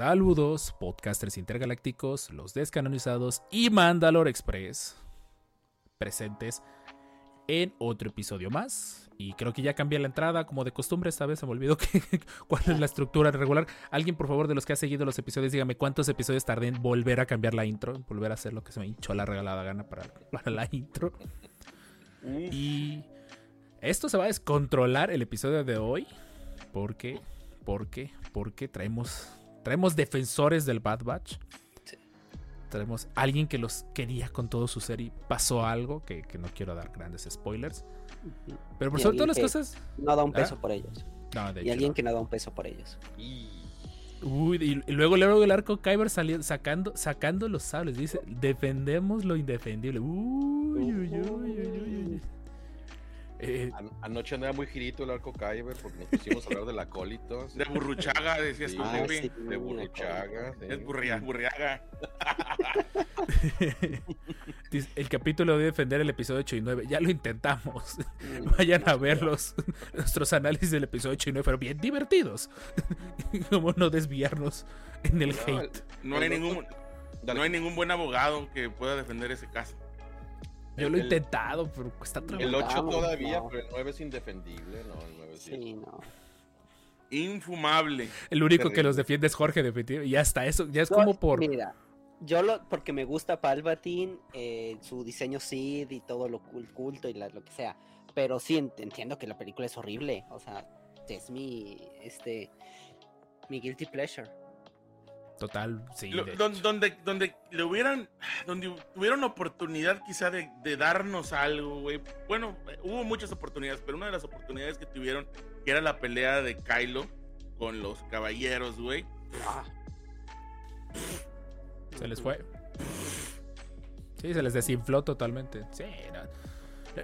Saludos, podcasters intergalácticos, los descanonizados y Mandalore Express presentes en otro episodio más. Y creo que ya cambié la entrada, como de costumbre, esta vez se me olvidó que, cuál es la estructura regular. Alguien, por favor, de los que ha seguido los episodios, dígame cuántos episodios tardé en volver a cambiar la intro, volver a hacer lo que se me hinchó la regalada gana para, para la intro. Y esto se va a descontrolar el episodio de hoy. Porque, porque, porque traemos, traemos defensores del Bad Batch. Traemos alguien que los quería con todo su ser y pasó algo, que, que no quiero dar grandes spoilers. Pero por Y sobre todas las cosas... No da un ¿Ah? peso por ellos. No, de Y hecho, alguien no. que no da un peso por ellos. Uy, y, y luego, luego el arco Kyber salió sacando, sacando los sables. Dice, defendemos lo indefendible. Uy, uy, uy, uy, uy, uy. Eh, An- anoche andaba muy girito el arco Kyber porque nos pusimos a hablar del acólito. De Burruchaga, decías tú, Sí, Ah, sí, de Burruchaga. sí. Es burria, burriaga. el capítulo de defender el episodio 8 y 9. Ya lo intentamos. Vayan a verlos. Nuestros análisis del episodio 8 y 9 fueron bien divertidos. Cómo no desviarnos en el No, hate. No hay ningún, no hay ningún buen abogado que pueda defender ese caso. Yo lo he intentado, pero cuesta trabajo. El 8 Vamos, todavía, no. pero el 9 es indefendible. No, el 9 sí. Sí, no. Infumable. El único que los defiende es Jorge, definitivamente. Y hasta eso, ya es No, como por. Mira, yo lo, porque me gusta Palpatine, eh, su diseño Sid y todo lo cul- culto y la- lo que sea. Pero sí ent- entiendo que la película es horrible. O sea, es mi, este, mi guilty pleasure. Total, sí. Lo- don- donde, donde le hubieran, donde tuvieron oportunidad quizá de, de darnos algo, güey. Bueno, hubo muchas oportunidades, pero una de las oportunidades que tuvieron, que era la pelea de Kylo con los caballeros, güey. Se les fue. Sí, se les desinfló totalmente. Sí, no.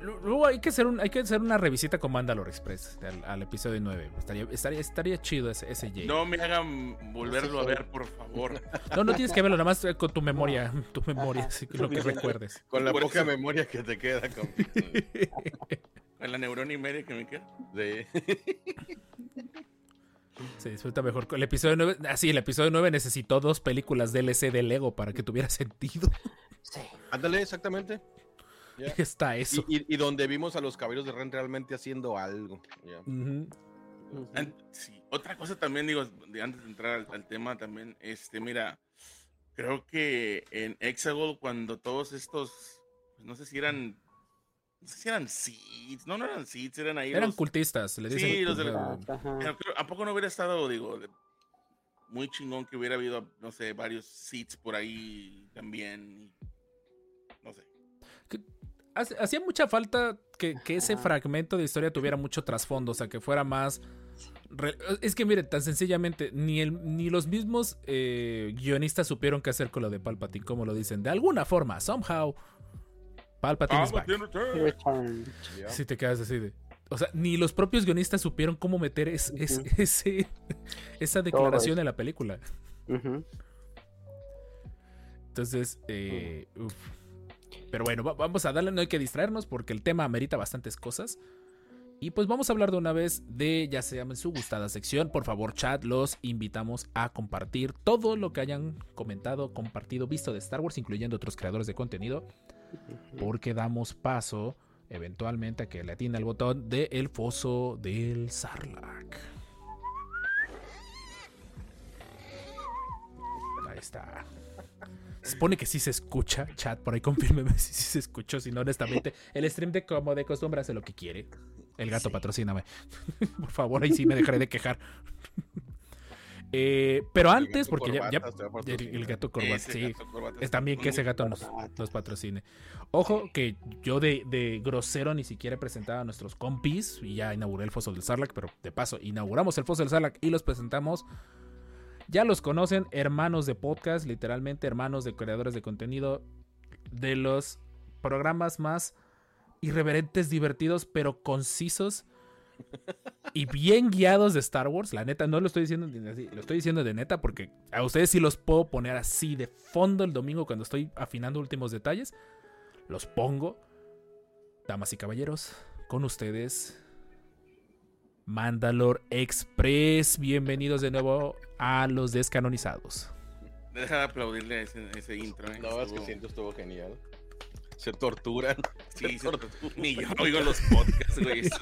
Lu- Luego hay que hacer, un, hay que hacer una revisita con Mandalore Express al, al episodio 9. Estaría, estaría, estaría chido ese, ese Jay. No me hagan volverlo a ver, por favor. No, no tienes que verlo, nada más eh, con tu memoria. Tu memoria, Ajá. así que lo que recuerdes. Con la Por poca eso- memoria que te queda, compito. Con la neurona y media que me queda. Sí. Se disfruta mejor. con El episodio 9, así, el episodio 9 necesitó dos películas DLC de Lego para que tuviera sentido. sí. Ándale, exactamente. Está Y, eso. y- y donde vimos a los caballeros de Ren realmente haciendo algo. sí, Otra cosa también, digo, de antes de entrar al, al tema también, este, mira, creo que en Hexagol cuando todos estos, pues, no sé si eran, no sé si eran seeds, no, no eran seeds, eran ahí Eran los, cultistas, le Sí, dicen. los de la- ¿a poco no hubiera estado, digo, muy chingón que hubiera habido, no sé, varios seeds por ahí también, Hacía mucha falta que, que ese fragmento de historia tuviera mucho trasfondo, o sea, que fuera más... re- Es que miren, tan sencillamente, ni, el, ni los mismos eh, guionistas supieron qué hacer con lo de Palpatine, como lo dicen. De alguna forma, somehow, Palpatine is back. Si te quedas así de... O sea, ni los propios guionistas supieron cómo meter es- es- Ujú. ese, esa declaración en la película. Entonces, eh, uf. Pero bueno, va- vamos a darle, no hay que distraernos porque el tema amerita bastantes cosas. Y pues vamos a hablar de una vez de, ya se llama en su gustada sección. Por favor, chat, los invitamos a compartir todo lo que hayan comentado, compartido, visto de Star Wars, incluyendo otros creadores de contenido, porque damos paso eventualmente a que le atine el botón de El Foso del Sarlacc. Ahí está. Se supone que sí se escucha, chat, por ahí confírmeme si sí se escuchó, si no, honestamente, el stream de como de costumbre hace lo que quiere. El gato patrocíname. por favor, ahí sí me dejaré de quejar. Eh, pero antes, porque ya, el, gato corbata, sí. gato corbata Es también que ese gato nos, nos patrocine. Ojo que yo de, de grosero ni siquiera he presentado a nuestros compis y ya inauguré el Foso del Sarlacc, pero de paso inauguramos el Foso del Sarlacc y los presentamos. Ya los conocen, hermanos de podcast, literalmente hermanos de creadores de contenido, de los programas más irreverentes, divertidos, pero concisos y bien guiados de Star Wars. La neta, no lo estoy diciendo así, lo estoy diciendo de neta porque a ustedes sí los puedo poner así de fondo el domingo cuando estoy afinando últimos detalles. Los pongo. Damas y caballeros, con ustedes. Mandalore Express. Bienvenidos de nuevo a los descanonizados. Deja de aplaudirle a ese, ese intro. ¿eh? No, es que siento estuvo genial. Se torturan. Sí, se- ni yo oigo los podcasts, güey.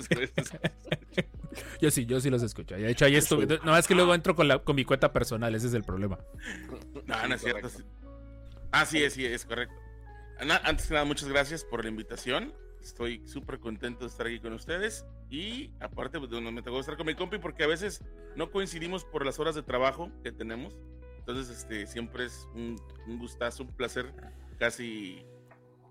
Yo sí, yo sí los escucho. De hecho, ahí estuve. No, más que luego entro con, la, con mi cuenta personal. Ese es el problema. No, no es Sí, cierto. Ah, sí, sí, es correcto. Ana- Antes que nada, muchas gracias por la invitación. Estoy súper contento de estar aquí con ustedes. Y aparte, pues, me tocó estar con mi compi porque a veces no coincidimos por las horas de trabajo que tenemos. Entonces, este, siempre es un, un gustazo, un placer casi,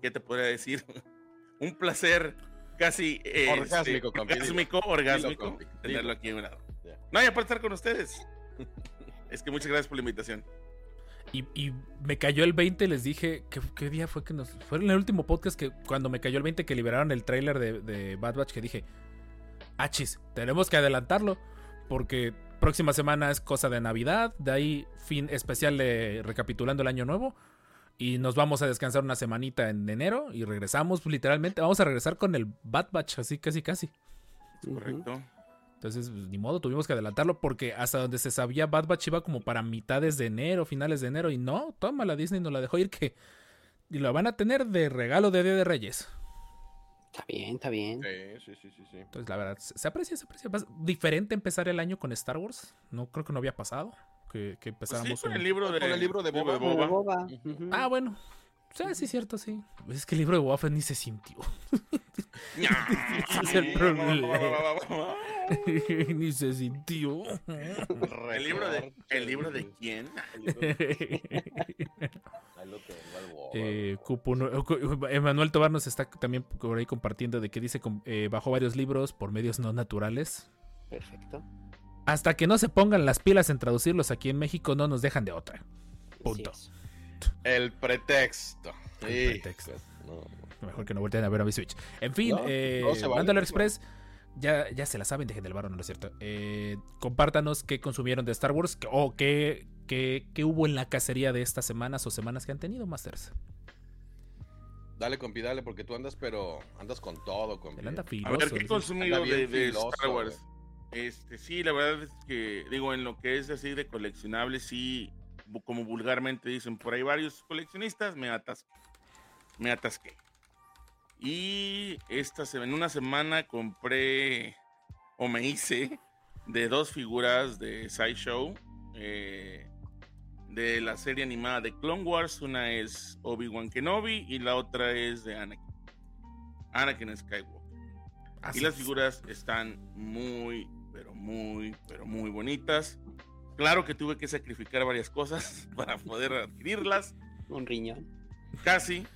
¿qué te podría decir? un placer casi eh, Orgásmico, este, compi, dilo. orgásmico, orgásmico, compi, tenerlo dilo. aquí a un lado. Ya. No, y aparte estar con ustedes. es que muchas gracias por la invitación. Y, y me cayó el 20, les dije, ¿qué, qué día fue que nos... Fue en el último podcast que cuando me cayó el 20 que liberaron el tráiler de, de Bad Batch que dije, achis, tenemos que adelantarlo porque próxima semana es cosa de Navidad, de ahí fin especial de recapitulando el año nuevo y nos vamos a descansar una semanita en enero y regresamos literalmente, vamos a regresar con el Bad Batch, así casi casi. Correcto. Entonces, pues, ni modo, tuvimos que adelantarlo porque hasta donde se sabía Bad Batch iba como para mitades de enero, finales de enero. Y no, toma, la Disney nos la dejó ir que... Y lo van a tener de regalo de Día de Reyes. Está bien, está bien. Sí, sí, sí, sí. Entonces, la verdad, se aprecia, se aprecia. Diferente empezar el año con Star Wars. No creo que no había pasado. Que, que Pues empezáramos sí, con un- el libro de, Con el libro de Boba. Boba. Ah, bueno. Sí, sí, cierto, sí. Es que el libro de Fett ni se sintió. Ese es el problema. ni se sintió. ¿El libro de, el libro de quién? Boba. Eh, Cupo no- Cu- Emanuel Tobar nos está también por ahí compartiendo de que dice eh, bajó varios libros por medios no naturales. Perfecto. Hasta que no se pongan las pilas en traducirlos aquí en México, no nos dejan de otra. Punto. El pretexto. El Sí, pretexto. no. Mejor que no volteen a ver a mi Switch. En fin, No, eh, no vale. Express. Ya, ya se la saben, dejen del barro, no es cierto. Eh, compártanos qué consumieron de Star Wars o qué, qué, qué hubo en la cacería de estas semanas o semanas que han tenido, Masters. Dale, compi, dale, porque tú andas, pero andas con todo, compi. Él anda A filoso. ver, ¿qué he consumido de, bien de filoso, Star Wars? Este, sí, la verdad es que, digo, en lo que es así de coleccionables, sí, como vulgarmente dicen por ahí varios coleccionistas, me atasqué. Me atasqué. Y esta en una semana compré, o me hice, de dos figuras de Sideshow, eh, de la serie animada de Clone Wars. Una es Obi-Wan Kenobi y la otra es de Anakin. Anakin Skywalker. Así Y las figuras están muy, pero muy, pero muy bonitas. Claro que tuve que sacrificar varias cosas para poder adquirirlas. Un riñón. Casi.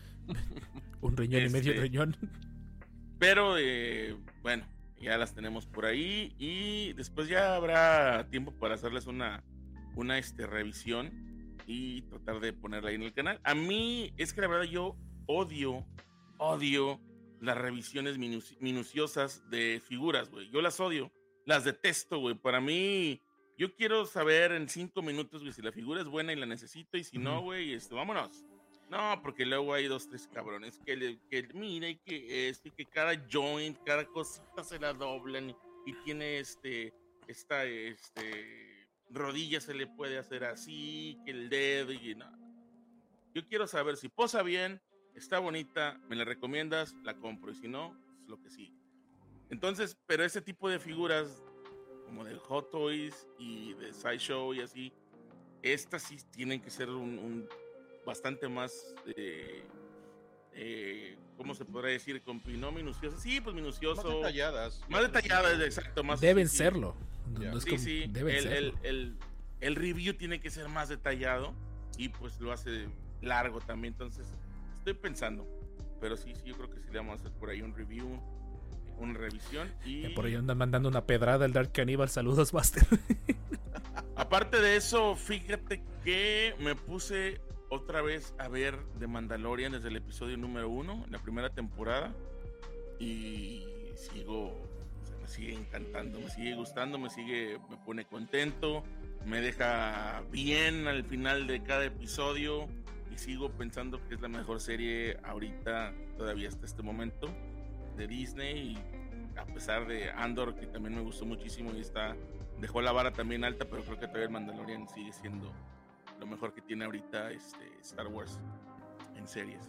Un riñón y medio Este- riñón. Pero eh, bueno, ya las tenemos por ahí. Y después ya habrá tiempo para hacerles una, una este, revisión y tratar de ponerla ahí en el canal. A mí es que la verdad yo odio, odio las revisiones minuci- minuciosas de figuras, güey. Yo las odio, las detesto, güey. Para mí, yo quiero saber en cinco minutos, güey, si la figura es buena y la necesito. Y si no, güey, este, vámonos. No, porque luego hay dos, tres cabrones que, le, que mira y que esto, y que cada joint, cada cosita se la doblan y, y tiene este, esta, este, rodilla se le puede hacer así, que el dedo y nada. Yo quiero saber si posa bien, está bonita, me la recomiendas, la compro y si no, es lo que sí. Entonces, pero ese tipo de figuras como de Hot Toys y de Sideshow y así, estas sí tienen que ser un, un bastante más, eh, eh, ¿cómo se podrá decir? Con, no minucioso, sí, pues Más minucioso. detalladas. Más detalladas, exacto. Más, Deben serlo. No- es Sí, como- sí. Deben el, el, serlo. el- el review tiene que ser más detallado y pues lo hace largo también. Entonces, estoy pensando. Pero sí, sí, yo creo que sí le vamos a hacer por ahí un review, una revisión. Y Por ahí andan mandando una pedrada el Dark Cannibal. Saludos, Master. ¿A Aparte de eso, fíjate que me puse otra vez a ver The Mandalorian desde el episodio número uno, la primera temporada. Y sigo, o sea, me sigue encantando, me sigue gustando, me sigue, me pone contento, me deja bien al final de cada episodio. Y sigo pensando que es la mejor serie ahorita, todavía hasta este momento, de Disney. Y a pesar de Andor, que también me gustó muchísimo y está, dejó la vara también alta, pero creo que todavía el Mandalorian sigue siendo lo mejor que tiene ahorita este, Star Wars en series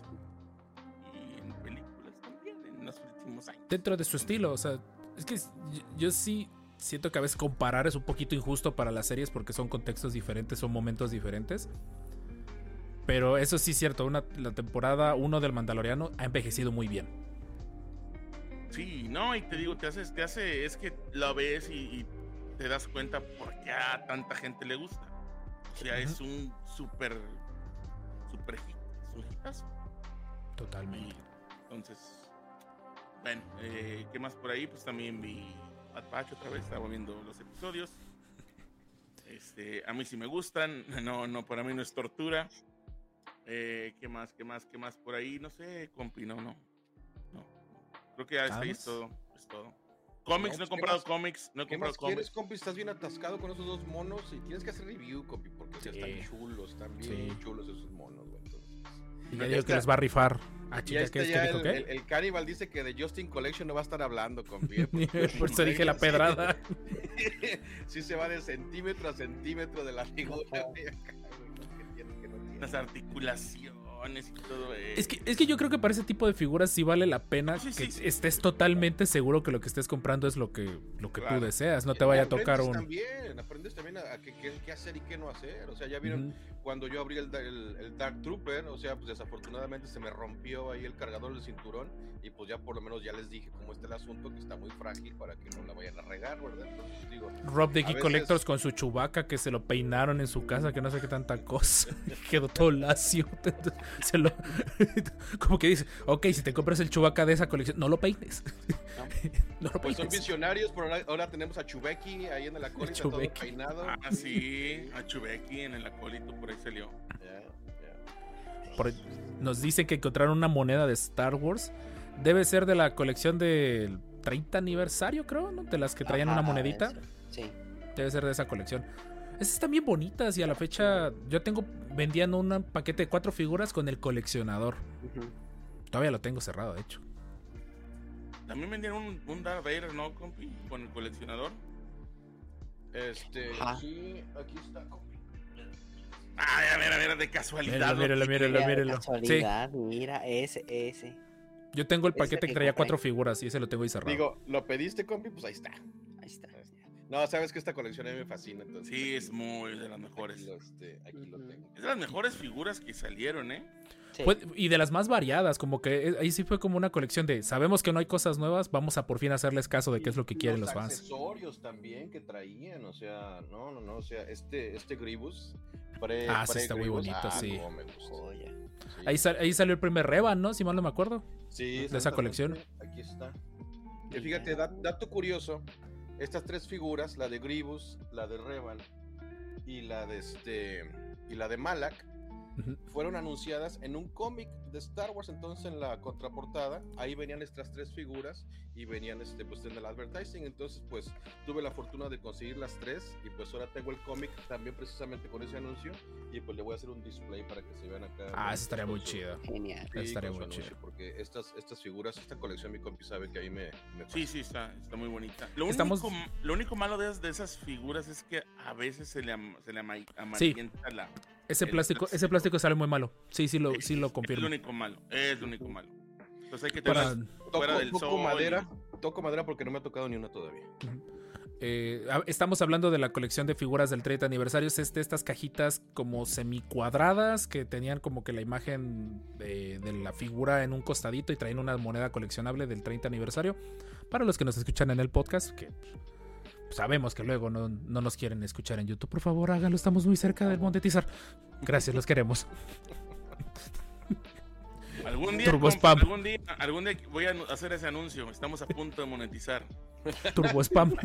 y en películas también en los últimos años. Dentro de su estilo, o sea, es que yo, yo sí siento que a veces comparar es un poquito injusto para las series porque son contextos diferentes, son momentos diferentes. Pero eso sí es cierto, una, la temporada 1 del Mandaloriano ha envejecido muy bien. Sí, no, y te digo, te hace, te hace, es que la ves y, y te das cuenta por qué a tanta gente le gusta. O sea, es un súper, súper hit, es un hitazo. Totalmente. Entonces, bueno, eh, ¿qué más por ahí? Pues también vi Bad Batch otra vez, estaba viendo los episodios. Este, a mí sí me gustan, no, no, para mí no es tortura. Eh, ¿Qué más, qué más, qué más por ahí? No sé, compi, no. no. Creo que ya está ahí es todo, es todo. Cómics, no, he pues, ¿qué comprado cómics, no he ¿Qué comprado más quieres, cómics. compi? Estás bien atascado con esos dos monos y tienes que hacer review, compi, porque Sí. están chulos, están bien Sí. chulos esos monos, güey. entonces. Y ya digo que les va a rifar. Ah, Y chica, ahí ¿qué está es que ya dijo el, qué? el, el Cannibal dice que de Justin Collection no va a estar hablando, compi. ¿eh? Por eso dije la pedrada. sí se va de centímetro a centímetro de la figura. Las articulaciones y todo eso. Es que, es que yo creo que para ese tipo de figuras sí vale la pena Sí, sí, que sí. estés totalmente seguro que lo que estés comprando es lo que, lo que Claro. tú deseas. No te vaya a tocar un. También, aprendes también a, a qué, hacer y qué no hacer. O sea, ya vieron Ujú. Cuando yo abrí el, el- el Dark Trooper, o sea, pues desafortunadamente se me rompió ahí el cargador del cinturón y pues ya por lo menos ya les dije cómo está el asunto, que está muy frágil para que no la vayan a regar, ¿verdad? Entonces digo, Rob de Geek veces- Collectors con su chubaca que se lo peinaron en su casa, que no sé qué tanta cosa. Quedó todo lacio. Se lo- Como que dice, ok, si te compras el chubaca de esa colección, no lo peines. no lo pues son peines. visionarios, pero ahora, ahora tenemos a Chubeki ahí en el acólito todo peinado. Ah, sí, a Chubeki en el acólito, por ahí salió. Por- nos dicen que encontraron una moneda de Star Wars. Debe ser de la colección del 30 aniversario, creo, ¿no? De las que traían una monedita. eso. Sí. Debe ser de esa colección. Esas están bien bonitas y a la fecha yo tengo vendían un paquete de cuatro figuras con el coleccionador. Todavía lo tengo cerrado, de hecho. También vendieron un, un Darth Vader, ¿no, compi? Con el coleccionador. Este, Ajá. sí, aquí está. compi. Ah, a ver, a ver, de casualidad. Míralo, lo míralo, míralo. Sí, casualidad, mira, ese, ese. yo tengo el paquete que que traía cuatro figuras y ese lo tengo ahí cerrado. Digo, ¿lo pediste, compi? Pues ahí está. Ahí está. No, sabes que esta colección a mí me fascina. Entonces, Sí, aquí- es muy de las mejores. Aquí lo, este, aquí lo Ujú. tengo. Es de las mejores figuras que salieron, ¿eh? Sí. Fue- y de las más variadas, como que eh, ahí sí fue como una colección de sabemos que no hay cosas nuevas, vamos a por fin hacerles caso de qué es lo que quieren los fans. accesorios también que traían, o sea, no, no, no, o sea, este, este Gribus. Pre, Ah, sí, está muy bonito, ah, sí. me. Ahí, sal- ahí salió el primer Revan, ¿no? Si mal no me acuerdo. Sí, de esa colección. Aquí está. Que fíjate, da- dato curioso, estas tres figuras, la de Gribus, la de Revan y la de este y la de Malak, Fueron anunciadas en un cómic de Star Wars, entonces en la contraportada, ahí venían estas tres figuras y venían este, pues en el advertising, entonces pues tuve la fortuna de conseguir las tres y pues ahora tengo el cómic también precisamente con ese anuncio y pues le voy a hacer un display para que se vean acá. Ah, estaría muy chido. Genial. sí, estaría muy chido. Porque estas, estas figuras, esta colección, mi compi sabe que ahí me... me Sí, sí, está, está muy bonita. Lo, Estamos- único, lo único malo de, esas- de esas figuras es que a veces se le, am- se le ama- amarillenta la... Ese El plástico, plástico. ese plástico sale muy malo. Sí, sí lo, es- sí lo Es confirmo. lo único malo, es lo único malo. Entonces hay que Para- tener Toco, del toco sol. madera, toco madera porque no me ha tocado ni una todavía. Eh, estamos hablando de la colección de figuras del 30 aniversario. Es este, estas cajitas como semicuadradas que tenían como que la imagen de, de la figura en un costadito y traían una moneda coleccionable del 30 aniversario. Para los que nos escuchan en el podcast, que sabemos que luego no, no nos quieren escuchar en YouTube, por favor háganlo. Estamos muy cerca del monetizar. Gracias, los queremos. Algún día, Turbo spam. algún día, algún día voy a hacer ese anuncio. Estamos a punto de monetizar. Turbo spam.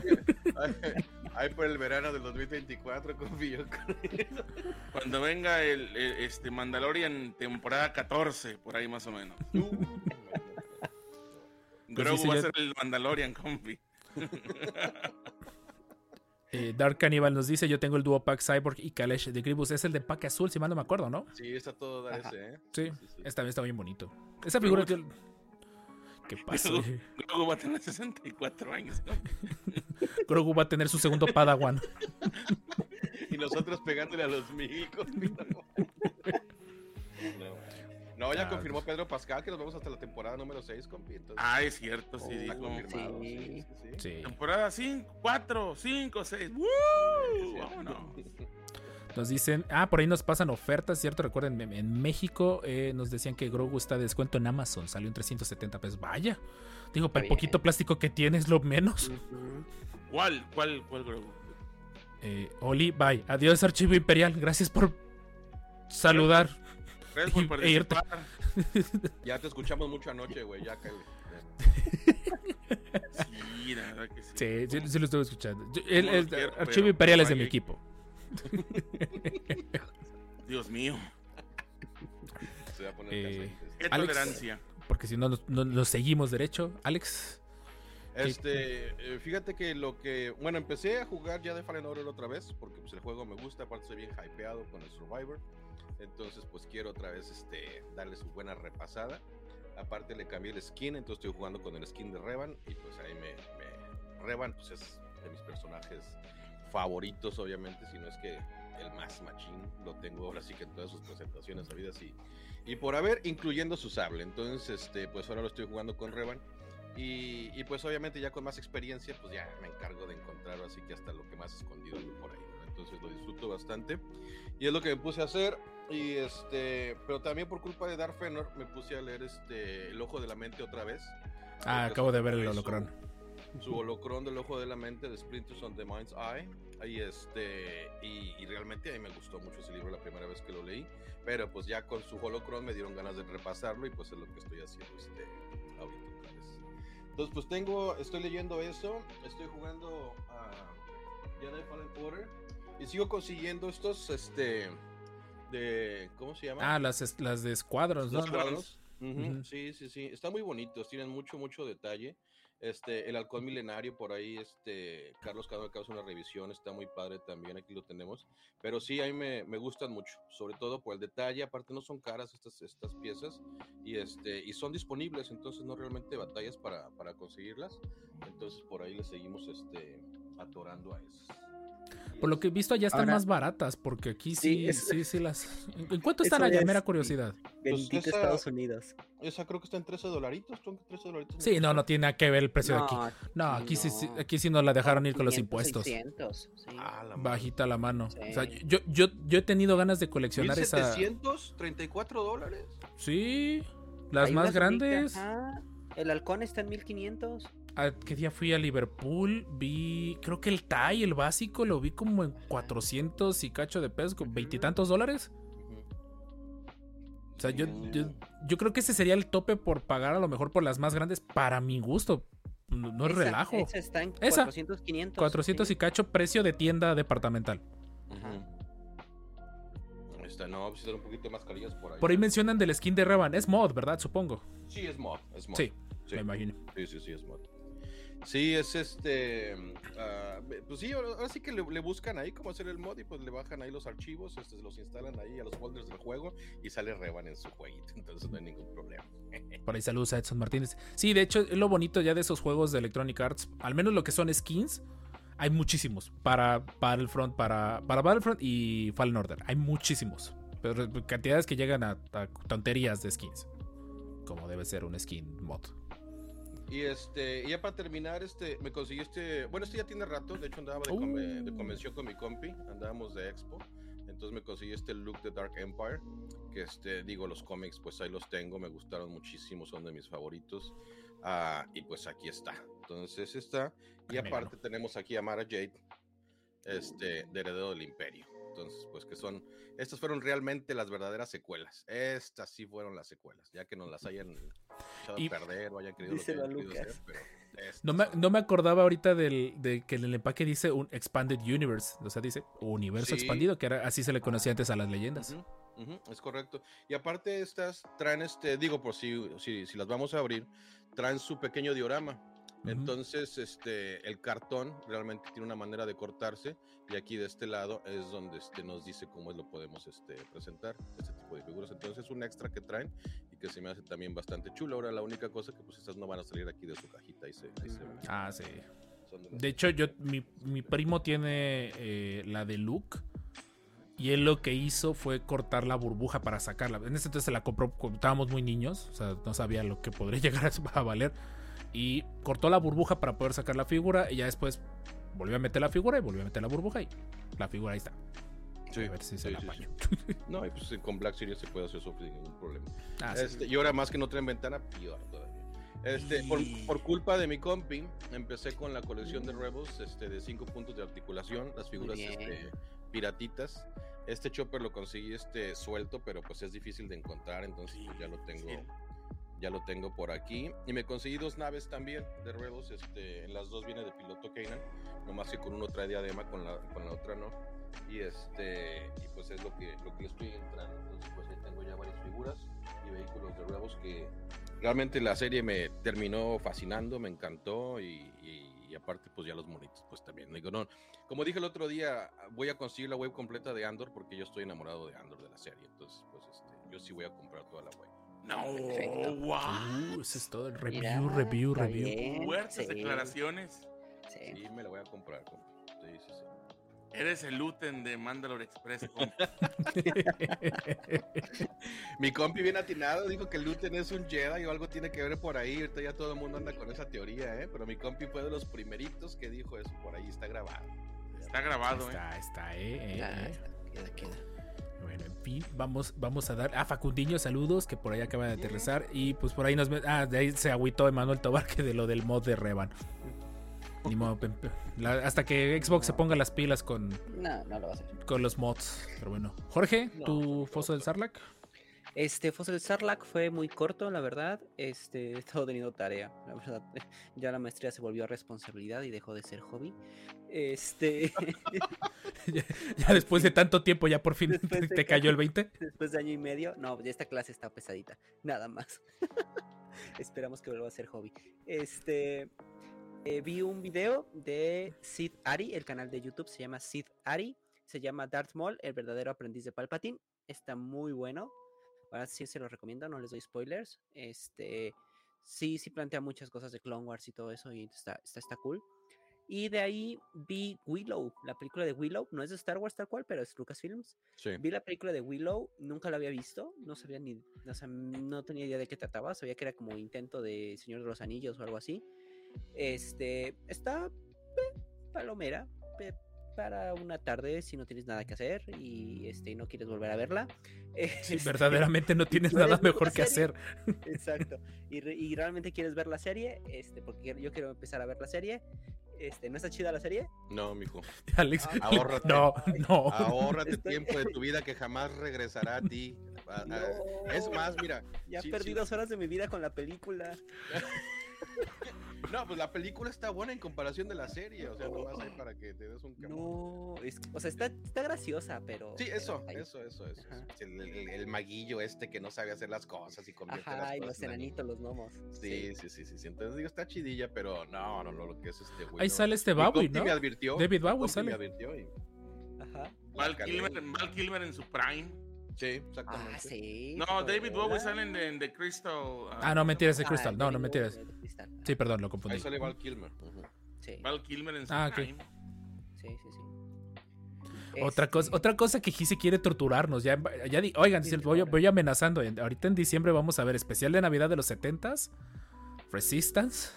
Ahí por el verano del 2024, compi. yo creo. Cuando venga el, el, este Mandalorian temporada 14, por ahí más o menos. Uh, Grogu va a ser el Mandalorian, compi. Eh, Dark Cannibal nos dice: Yo tengo el duo pack Cyborg y Kalesh de Gribus. Es el de pack azul, si mal no me acuerdo, ¿no? Sí, está todo dar ese, ¿eh? Sí, sí. esta vez está bien bonito. Esa figura que. ¿Qué pasa? Grogu, Grogu va a tener 64 años, ¿no? Grogu va a tener su segundo Padawan. Y nosotros pegándole a los mil, No, ya Ah, confirmó Pedro Pascal que nos vamos hasta la temporada número 6, compi. Entonces, Ah, es cierto, sí, está dijo. confirmado. Sí. Sí, sí, sí. Sí. Temporada 5, 4, 5, 6. ¡Woo! Sí. Vámonos. Nos dicen, ah, por ahí nos pasan ofertas, ¿cierto? Recuerden, en- México eh, nos decían que Grogu está de descuento en Amazon, salió en 370 pesos. Vaya, digo, para el poquito plástico que tiene es lo menos. ¿Cuál, cuál, cuál Grogu? Eh, Oli, bye. Adiós, Archivo Imperial. Gracias por saludar. Gracias por E participar. Ya te escuchamos mucho anoche, güey. Ya, cállate. Sí, la verdad que sí. Sí, sí, sí lo estuve escuchando. Yo- el, quiero, Archivo pero Imperial es de mi equipo. Dios mío. Se va a poner Eh. Qué Alex. tolerancia. Porque si no, nos- no nos seguimos derecho. Alex, Este, eh, fíjate que lo que, bueno, empecé a jugar ya de Fallen Order otra vez, porque pues el juego me gusta, aparte estoy bien hypeado con el Survivor, entonces pues quiero otra vez este, darle su buena repasada, aparte le cambié el skin, entonces estoy jugando con el skin de Revan, y pues ahí me, me- Revan pues es de mis personajes favoritos obviamente, si no es que el más machín, lo tengo ahora sí que en todas sus presentaciones habidas y, y por haber, incluyendo su sable, entonces este, pues ahora lo estoy jugando con Revan, y, pues obviamente ya con más experiencia, pues ya me encargo de encontrar así que hasta lo que más escondido por ahí. Entonces lo disfruto bastante. Y es lo que me puse a hacer. Y este, pero también por culpa de Darth Fenor me puse a leer este El Ojo de la Mente otra vez. ah, acabo de ver el su- holocrón. Su holocrón del Ojo de la Mente de Splinters on the Mind's Eye. Y este, y, y realmente a mí me gustó mucho ese libro la primera vez que lo leí. Pero pues ya con su holocron me dieron ganas de repasarlo y pues es lo que estoy haciendo este, ahorita otra vez. Entonces, pues tengo, estoy leyendo eso, estoy jugando a Jedi Fallen Order y sigo consiguiendo estos, este, de, ¿cómo se llama? Ah, las, las de Squadrons, ¿no? Los cuadros. Ujú, Ujú. Sí, sí, sí, están muy bonitos, tienen mucho, mucho detalle. Este, el halcón milenario por ahí, este, Carlos Cano causa una revisión, está muy padre también, aquí lo tenemos. Pero sí, a mí me, me gustan mucho, sobre todo por el detalle, aparte no son caras estas, estas piezas y, este, y son disponibles, entonces no realmente batallas para, para conseguirlas. Entonces por ahí le seguimos este, atorando a eso. Por lo que he visto, allá están Ahora- más baratas, porque aquí sí, Sí, es- sí, sí las. ¿En cuánto están allá? es- Mera curiosidad. Bendito esa- Estados Unidos. Esa creo que está en 13 dolaritos, son 13 dolaritos. Sí, no, no tiene nada que ver el precio de aquí. No, aquí sí, no. sí- aquí sí nos la dejaron ir con los 500, impuestos. 600, sí. Ah, la madre. Bajita la mano. Sí. O sea, yo, yo, yo he tenido ganas de coleccionar esa. 1734 dólares. Sí, las Hay más grandes. ajá. El halcón está en 1500. ¿A ¿Qué día fui a Liverpool? Vi, creo que el TAI, el básico, lo vi como en 400 y cacho de pesos, con veintitantos dólares. O sea, yo, yo, yo creo que ese sería el tope por pagar a lo mejor por las más grandes para mi gusto. No, no es Esa- relajo. Esa está en Esa. 400, 500. 400 y cacho, precio de tienda departamental. Ujú. Esta no, pues un poquito más carillas por ahí. Por ahí mencionan del skin de Revan. Es mod, ¿verdad? Supongo. Sí, es mod. Es mod. Sí, Sí. me imagino. Sí, sí, sí, es mod. Sí, es este. ah, pues sí, ahora, sí que le, buscan ahí cómo hacer el mod y pues le bajan ahí los archivos, este, los instalan ahí a los folders del juego y sale Revan en su jueguito. Entonces no hay ningún problema. Por ahí saludos a Edson Martínez. Sí, de hecho, lo bonito ya de esos juegos de Electronic Arts. Al menos lo que son skins. Hay muchísimos. Para Battlefront, para, para Battlefront y Fallen Order. Hay muchísimos. Pero cantidades que llegan a tonterías de skins. Como debe ser un skin mod. Y este, y ya para terminar, este, me conseguí este, bueno, este ya tiene rato, de hecho andaba de, come- de Uh. convención con mi compi, andábamos de expo, entonces me conseguí este look de Dark Empire, que este, digo, los cómics, pues ahí los tengo, me gustaron muchísimo, son de mis favoritos, ah, y pues aquí está, entonces está, y Ah, aparte tenemos aquí a Mara Jade, este, de Heredero del Imperio, entonces, pues que son, estas fueron realmente las verdaderas secuelas, estas sí fueron las secuelas, ya que nos las hayan echado Y- a perder o lo que pero No me, no me acordaba ahorita del, de que en el empaque dice un Expanded Universe. O sea, dice universo Sí. expandido, que era, así se le conocía antes a las leyendas. Es correcto. Y aparte estas traen este, digo, por si, si, si las vamos a abrir, traen su pequeño diorama. Entonces, este, el cartón realmente tiene una manera de cortarse y aquí de este lado es donde este, nos dice cómo lo podemos este, presentar, este tipo de figuras. Entonces, es un extra que traen y que se me hace también bastante chulo. Ahora, la única cosa que pues estas no van a salir aquí de su cajita, ahí se, ahí se ven. Ah, sí. De De hecho, yo, mi, mi primo tiene eh, la de Luke. Y él lo que hizo fue cortar la burbuja para sacarla. En ese entonces se la compró cuando estábamos muy niños. O sea, no sabía lo que podría llegar a valer. Y cortó la burbuja para poder sacar la figura. Y ya después volvió a meter la figura y volvió a meter la burbuja. Y la figura ahí está. Sí, a ver si se sí, la sí. No, y pues con Black Series se puede hacer eso sin ningún problema. Ah. Este, y ahora más que no traen ventana, peor todavía. Este, por, por culpa de mi compi, empecé con la colección de Rebels este, de 5 puntos de articulación, las figuras este, piratitas. Este chopper lo conseguí este, suelto, pero pues es difícil de encontrar, entonces pues, ya lo tengo. Ya lo tengo por aquí. Y me conseguí dos naves también de Rebels. Este, en las dos viene de piloto Kanan. Nomás que con uno trae diadema, con la, con la otra no. Y este, y pues es lo que, lo que estoy entrando. Entonces, pues ahí tengo ya varias figuras y vehículos de Rebels que realmente la serie me terminó fascinando, me encantó y, y- y aparte pues ya los monitos pues también. Digo, no, como dije el otro día, voy a conseguir la web completa de Andor porque yo estoy enamorado de Andor de la serie. Entonces, pues este, yo sí voy a comprar toda la web. No, Perfecto. wow. Uh, eso es todo. Review, Mira, review, está review. bien, Fuertes sí, declaraciones. sí. Sí, me la voy a comprar. compa. Sí, sí, sí. Eres el Luten de Mandalore Express. compa. Mi compi bien atinado dijo que Luten es un Jedi o algo tiene que ver por ahí. Ahorita ya todo el mundo anda con esa teoría, ¿eh? Pero mi compi fue de los primeritos que dijo eso. Por ahí está grabado. Está grabado, ¿eh? Está, está, eh. eh, Ya, eh. queda, queda. Bueno, en fin, vamos, vamos a dar a Facundiño saludos que por ahí acaba de aterrizar y pues por ahí nos... Ah, de ahí se agüitó Emanuel Tobar que de lo del mod de Revan. Ni modo, la- hasta que Xbox se ponga las pilas con, No, no lo va a hacer. con los mods. Pero bueno. Jorge, tu foso del Sarlacc. Este Fossil Sarlacc fue muy corto, la verdad. Este, he estado teniendo tarea, la verdad. Ya la maestría se volvió responsabilidad y dejó de ser hobby. Este, Ya después de tanto tiempo, ya por fin Después te, cayó el 20. después de año y medio, no, ya esta clase está pesadita, nada más. Esperamos que vuelva a ser hobby. Este, eh, vi un video de Sid Ari, el canal de YouTube se llama Sid Ari, se llama Darth Maul, el verdadero aprendiz de Palpatine. Está muy bueno. Ahora sí se lo recomiendo, no les doy spoilers. Este, sí, sí plantea muchas cosas de Clone Wars y todo eso y está, está, está cool. Y de ahí vi Willow, la película de Willow, no es de Star Wars tal cual, pero es Lucasfilms. Sí. Vi la película de Willow, nunca la había visto, no sabía ni, o sea, no tenía idea de qué trataba, sabía que era como intento de Señor de los Anillos o algo así. Este, está eh, palomera pe- para una tarde si no tienes nada que hacer y este no quieres volver a verla. Sí, Este, verdaderamente no tienes ¿puedes nada mejor que hacer. Exacto. Y, y realmente quieres ver la serie, este, porque yo quiero empezar a ver la serie. Este, ¿no está chida la serie? No, mijo. Alex, Ah, ahórrate. no, no. Ahórrate Estoy- tiempo de tu vida que jamás regresará a ti. A- Es No, más, mira. Ya sí, perdí sí. dos horas de mi vida con la película. No, pues la película está buena en comparación de la serie. O sea, nomás hay para que te des un camón. No, es- o sea, está, está graciosa, pero. Sí, pero eso, eso, eso, eso. El, el- el maguillo este que no sabe hacer las cosas y convierte Ajá, las y los enanitos, los gnomos. Sí, sí, sí, sí, sí. Entonces digo, está chidilla, pero no, no, no, lo que es este güey. Ahí no. sale este Bowie, ¿no? me advirtió. David Bowie sale. Me advirtió y Ajá. Val calé. Kilmer, Val Kilmer en su prime. Sí, exactamente. Ah, sí. No, David Bowie sale en The, en The Crystal. Ah, no, mentiras de Ah, Crystal. No, no, mentiras. Sí, perdón, lo confundí. Ahí sale Val Kilmer. ujú. Sí, Val Kilmer en su Ah, ok. prime. sí, sí, sí. Otra cosa, Este, otra cosa que Gise quiere torturarnos. Ya, ya di- oigan, Sí, voy, voy amenazando. En- Ahorita en diciembre vamos a ver especial de Navidad de los 70s. Resistance.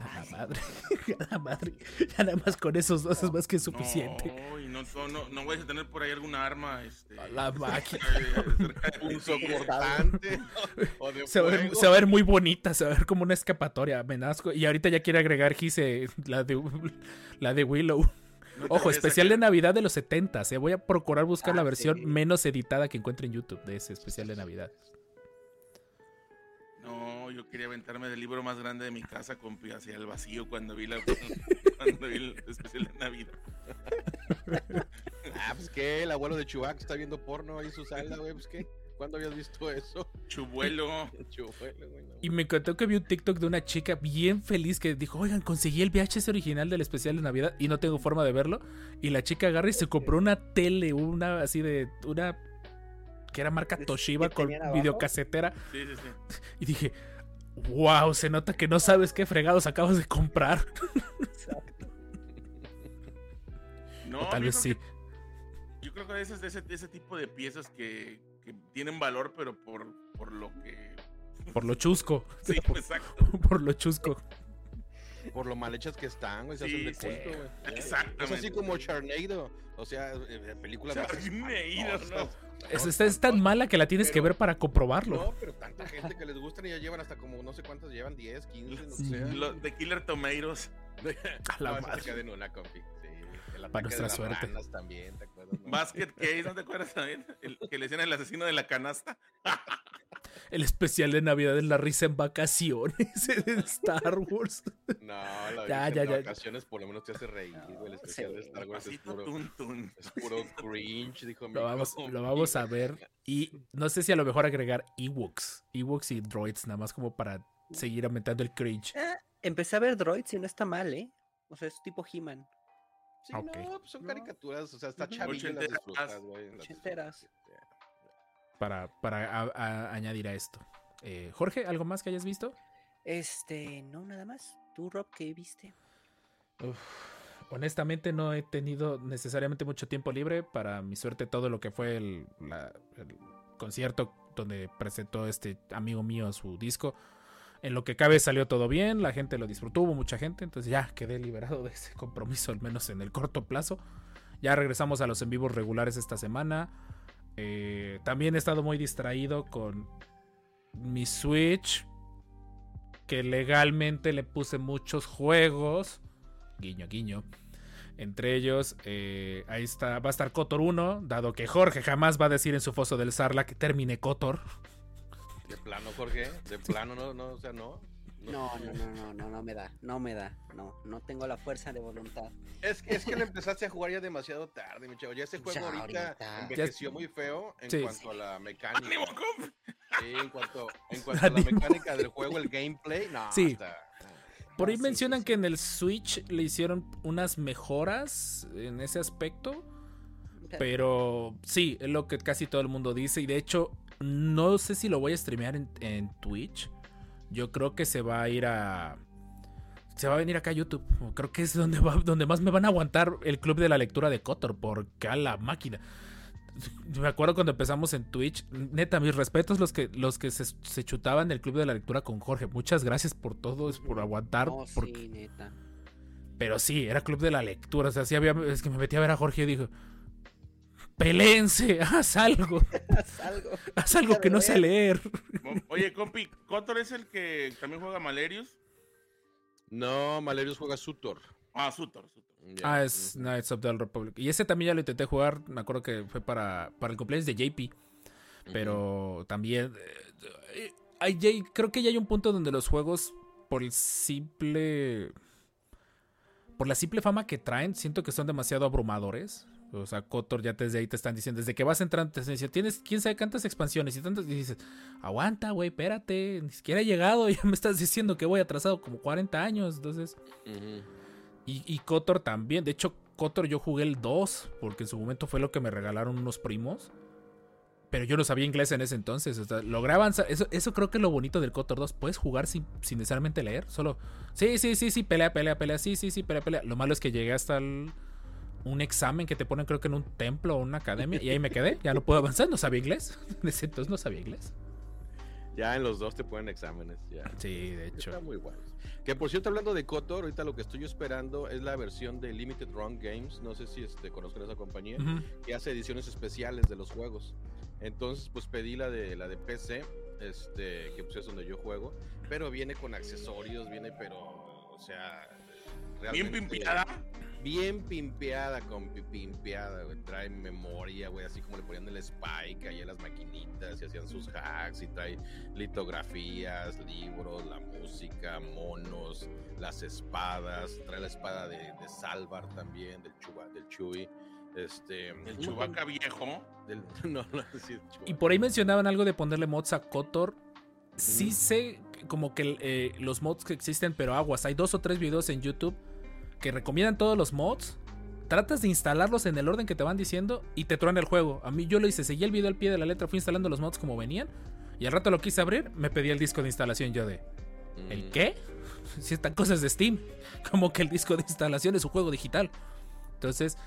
A la madre. A la madre. Ya nada más con esos dos es más que suficiente. No, no, no, no, no vayas a tener por ahí alguna arma. Este, A la máquina. Punzo cortante. o de Se va, a ver, fuego. se va a ver muy bonita, se va a ver como una escapatoria, amenazco. Y ahorita ya quiere agregar Gise la de, la de Willow. No Ojo, especial de. Navidad de los 70 s Voy a procurar buscar la Ah, versión sí. menos editada que encuentre en YouTube de ese especial de Navidad. No, yo quería aventarme del libro más grande de mi casa, compi, hacia el vacío cuando vi, la, cuando vi el especial de Navidad. Ah, pues que el abuelo de Chubac está viendo porno ahí en su sala, güey, pues qué. ¿Cuándo habías visto eso? Chubuelo. Chubuelo, güey, no. Y me contó que vi un TikTok de una chica bien feliz que dijo, oigan, conseguí el VHS original del especial de Navidad y no tengo forma de verlo. Y la chica agarra y se compró una tele, una así de, una que era marca ¿Es- Toshiba con videocasetera. Sí, sí, sí. Y dije, wow, se nota que no sabes qué fregados acabas de comprar. No, o tal vez sí. que- yo creo que ese es de ese, de ese tipo de piezas que, que tienen valor, pero por, por lo que. Por lo chusco. Sí, por, exacto. por lo chusco. Por lo mal hechas que están, güey, se Sí, hacen de sí, culto, güey. exactamente. Es así como Charnado, o sea, películas más Charnado, espantosas. Es, es- es tan mala que la tienes que Pero- ver para comprobarlo. No, pero tanta gente que les gustan y ya llevan hasta como no sé cuántas llevan, 10, 15, no Sí. sé. Lo- de Killer Tomatoes. A la no, madre. en una, compi. Para nuestra de las suerte. ranas también, ¿te acuerdas? no? Basket Case, ¿no te acuerdas también? El que le decían el asesino de la canasta. El especial de Navidad es la risa en vacaciones de Star Wars. No, la Ya, ya, de ya. vacaciones por lo menos te hace reír. El especial de. Star Wars es puro, tun, tun. es puro cringe, dijo mi Lo vamos, lo vamos a ver. Y no sé si a lo mejor agregar Ewoks. Ewoks y droids, nada más como para seguir aumentando el cringe. Eh, empecé a ver Droids y no está mal, ¿eh? O sea, es tipo He-Man. Sí, no, pues son No. caricaturas, o sea, está chavillo las disfrutas, güey. Ochenteras. Para, para a- a- añadir a esto. Eh, Jorge, ¿algo más que hayas visto? Este, no, nada más. ¿Tú, Rob, qué viste? Uf, honestamente no he tenido necesariamente mucho tiempo libre. Para mi suerte todo lo que fue el, la- el concierto donde presentó este amigo mío su disco. En lo que cabe salió todo bien, la gente lo disfrutó, hubo mucha gente, entonces ya quedé liberado de ese compromiso, al menos en el corto plazo. Ya regresamos a los en vivos regulares esta semana. Eh, también he estado muy distraído con mi Switch, que legalmente le puse muchos juegos. Guiño, guiño. Entre ellos, eh, ahí está, va a estar Cotor 1, dado que Jorge jamás va a decir en su foso del Sarla que termine Cotor. De plano, Jorge, de plano, no, no, o sea, no. No, no, no, no, no, no me da, no me da, no, no tengo la fuerza de voluntad. Es, que- es que le empezaste a jugar ya demasiado tarde, mi chavo. Ya ese juego Ya ahorita ahorita. envejeció muy feo en Sí. cuanto a la mecánica. Sí, en cuanto, en cuanto a la mecánica del juego, el gameplay, no, Sí. está- Por ahí sí, mencionan sí. que en el Switch le hicieron unas mejoras en ese aspecto. Pero sí, es lo que casi todo el mundo dice. Y de hecho, no sé si lo voy a streamear en, en Twitch. Yo creo que se va a ir a. Se va a venir acá a YouTube. Creo que es donde, va- donde más me van a aguantar el club de la lectura de Cotor. Porque a la máquina. Me acuerdo cuando empezamos en Twitch. Neta, mis respetos los que, los que se, se chutaban el club de la lectura con Jorge. Muchas gracias por todo, por aguantar. Porque- sí, neta. pero sí, era club de la lectura. O sea, sí había. Es que me metí a ver a Jorge y dijo: Pelense, haz algo. Haz algo. Haz algo que no sé leer. Oye, compi, ¿Cotor es el que también juega Malerius? No, Malerius juega Sutor. Ah, Sutor, Sutor. Ah, es Knights of the Republic. Y ese también ya lo intenté jugar. Me acuerdo que fue para, para el cumpleaños de JP. Pero también. eh, hay- creo que ya hay un punto donde los juegos, por el simple. Por la simple fama que traen, siento que son demasiado abrumadores. O sea, Kotor ya desde ahí te están diciendo, desde que vas entrando, te están diciendo, tienes quién sabe cuántas expansiones y tantas. Y dices, aguanta, güey, espérate, ni siquiera he llegado, ya me estás diciendo que voy atrasado como 40 años. Entonces, y, y Kotor también. De hecho, Kotor yo jugué el 2, porque en su momento fue lo que me regalaron unos primos. Pero yo no sabía inglés en ese entonces. O sea, logré avanzar. Eso, eso creo que es lo bonito del Kotor 2. Puedes jugar sin, sin necesariamente leer. Solo, sí, sí, sí, sí, pelea, pelea, pelea. Sí, sí, sí, pelea, pelea. Lo malo es que llegué hasta el- un examen que te ponen, creo que en un templo o una academia. Y ahí me quedé. Ya no puedo avanzar. No sabía inglés. Entonces no sabía inglés. Ya en los dos te ponen exámenes. Ya. Sí, de hecho. Está muy bueno. Que por cierto, hablando de Kotor, ahorita lo que estoy esperando es la versión de Limited Run Games. No sé si este, conozcan esa compañía. Que hace ediciones especiales de los juegos. Entonces, pues pedí la de la de PC, este, que pues es donde yo juego, pero viene con accesorios, viene pero, o sea, Bien pimpiada. Bien pimpeada, con pimpeada, güey. Trae memoria, güey, así como le ponían el spike ahí a las maquinitas y hacían sus hacks y trae litografías, libros, la música, monos, las espadas, trae la espada de, de Salvar también, del Chuba, del Chuy. Este, El Chubaca viejo. del, no, no, sí, el Y por ahí mencionaban algo de ponerle mods a Kotor. Sí sé como que eh, los mods que existen, pero aguas. Hay dos o tres videos en YouTube que recomiendan todos los mods. Tratas de instalarlos en el orden que te van diciendo y te truena el juego. A mí yo lo hice, seguí el video al pie de la letra, fui instalando los mods como venían. Y al rato lo quise abrir, me pedía el disco de instalación yo de... ¿El Mm. qué? Si están cosas de Steam. Como que el disco de instalación es un juego digital. Entonces,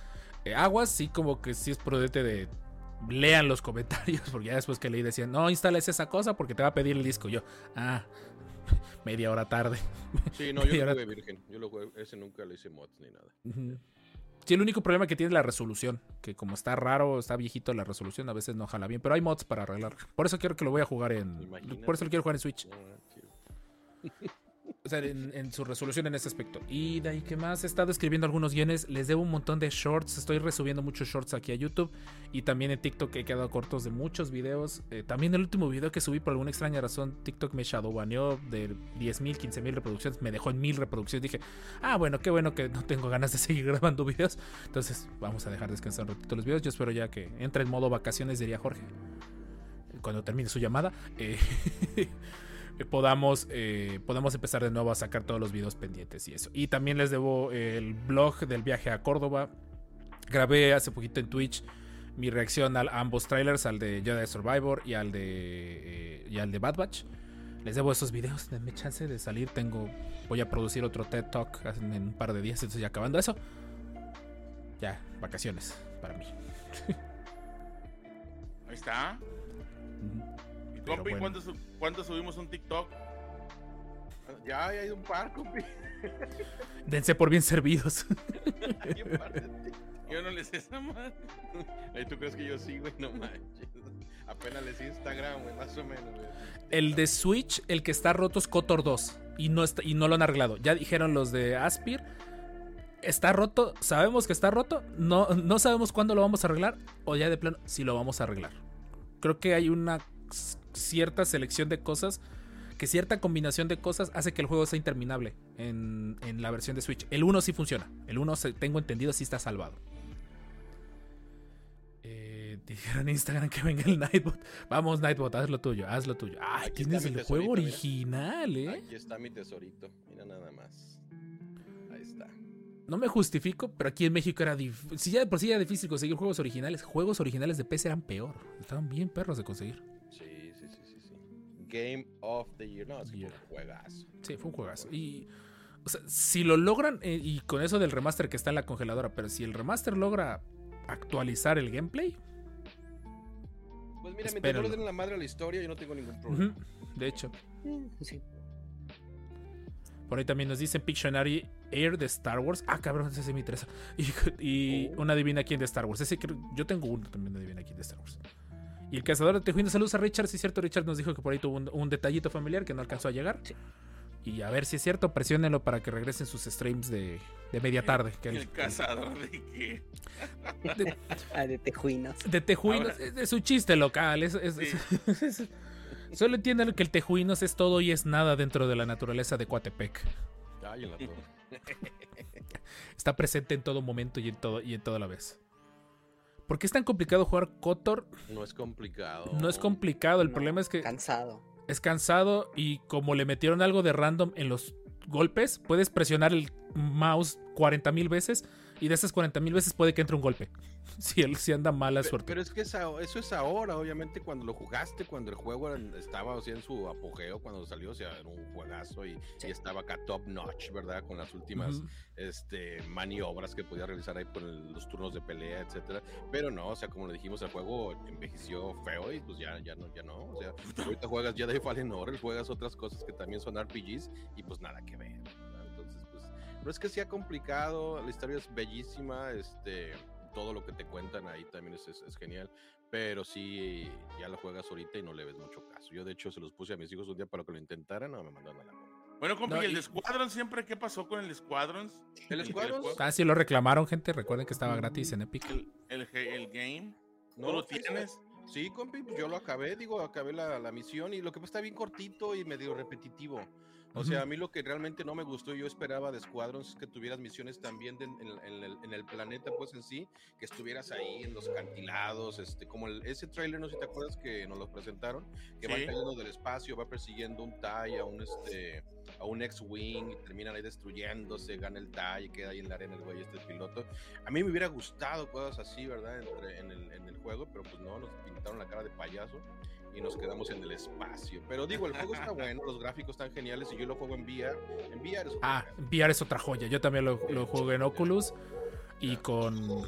eh, aguas, sí, como que sí es prudente de. Lean los comentarios, porque ya después que leí decían, no instales esa cosa porque te va a pedir el disco. Yo, ah, media hora tarde. Sí, no, yo lo jugué virgen. Yo lo jugué, ese nunca le hice mods ni nada. Sí, el único problema que tiene es la resolución. Que como está raro, está viejito la resolución, a veces no jala bien. Pero hay mods para arreglar. Por eso quiero que lo voy a jugar en. Imagínate. Por eso lo quiero jugar en Switch. O sea, en, en su resolución en ese aspecto. Y de ahí que más he estado escribiendo algunos guiones. Les debo un montón de shorts. Estoy resubiendo muchos shorts aquí a YouTube. Y también en TikTok he quedado cortos de muchos videos. Eh, también el último video que subí por alguna extraña razón, TikTok me shadowbaneó de 10.000, 15.000 reproducciones. Me dejó en 1000 reproducciones. Dije, ah, bueno, qué bueno que no tengo ganas de seguir grabando videos. Entonces vamos a dejar descansar un ratito los videos. Yo espero ya que entre en modo vacaciones, diría Jorge. Cuando termine su llamada. eh, podamos, eh, podamos empezar de nuevo a sacar todos los videos pendientes y eso. Y también les debo el blog del viaje a Córdoba. Grabé hace poquito en Twitch mi reacción a ambos trailers, al de Jedi Survivor y al de, eh, y al de Bad Batch. Les debo esos videos, denme chance de salir. Tengo, voy a producir otro TED Talk en, en un par de días, entonces ya acabando eso. Ya, vacaciones para mí. Ahí está. Compi, bueno. ¿cuándo, su- cuándo subimos un TikTok? Ya hay un par, compi. Dense por bien servidos. Hay un par de ti. Yo no les sé esa madre. ¿Tú crees que yo sí, güey? No manches. Apenas les Instagram, güey, más o menos, güey. El de Switch, el que está roto es Kotor 2. Y no, está, y no lo han arreglado. Ya dijeron los de Aspir. Está roto. Sabemos que está roto. No, no sabemos cuándo lo vamos a arreglar. O ya de plano, si lo vamos a arreglar. Creo que hay una cierta selección de cosas. Que cierta combinación de cosas hace que el juego sea interminable en, en la versión de Switch. El 1 sí funciona. El 1, se- tengo entendido, sí está salvado. Eh, dijeron en Instagram que venga el Nightbot. Vamos, Nightbot, haz lo tuyo, haz lo tuyo. Ah, Aquí tienes el juego tesorito, mira. original, ¿eh? Aquí está mi tesorito. Mira nada más. Ahí está. No me justifico, pero aquí en México era difícil. Si ya de por sí era difícil conseguir juegos originales, juegos originales de PC eran peor. Estaban bien perros de conseguir. Game of the Year. No, es que Year. fue un juegazo. Sí, fue un juegazo. Y, o sea, si lo logran, eh, y con eso del remaster que está en la congeladora, pero si el remaster logra actualizar el gameplay, Pues mira, mientras no le den la madre a la historia, yo no tengo ningún problema. de hecho, Sí. por ahí también nos dicen Pictionary Air de Star Wars. Ah, cabrón, ese sí me interesa. Y, y Oh. una Divina King de Star Wars. Ese yo tengo uno también de Divina King de Star Wars. Y el cazador de tejuinos, saludos a Richard. Sí, es cierto, Richard nos dijo que por ahí tuvo un, un detallito familiar que no alcanzó a llegar. Sí. Y a ver si es cierto, presiónenlo para que regresen sus streams de, de media tarde. Que El cazador de qué. de, Ah, de tejuinos. de tejuinos, Ahora- es, es un chiste local. Es, es- Sí. es- solo entiendan que el tejuinos es todo y es nada dentro de la naturaleza de Coatepec. Ay, en la. Está presente en todo momento y en todo y en toda la vez. ¿Por qué es tan complicado jugar Kotor? No es complicado. No es complicado, el No, problema es que Cansado. es cansado y como le metieron algo de random en los golpes, puedes presionar el mouse 40 mil veces y de esas 40 mil veces puede que entre un golpe. Si él si anda mala suerte. Pero es que es a- eso es ahora, obviamente, cuando lo jugaste, cuando el juego estaba o sea, en su apogeo, cuando salió, o sea, era un juegazo y, Sí. y estaba acá top notch, ¿verdad? Con las últimas Ujú. este, maniobras que podía realizar ahí con el- los turnos de pelea, etcétera. Pero no, o sea, como le dijimos, el juego envejeció feo y pues ya, ya no, ya no. O sea, ahorita juegas Jedi Fallen Order, juegas otras cosas que también son RPGs y pues nada que ver. No es que sea complicado, la historia es bellísima, este, todo lo que te cuentan ahí también es, es- es genial. Pero sí, ya lo juegas ahorita y no le ves mucho caso. Yo, de hecho, se los puse a mis hijos un día para que lo intentaran, no me mandaron a la Bueno, compi, No, ¿y el y- Squadron siempre qué pasó con el Squadrons? ¿El Squadrons? Ah, sí, lo reclamaron, gente. Recuerden que estaba gratis en Epic. El, el, el game. ¿No No, lo tienes? Sí, compi, pues yo lo acabé, digo, acabé la, la misión y lo que pasa está bien cortito y medio repetitivo. O sea, a mí lo que realmente no me gustó, yo esperaba de Squadrons es que tuvieras misiones también de- en, en el, en el planeta, pues en sí, que estuvieras ahí en los cantilados, este, como el- ese trailer, no sé si te acuerdas que nos lo presentaron, que va Sí. cayendo del espacio, va persiguiendo un TIE a un este a un X-Wing y terminan ahí destruyéndose, gana el TIE y queda ahí en la arena el güey este piloto. A mí me hubiera gustado cosas así, ¿verdad? Entre- en, el, en el juego, pero pues no, nos pintaron la cara de payaso y nos quedamos en el espacio. Pero digo, el juego está bueno, los gráficos están geniales y yo lo juego en VR. En VR es otra Ah, cosa. VR es otra joya. Yo también lo, lo jugué en Oculus y con,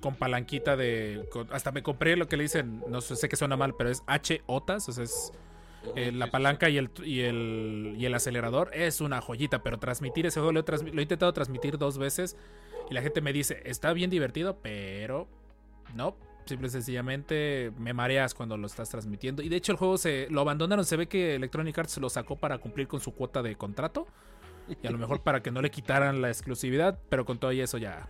con palanquita de. con- hasta me compré lo que le dicen, no sé, sé que suena mal, pero es H-OTAS, o sea, es eh, la palanca y el, y, el, y el acelerador. Es una joyita, pero transmitir ese juego lo he, transmi- lo he intentado transmitir dos veces y la gente me dice, está bien divertido, pero no. Simple y sencillamente me mareas cuando lo estás transmitiendo. Y de hecho el juego se lo abandonaron. Se ve que Electronic Arts lo sacó para cumplir con su cuota de contrato. Y a lo mejor para que no le quitaran la exclusividad, pero con todo y eso ya.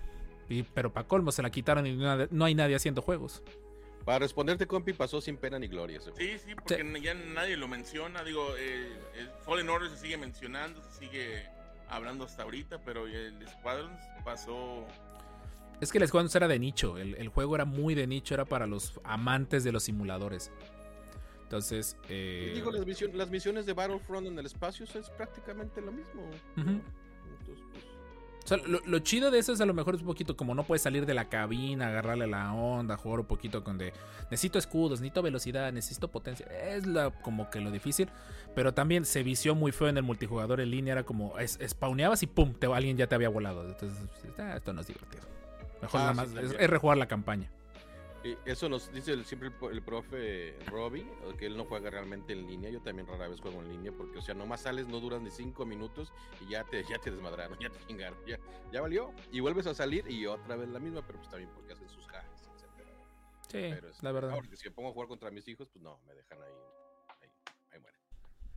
Y, pero para colmo se la quitaron y no, no hay nadie haciendo juegos. Para responderte, compi, pasó sin pena ni gloria. ese juego. Sí, sí, porque ya nadie lo menciona. Digo, eh, el Fallen Order se sigue mencionando, se sigue hablando hasta ahorita, pero el Squadrons pasó. Es que el Squadrons era de nicho. El, el juego era muy de nicho, era para los amantes de los simuladores. Entonces, eh, Digo, las, misiones, las misiones de Battlefront en el espacio es prácticamente lo mismo. Entonces, pues, o sea, lo, lo chido de eso es a lo mejor es un poquito como no puedes salir de la cabina, agarrarle la onda, jugar un poquito con de necesito escudos, necesito velocidad, necesito potencia. Es la, como que lo difícil. Pero también se vició muy feo en el multijugador en línea. Era como es, spawneabas y pum, te, alguien ya te había volado. Entonces, ah, esto no es divertido. Mejor Ah, nada sí, más es, también. es rejugar la campaña. Y eso nos dice el- siempre el, el profe Robbie, que él no juega realmente en línea. Yo también rara vez juego en línea porque, o sea, nomás sales, no duras ni cinco minutos y ya te, ya te desmadraron, ya te chingaron, ya, ya valió. Y vuelves a salir y otra vez la misma, pero pues también porque hacen sus hacks, etcétera. Sí, Pero, este, la verdad. porque si me pongo a jugar contra mis hijos, pues no, me dejan ahí. Ahí, ahí mueren.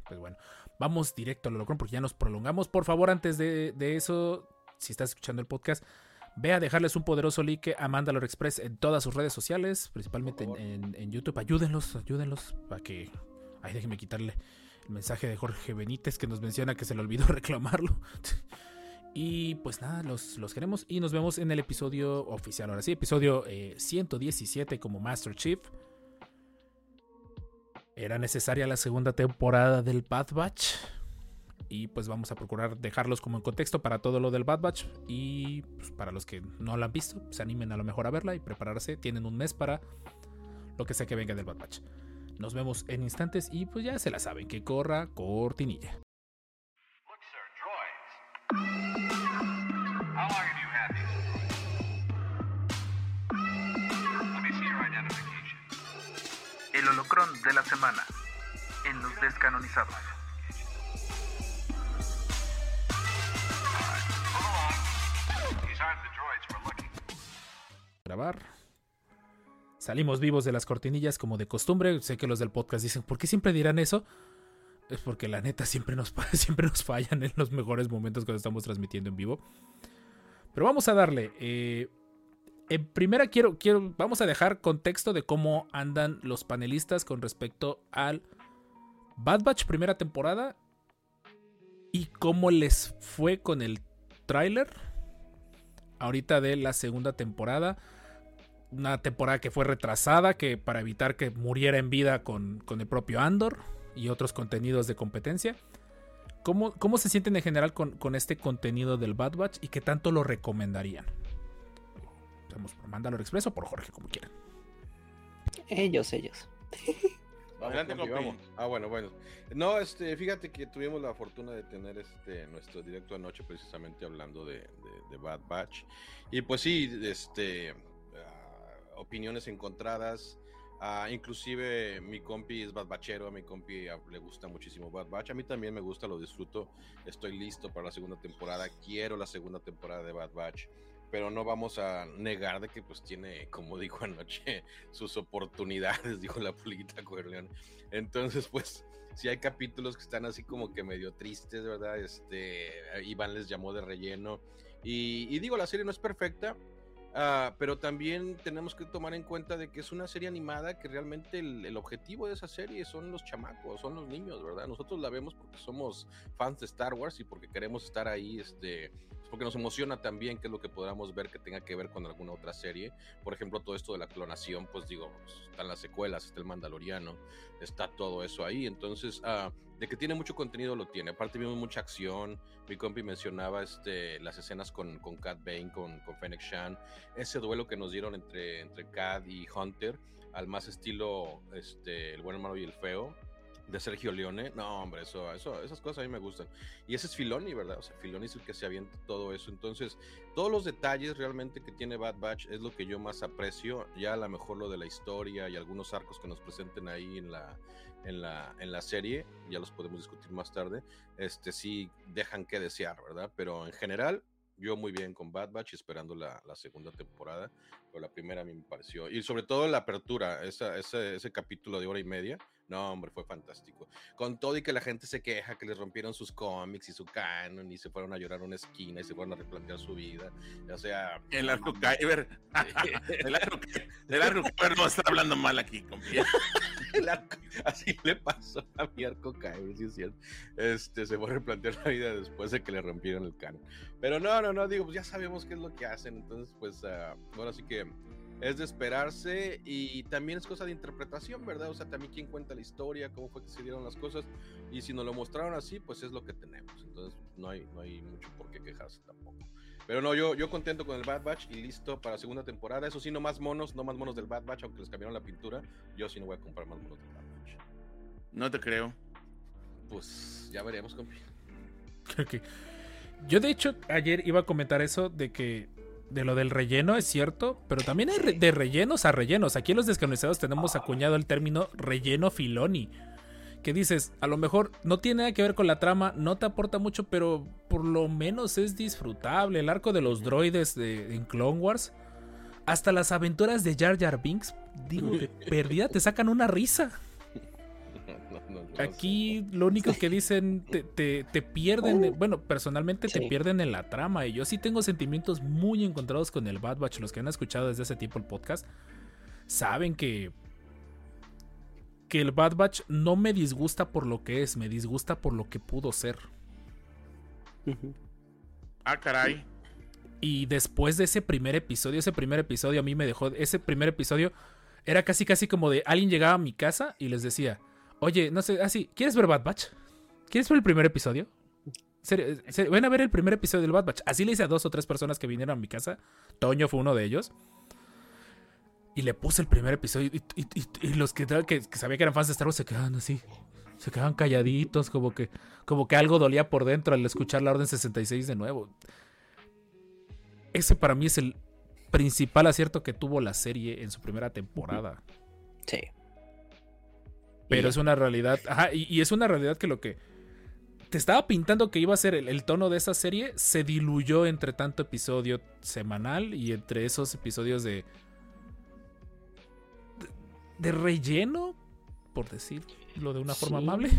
Pues bueno, vamos directo a lo locrón porque ya nos prolongamos. Por favor, antes de, de eso, si estás escuchando el podcast, ve a dejarles un poderoso like a Mandalore Express en todas sus redes sociales, principalmente en, YouTube. Ayúdenlos, ayúdenlos para que. Ay, déjenme quitarle el mensaje de Jorge Benítez que nos menciona que se le olvidó reclamarlo. Y pues nada, los, los queremos y nos vemos en el episodio oficial. Ahora sí, episodio eh, 117 como Master Chief. Era necesaria la segunda temporada del Bad Batch. Y pues vamos a procurar dejarlos como en contexto para todo lo del Bad Batch. Y pues, para los que no la han visto, se animen a lo mejor a verla y prepararse. Tienen un mes para lo que sea que venga del Bad Batch. Nos vemos en instantes y pues ya se la saben, que corra cortinilla. El holocrón de la semana en los descanonizados. Grabar. Salimos vivos de las cortinillas como de costumbre. Sé que los del podcast dicen, ¿por qué siempre dirán eso? Es porque la neta siempre nos, siempre nos fallan en los mejores momentos cuando estamos transmitiendo en vivo. Pero vamos a darle. eh, en primera quiero, quiero, vamos a dejar contexto de cómo andan los panelistas con respecto al Bad Batch primera temporada y cómo les fue con el tráiler ahorita de la segunda temporada. Una temporada que fue retrasada, que para evitar que muriera en vida con, con el propio Andor y otros contenidos de competencia. ¿Cómo, cómo se sienten en general con, con este contenido del Bad Batch y qué tanto lo recomendarían? Vamos por Mandalore Express o por Jorge, como quieran. Ellos, ellos. Vamos, Adelante, vamos. Ah, bueno, bueno. No, este, fíjate que tuvimos la fortuna de tener este nuestro directo anoche precisamente hablando de, de- de Bad Batch. Y pues sí, este opiniones encontradas. Ah, inclusive mi compi es Bad Batchero, a mi compi ah, le gusta muchísimo Bad Batch. A mí también me gusta, lo disfruto. Estoy listo para la segunda temporada. Quiero la segunda temporada de Bad Batch. pero no vamos a negar de que pues tiene, como dijo anoche, sus oportunidades, dijo la pulguita Corleone. Entonces, pues, si hay capítulos que están así como que medio tristes, ¿verdad? Este, Iván les llamó de relleno. Y digo, la serie no es perfecta, Ah, pero también tenemos que tomar en cuenta de que es una serie animada que realmente el, objetivo de esa serie son los chamacos, son los niños, ¿verdad? Nosotros la vemos porque somos fans de Star Wars y porque queremos estar ahí, este, porque nos emociona también que es lo que podamos ver que tenga que ver con alguna otra serie. Por ejemplo, todo esto de la clonación, pues digo, pues, están las secuelas, está el Mandaloriano, está todo eso ahí. Entonces, uh, de que tiene mucho contenido, lo tiene. Aparte, vimos mucha acción. Mi compi mencionaba este, las escenas con, con Cat Bane, con, con Fennec Shan. Ese duelo que nos dieron entre, entre Cat y Hunter, al más estilo este, El buen hermano y el feo de Sergio Leone. No, hombre, eso, eso, esas cosas a mí me gustan. Y ese es Filoni, ¿verdad? O sea, Filoni es el que se avienta todo eso. Entonces, todos los detalles realmente que tiene Bad Batch es lo que yo más aprecio. Ya a lo mejor lo de la historia y algunos arcos que nos presenten ahí en la, en la, en la serie, ya los podemos discutir más tarde, este sí dejan que desear, ¿verdad? Pero en general, yo muy bien con Bad Batch esperando la, la, segunda temporada, pero la primera a mí me pareció, y sobre todo la apertura, esa, ese, ese capítulo de hora y media, no, hombre, fue fantástico. Con todo y que la gente se queja que les rompieron sus cómics y su canon y se fueron a llorar a una esquina y se fueron a replantear su vida. O sea. El arco Kyber. el Kyber no está hablando mal aquí, confía. el arco, así le pasó a mi arco Kyber, sí es cierto. Este, se fue a replantear la vida después de que le rompieron el canon. Pero no, no, no, digo, pues ya sabemos qué es lo que hacen. Entonces, pues, uh, ahora sí que es de esperarse y también es cosa de interpretación, ¿verdad? O sea, también quién cuenta la historia, cómo fue que se dieron las cosas y si nos lo mostraron así, pues es lo que tenemos. Entonces no hay, no hay mucho por qué quejarse tampoco. Pero no, yo, yo contento con el Bad Batch y listo para segunda temporada. Eso sí, no más monos, no más monos del Bad Batch, aunque les cambiaron la pintura. Yo sí no voy a comprar más monos del Bad Batch. No te creo. Pues ya veremos, compi. Creo que... Yo de hecho ayer iba a comentar eso de que de lo del relleno es cierto, pero también hay re de rellenos a rellenos. Aquí en los descanonizados tenemos acuñado el término relleno filoni. Que dices, a lo mejor no tiene nada que ver con la trama, no te aporta mucho, pero por lo menos es disfrutable. El arco de los droides de, en Clone Wars, hasta las aventuras de Jar Jar Binks, digo, de perdida te sacan una risa. Aquí lo único que dicen, te, te, te pierden, bueno, personalmente te pierden en la trama. Y yo sí tengo sentimientos muy encontrados con el Bad Batch. Los que han escuchado desde ese tiempo el podcast saben que, que el Bad Batch no me disgusta por lo que es, me disgusta por lo que pudo ser. Ah, caray. Y después de ese primer episodio, ese primer episodio a mí me dejó, ese primer episodio era casi casi como de alguien llegaba a mi casa y les decía, Oye, no sé, así, ¿quieres ver Bad Batch? ¿Quieres ver el primer episodio? Se, se, ven a ver el primer episodio del Bad Batch. Así le hice a dos o tres personas que vinieron a mi casa. Toño fue uno de ellos. Y le puse el primer episodio. Y, y, y, y los que, que, que, sabía que eran fans de Star Wars se quedaban así. Se quedaban calladitos, como que, como que algo dolía por dentro al escuchar la Orden 66 de nuevo. Ese para mí es el principal acierto que tuvo la serie en su primera temporada. Sí. Pero es una realidad. Ajá, y, y, es una realidad que lo que te estaba pintando que iba a ser el, el, tono de esa serie se diluyó entre tanto episodio semanal y entre esos episodios de. De, relleno, por decirlo de una sí. forma amable.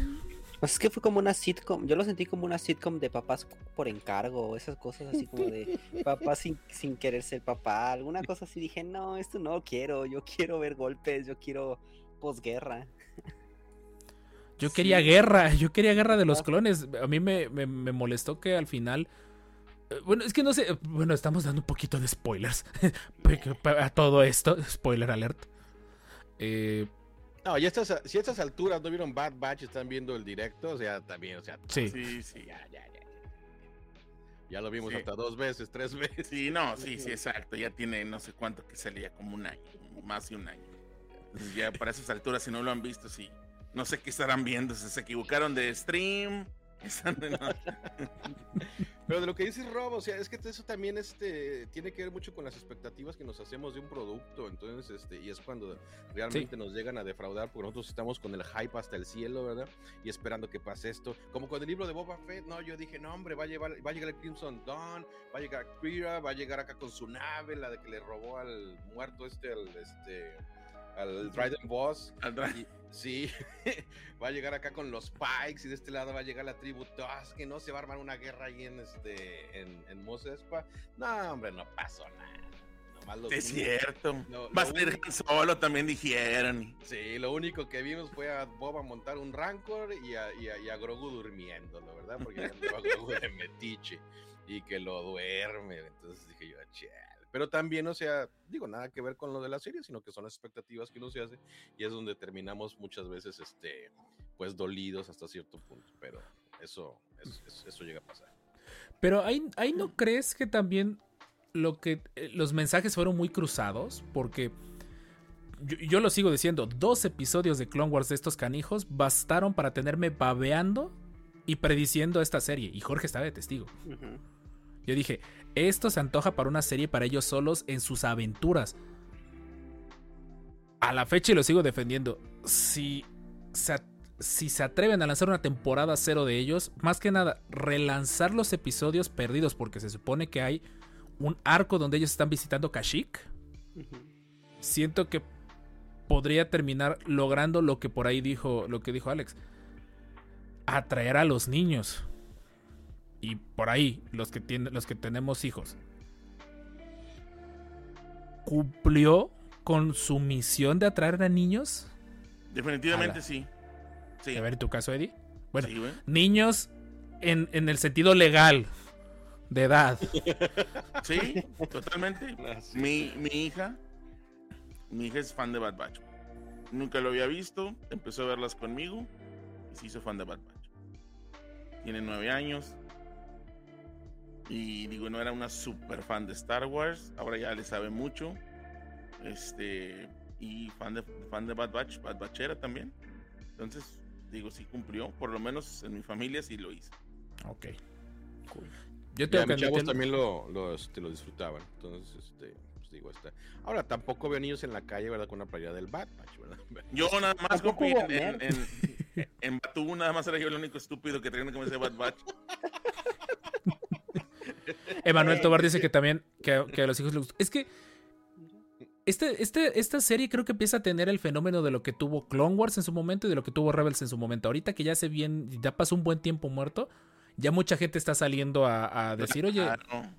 Pues es que fue como una sitcom, yo lo sentí como una sitcom de papás por encargo, esas cosas así como de papá sin, sin querer ser papá, alguna cosa así. Dije, no, esto no quiero, yo quiero ver golpes, yo quiero posguerra. Yo quería sí. guerra, yo quería guerra de los clones. A mí me, me, me, molestó que al final. eh, Bueno, es que no sé. Bueno, estamos dando un poquito de spoilers a todo esto. Spoiler alert. Eh, no, y estas, si a estas alturas no vieron Bad Batch, están viendo el directo, o sea, también, o sea. Sí, sí, sí. Ya, ya, ya. Ya lo vimos sí. hasta dos veces, tres veces. Sí, no, sí, sí, exacto. Ya tiene no sé cuánto que salía, como un año, más de un año. Ya para esas alturas, si no lo han visto, sí no sé qué estarán viendo, si se equivocaron de stream no- no. Pero de lo que dices Rob, o sea, es que eso también este, tiene que ver mucho con las expectativas que nos hacemos de un producto, entonces, este, y es cuando realmente nos llegan a defraudar, porque nosotros estamos con el hype hasta el cielo, ¿verdad? Y esperando que pase esto, como con el libro de Boba Fett, no, yo dije, no, hombre, va a, llevar, va a llegar el Crimson Dawn, va a llegar Kira, va a llegar acá con su nave, la de que le robó al muerto este, al, este, al Dryden Boss, Atrás. y- sí, va a llegar acá con los Pikes y de este lado va a llegar la tribu que no se va a armar una guerra ahí en este en, en Mos Espa. No, hombre, no pasó nada. Los Es únicos- cierto. Lo- Va a ser Solo, también dijeron. Sí, lo único que vimos fue a Boba montar un Rancor y a, y a- y a Grogu durmiendo, la verdad, porque ya andaba Grogu de metiche y que lo duerme. Entonces dije yo, chale. Pero también, o sea, digo, nada que ver con lo de la serie, sino que son las expectativas que uno se hace y es donde terminamos muchas veces, este, pues dolidos hasta cierto punto. Pero eso, es- es- eso llega a pasar. Pero ahí, ahí no crees que también lo que eh, los mensajes fueron muy cruzados, porque yo, yo lo sigo diciendo, dos episodios de Clone Wars de estos canijos bastaron para tenerme babeando y prediciendo esta serie. Y Jorge estaba de testigo. Ujú. Yo dije, esto se antoja para una serie para ellos solos en sus aventuras. A la fecha y lo sigo defendiendo. Si se, si se atreven a lanzar una temporada cero de ellos, más que nada, relanzar los episodios perdidos, porque se supone que hay un arco donde ellos están visitando Kashyyyk. Siento que podría terminar logrando lo que por ahí dijo, lo que dijo Alex. Atraer a los niños. Y por ahí, los que tienen, los que tenemos hijos. ¿Cumplió con su misión de atraer a niños? Definitivamente sí. Sí. A ver, en tu caso, Eddie. Bueno, Sí, niños en, en el sentido legal de edad. Sí, totalmente. Ah. Mi, mi hija, mi hija es fan de Bad Batch. Nunca lo había visto, empezó a verlas conmigo y se hizo fan de Bad Batch. Tiene nueve años y digo, no era una super fan de Star Wars, ahora ya le sabe mucho. Este, y fan de, fan de Bad Batch, Bad Batchera también. Entonces, digo, sí cumplió, por lo menos en mi familia sí lo hizo. Ok. Yo Ya, tengo que mis chavos también lo, lo, este, lo disfrutaban. Entonces, este, pues digo, está. Ahora, tampoco veo niños en la calle, ¿verdad? Con una playera del Bad Batch, ¿verdad? Yo nada más compi, en, en, en, en Batú, nada más era yo el único estúpido que traía una camisa de Bad Batch. Emanuel Tobar dice que también que, que a los hijos les. Es que este, este, esta serie creo que empieza a tener el fenómeno de lo que tuvo Clone Wars en su momento y de lo que tuvo Rebels en su momento. Ahorita que ya se bien, ya pasó un buen tiempo muerto, ya mucha gente está saliendo a, a decir, oye, Claro.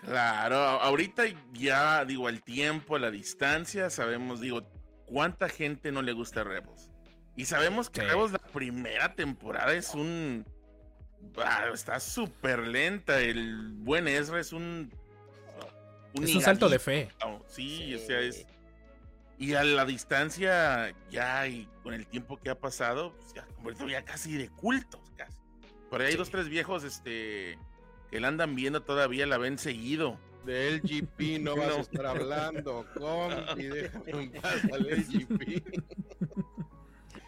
Claro, ahorita ya, digo, al tiempo, a la distancia, sabemos, digo, cuánta gente no le gusta Rebels. Y sabemos que Sí. Rebels la primera temporada es un... ah, está súper lenta. El buen Ezra es un... es un salto de fe. Oh, Sí, Sí. o sea, es. Y a la distancia, ya y con el tiempo que ha pasado, pues ya convertido ya casi de cultos, casi. Por ahí hay Sí. dos, tres viejos, este, que la andan viendo todavía, la ven seguido. De LGP no vas No. a estar hablando, compi, déjame en paz al LGP.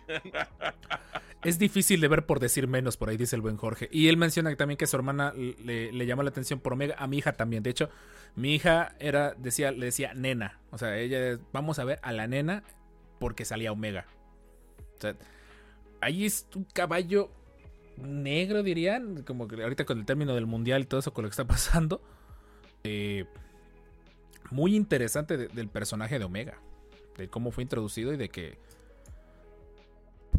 Es difícil de ver por decir menos, por ahí dice el buen Jorge. Y él menciona también que su hermana le, le llama la atención por Omega, a mi hija también. De hecho, mi hija era, decía, le decía nena. O sea, ella, vamos a ver a la nena porque salía Omega. O sea, ahí es un caballo negro, dirían. Como que ahorita con el término del mundial y todo eso, con lo que está pasando. eh, muy interesante de- del personaje de Omega. De cómo fue introducido y de que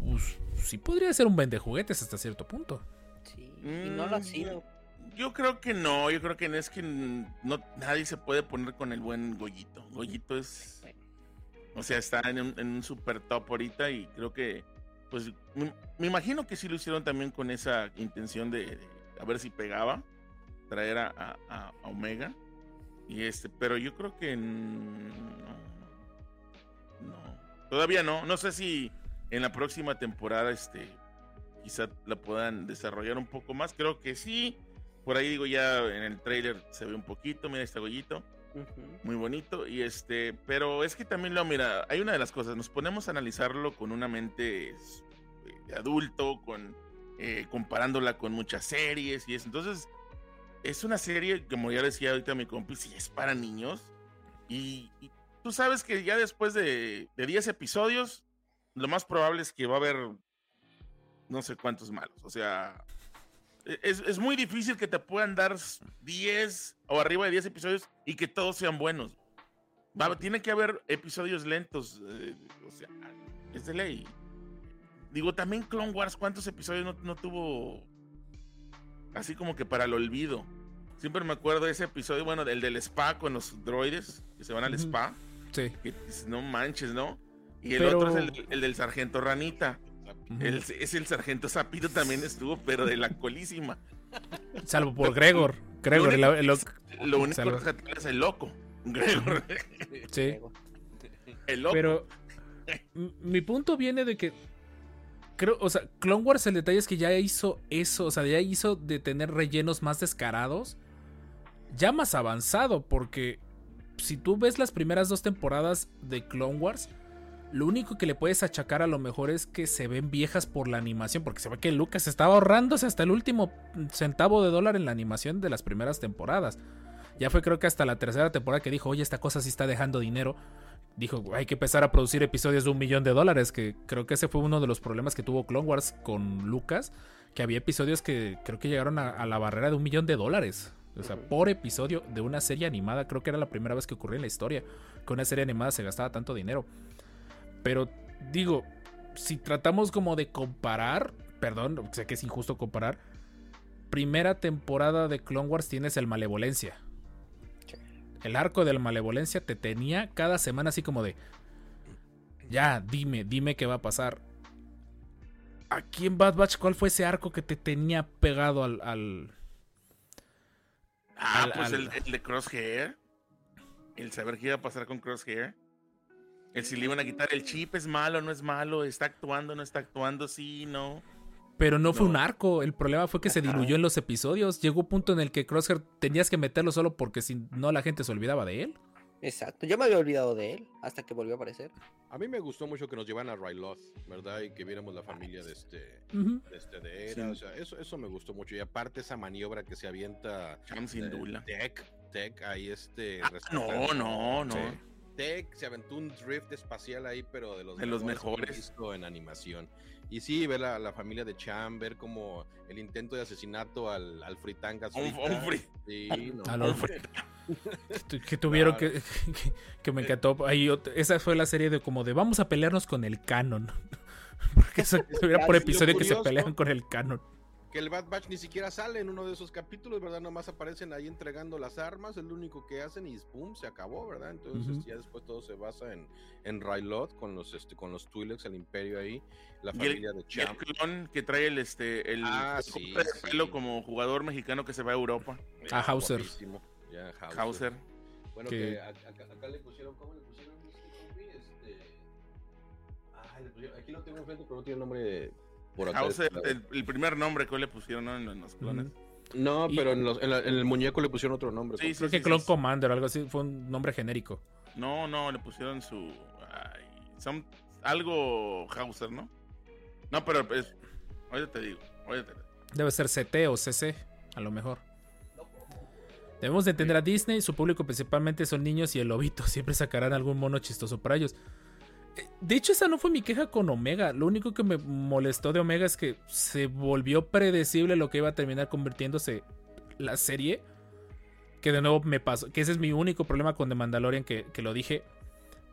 pues sí podría ser un vende juguetes hasta cierto punto. Sí, y no lo ha Mm, sido. Yo creo que no, yo creo que no es que no, nadie se puede poner con el buen Goyito. Goyito es, Bueno, o sea, está en un, en un super top ahorita y creo que, pues, me, me imagino que sí lo hicieron también con esa intención de, de a ver si pegaba, traer a, a- a- Omega. Y este, pero yo creo que no, no, todavía no. No sé si en la próxima temporada, este, quizá la puedan desarrollar un poco más. Creo que sí. Por ahí digo ya en el trailer se ve un poquito, mira este gollito, ujú. muy bonito y este, pero es que también lo mira, hay una de las cosas, nos ponemos a analizarlo con una mente eh, de adulto, con eh, comparándola con muchas series y eso. Entonces, es una serie, como ya decía ahorita mi compi, sí es para niños. Y, y tú sabes que ya después de, de 10 episodios, lo más probable es que va a haber no sé cuántos malos. O sea, e, es, es muy difícil que te puedan dar 10 o arriba de 10 episodios y que todos sean buenos. Va- tiene que haber episodios lentos. eh, o sea, es de ley. Digo, también Clone Wars, ¿cuántos episodios no, no tuvo así como que para el olvido? Siempre me acuerdo de ese episodio, bueno, del del spa con los droides que se van al spa. Sí. Que no manches, ¿no? Y el Pero- otro es el, del- el del sargento Ranita. El- es el sargento Zapito también estuvo, pero de la colísima. Salvo por Gregor. Gregor, el, el- Lo único Salvo. rescatable es el loco. Gregor. sí. El loco. Pero mi punto viene de que creo, o sea, Clone Wars el detalle es que ya hizo eso, o sea, ya hizo de tener rellenos más descarados, ya más avanzado, porque si tú ves las primeras dos temporadas de Clone Wars, lo único que le puedes achacar a lo mejor es que se ven viejas por la animación, porque se ve que Lucas estaba ahorrándose hasta el último centavo de dólar en la animación de las primeras temporadas. Ya fue creo que hasta la tercera temporada que dijo, oye, esta cosa sí está dejando dinero. Dijo, hay que empezar a producir episodios de un millón de dólares, que creo que ese fue uno de los problemas que tuvo Clone Wars con Lucas, que había episodios que creo que llegaron a, a la barrera de un millón de dólares. O sea, por episodio de una serie animada, creo que era la primera vez que ocurrió en la historia que una serie animada se gastaba tanto dinero. Pero digo, si tratamos como de comparar, perdón, sé que es injusto comparar, primera temporada de Clone Wars tienes el Malevolencia. El arco del Malevolencia te tenía cada semana así como de, ya, dime, dime qué va a pasar. Aquí en Bad Batch, ¿cuál fue ese arco que te tenía pegado al... al- ah, al- pues al- el, el de Crosshair. El saber qué iba a pasar con Crosshair. El si le iban a quitar el chip, es malo, no es malo, está actuando, no está actuando, sí, no. Pero no fue un arco, el problema fue que se diluyó en los episodios. Llegó un punto en el que Crosshair tenías que meterlo solo porque si no la gente se olvidaba de él. Exacto, yo me había olvidado de él hasta que volvió a aparecer. A mí me gustó mucho que nos llevan a Ryloth, ¿verdad? Y que viéramos la familia de este, de este de Era. O sea, eso, eso me gustó mucho. Y aparte esa maniobra que se avienta Cham sin eh, duda. Tech, Tech, ahí este. Ah, no, no, no. Sí. Tech se aventó un drift espacial ahí, pero de los De los mejores. visto en animación. Y sí, ver la, la familia de Cham, ver como el intento de asesinato al, al Fritanga. Sí, no. A lo- que, tuvieron Claro. que, que, que me encantó. Ahí, esa fue la serie de como de vamos a pelearnos con el canon. Porque eso era por episodio que se pelean con el canon. Que el Bad Batch ni siquiera sale en uno de esos capítulos, ¿verdad? Nomás aparecen ahí entregando las armas, es lo único que hacen y ¡pum! se acabó, ¿verdad? Entonces ya después todo se basa en, en Ryloth con los este, con los Twi'leks, el imperio ahí, la el, familia de y el Champ. clon que trae el este el, Ah, el sí, sí. pelo como jugador mexicano que se va a Europa. a Hauser. guapísimo. Ya, Hauser. Hauser. Bueno, Que- acá, acá le pusieron, ¿cómo le pusieron este? Este... Ay, le pusieron- aquí lo tengo enfrente, pero no tiene nombre de- por acá. Este, el, el primer nombre que le pusieron ¿no? en, en los clones. No, Y- pero en, los- en la- en el muñeco le pusieron otro nombre. Sí. Creo sí, que Clone sí. Commander o algo así fue un nombre genérico. No, no, le pusieron su. ay, son algo Hauser, ¿no? No, pero es. Ahorita te digo. Ahorita te digo. Debe ser CT o CC, a lo mejor. Debemos de entender a Disney, su público principalmente son niños y el lobito, siempre sacarán algún mono chistoso para ellos. De hecho, esa no fue mi queja con Omega. Lo único que me molestó de Omega es que se volvió predecible lo que iba a terminar convirtiéndose la serie. Que de nuevo me pasó. Que ese es mi único problema con The Mandalorian, que, que lo dije.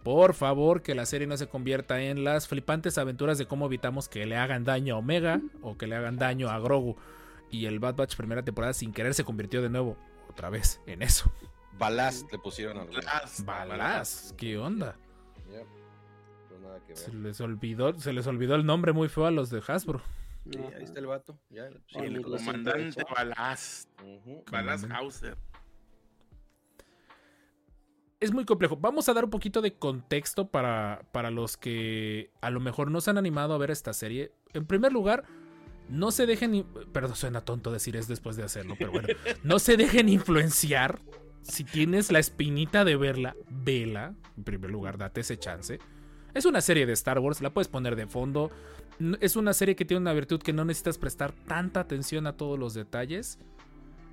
Por favor, que la serie no se convierta en las flipantes aventuras de cómo evitamos que le hagan daño a Omega o que le hagan daño a Grogu. Y el Bad Batch primera temporada sin querer se convirtió de nuevo otra vez en eso. Balast le pusieron al Balas, Balas, ¿qué onda? Ya, pero nada que Se les olvidó, se les olvidó el nombre muy feo a los de Hasbro. Sí, ahí está el vato. Ya, Sí, el comandante. Balast Comandante. Hauser. Es muy complejo. Vamos a dar un poquito de contexto para, para los que a lo mejor no se han animado a ver esta serie. En primer lugar, no se dejen. Perdón, suena tonto decir es después de hacerlo, pero bueno. No se dejen influenciar. Si tienes la espinita de verla, vela. En primer lugar, date ese chance. Es una serie de Star Wars, la puedes poner de fondo. Es una serie que tiene una virtud que no necesitas prestar tanta atención a todos los detalles.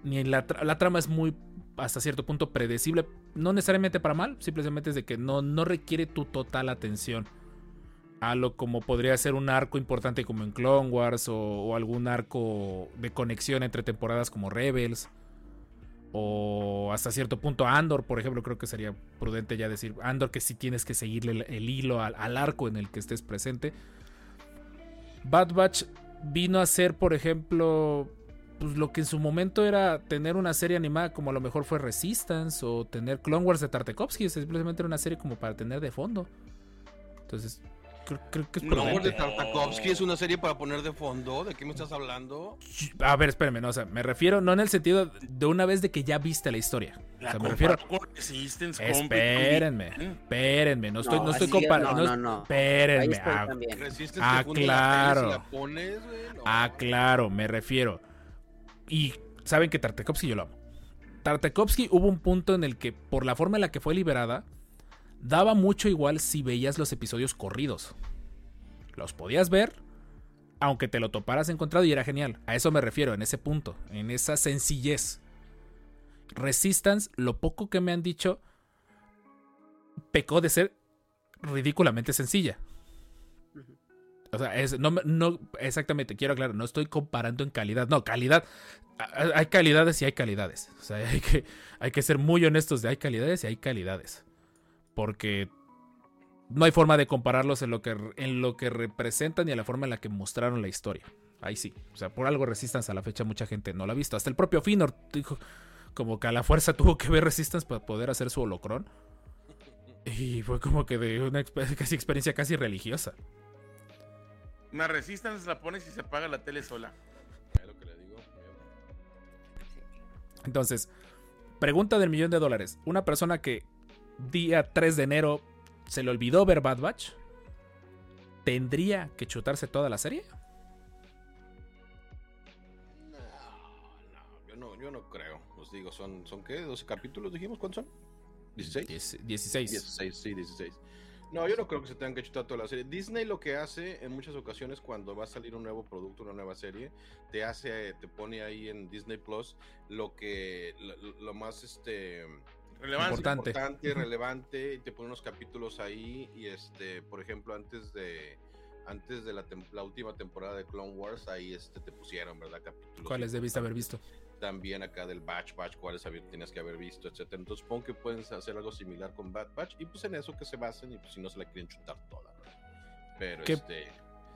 Ni la, la trama es muy, hasta cierto punto, predecible. No necesariamente para mal, simplemente es de que no, no requiere tu total atención. A lo como podría ser un arco importante como en Clone Wars o algún arco de conexión entre temporadas como Rebels. O hasta cierto punto Andor, por ejemplo, creo que sería prudente ya decir Andor que sí tienes que seguirle el, hilo al, arco en el que estés presente. Bad Batch vino a ser, por ejemplo, pues lo que en su momento era tener una serie animada como a lo mejor fue Resistance o tener Clone Wars de Tartakovsky, simplemente era una serie como para tener de fondo. Entonces, creo, creo que es No, Wars de prudente. Tartakovsky es una serie para poner de fondo. ¿De qué me estás hablando? A ver, espérenme, no, o sea, me refiero no en el sentido de una vez de que ya viste la historia. La o sea, me refiero con Resistance, Espérenme, también. espérenme, no estoy, no, No, estoy comparando. no, no, no, Espérenme. ah, Ah, claro. la pones, güey, no. Ah, claro, me refiero. Y saben que Tartakovsky yo lo amo. Tartakovsky hubo un punto en el que, por la forma en la que fue liberada, daba mucho igual si veías los episodios corridos. Los podías ver, aunque te lo toparas encontrado y era genial. A eso me refiero, en ese punto, en esa sencillez. Resistance, lo poco que me han dicho, pecó de ser ridículamente sencilla. O sea, es, no, no, exactamente, quiero aclarar, no estoy comparando en calidad. No, calidad. Hay calidades y hay calidades. O sea, hay que, hay que ser muy honestos de hay calidades y hay calidades. Porque no hay forma de compararlos en lo que, en lo que representan y a la forma en la que mostraron la historia. Ahí sí. O sea, por algo Resistance a la fecha mucha gente no la ha visto. Hasta el propio Finor dijo como que a la fuerza tuvo que ver Resistance para poder hacer su holocron. Y fue como que de una casi experiencia casi religiosa. Una Resistance la pones y se apaga la tele sola. Lo que le digo. Entonces, pregunta del millón de dólares. Una persona que día 3 de enero se le olvidó ver Bad Batch, ¿tendría que chutarse toda la serie? No, no, yo no, yo no creo. Os digo, son, son qué, 12 capítulos dijimos, ¿cuántos son? 16. Diez- 16. 16, sí, 16. No, yo no creo que se tengan que chutar toda la serie. Disney lo que hace en muchas ocasiones cuando va a salir un nuevo producto, una nueva serie, te hace, te pone ahí en Disney Plus lo que, lo, lo más este Relevancia. Importante. importante, relevante, y te pone unos capítulos ahí y este, por ejemplo, antes de antes de la, la última temporada de Clone Wars, ahí este te pusieron, ¿verdad? Capítulos ¿Cuáles debiste haber visto? también acá del Batch Batch, cuáles tenías que haber visto, etcétera. Entonces supongo que pueden hacer algo similar con Bad Batch y pues en eso que se basen y pues si no se la quieren chutar toda. ¿no? Pero ¿Qué este,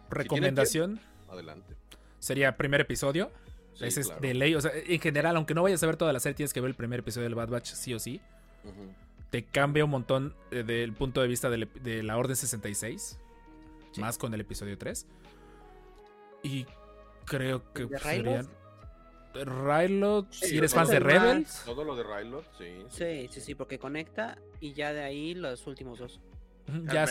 Recomendación adelante. sería primer episodio. Sí, Ese es de ley. O sea, en general, aunque no vayas a ver toda la serie, tienes que ver el primer episodio del Bad Batch, sí o sí. Te cambia un montón eh, del punto de vista de la Orden 66. Más con el episodio 3. Y creo que ¿De serían. Rylot? Sí, si eres fans de. Rebels. Todo lo de Rylot, sí. Sí, sí, sí, porque conecta y ya de ahí los últimos dos. Ya-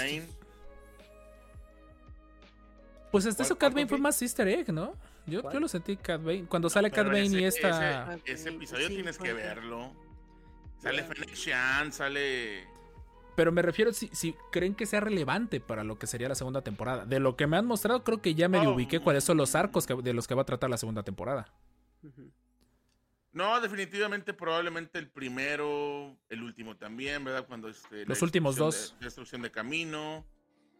pues hasta ¿Cuál- eso Cat Bane fue más Easter egg, ¿no? Yo, yo lo sentí Cat Bane. Cuando sale Cat Bane y esta. Ese, ese episodio Sí, tienes que verlo. Sale Fennec Shan, sale. Pero me refiero si, si creen que sea relevante para lo que sería la segunda temporada. De lo que me han mostrado, creo que ya medio Oh. ubiqué cuáles son los arcos que- de los que va a tratar la segunda temporada. No, definitivamente, probablemente el primero, el último también, ¿verdad? Cuando este, Los últimos dos. de- destrucción de camino.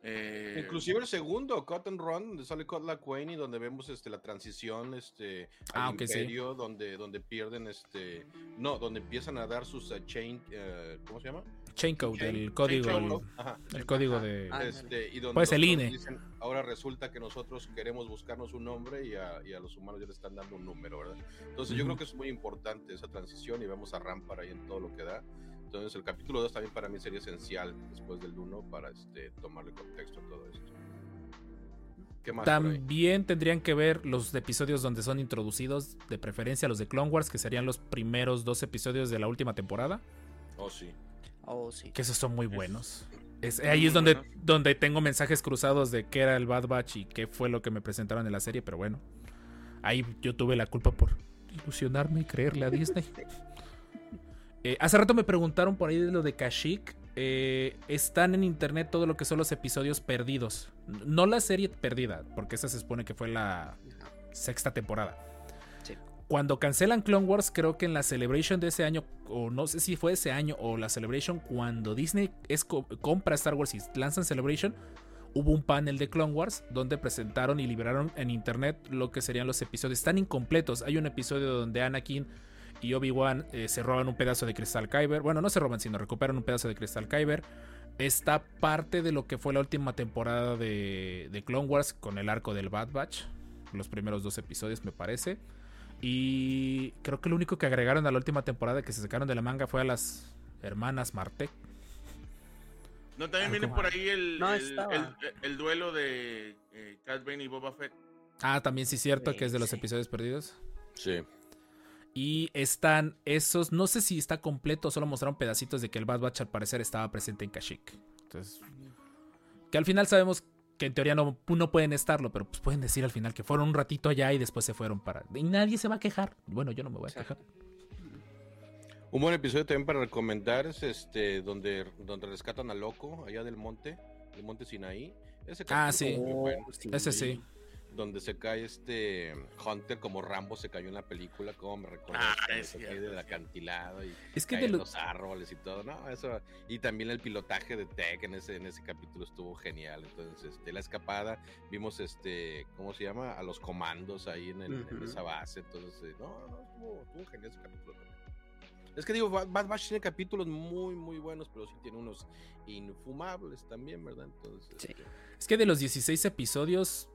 Eh, Inclusive el segundo, Cut and Run, donde sale Cutla Queen y donde vemos este, la transición este, al Ah, sí. imperio, donde, donde pierden, este, no, donde empiezan a dar sus eh, chain, eh, ¿cómo se llama? Chain- el código. chain el- code, ajá. el código Ajá. de. Ah, Este, y donde Pues el INE. dicen, ahora resulta que nosotros queremos buscarnos un nombre y a, y a los humanos ya le están dando un número, ¿verdad? Entonces yo creo que es muy importante esa transición y vemos a Rampart ahí en todo lo que da. Entonces el capítulo 2 también para mí sería esencial después del 1 para este, tomarle contexto a todo esto. ¿Qué más? También tendrían que ver los episodios donde son introducidos, de preferencia los de Clone Wars, que serían los primeros dos episodios de la última temporada, Oh, sí. Oh, sí. que esos son muy buenos. Es, ahí es donde, donde tengo mensajes cruzados de qué era el Bad Batch y qué fue lo que me presentaron en la serie, pero bueno, ahí yo tuve la culpa por ilusionarme y creerle a Disney. Eh, hace rato me preguntaron por ahí de lo de Kashyyyk. eh, están en internet todo lo que son los episodios perdidos. No la serie perdida, porque esa se supone que fue la sexta temporada. Sí. Cuando cancelan Clone Wars, creo que en la Celebration de ese año, o no sé si fue ese año o la Celebration, cuando Disney es co- compra Star Wars y lanzan Celebration, hubo un panel de Clone Wars donde presentaron y liberaron en internet lo que serían los episodios. Están incompletos. Hay un episodio donde Anakin y Obi-Wan eh, se roban un pedazo de cristal Kyber. Bueno, no se roban, sino recuperan un pedazo de cristal Kyber. Está parte de lo que fue la última temporada de, de Clone Wars con el arco del Bad Batch. Los primeros dos episodios, me parece. Y creo que lo único que agregaron a la última temporada que se sacaron de la manga fue a las hermanas Martek. No, también viene Algo por ahí el, No, el, estaba. el- el duelo de eh, Cat Bane y Boba Fett. Ah, también sí, cierto, Sí, que es de los sí. episodios perdidos. Sí. Y están esos, no sé si está completo, solo mostraron pedacitos de que el Bad Batch al parecer estaba presente en Kashyyyk. Entonces, que al final sabemos que en teoría no, no pueden estarlo, pero pues pueden decir al final que fueron un ratito allá y después se fueron para... Y nadie se va a quejar. Bueno, yo no me voy a quejar. Un buen episodio también para recomendar es este donde, donde rescatan a Loco allá del monte, del monte Sinaí. Ese Ah, sí. muy bueno. Ese sí. Donde se cae este Hunter como Rambo se cayó en la película, como me recuerdo Ah, es se cae del acantilado y Es que de en lo- los árboles y todo, no, eso y también el pilotaje de Tech en ese en ese capítulo estuvo genial. Entonces, este, la escapada, vimos este, ¿cómo se llama? A los comandos ahí en, el- en Ujú. esa base, entonces, no, no, estuvo, estuvo genial ese capítulo también. Es que digo, Bad Bad Batch tiene capítulos muy, muy buenos, pero sí tiene unos infumables también, ¿verdad? Entonces, Sí. este, Es que de los 16 episodios,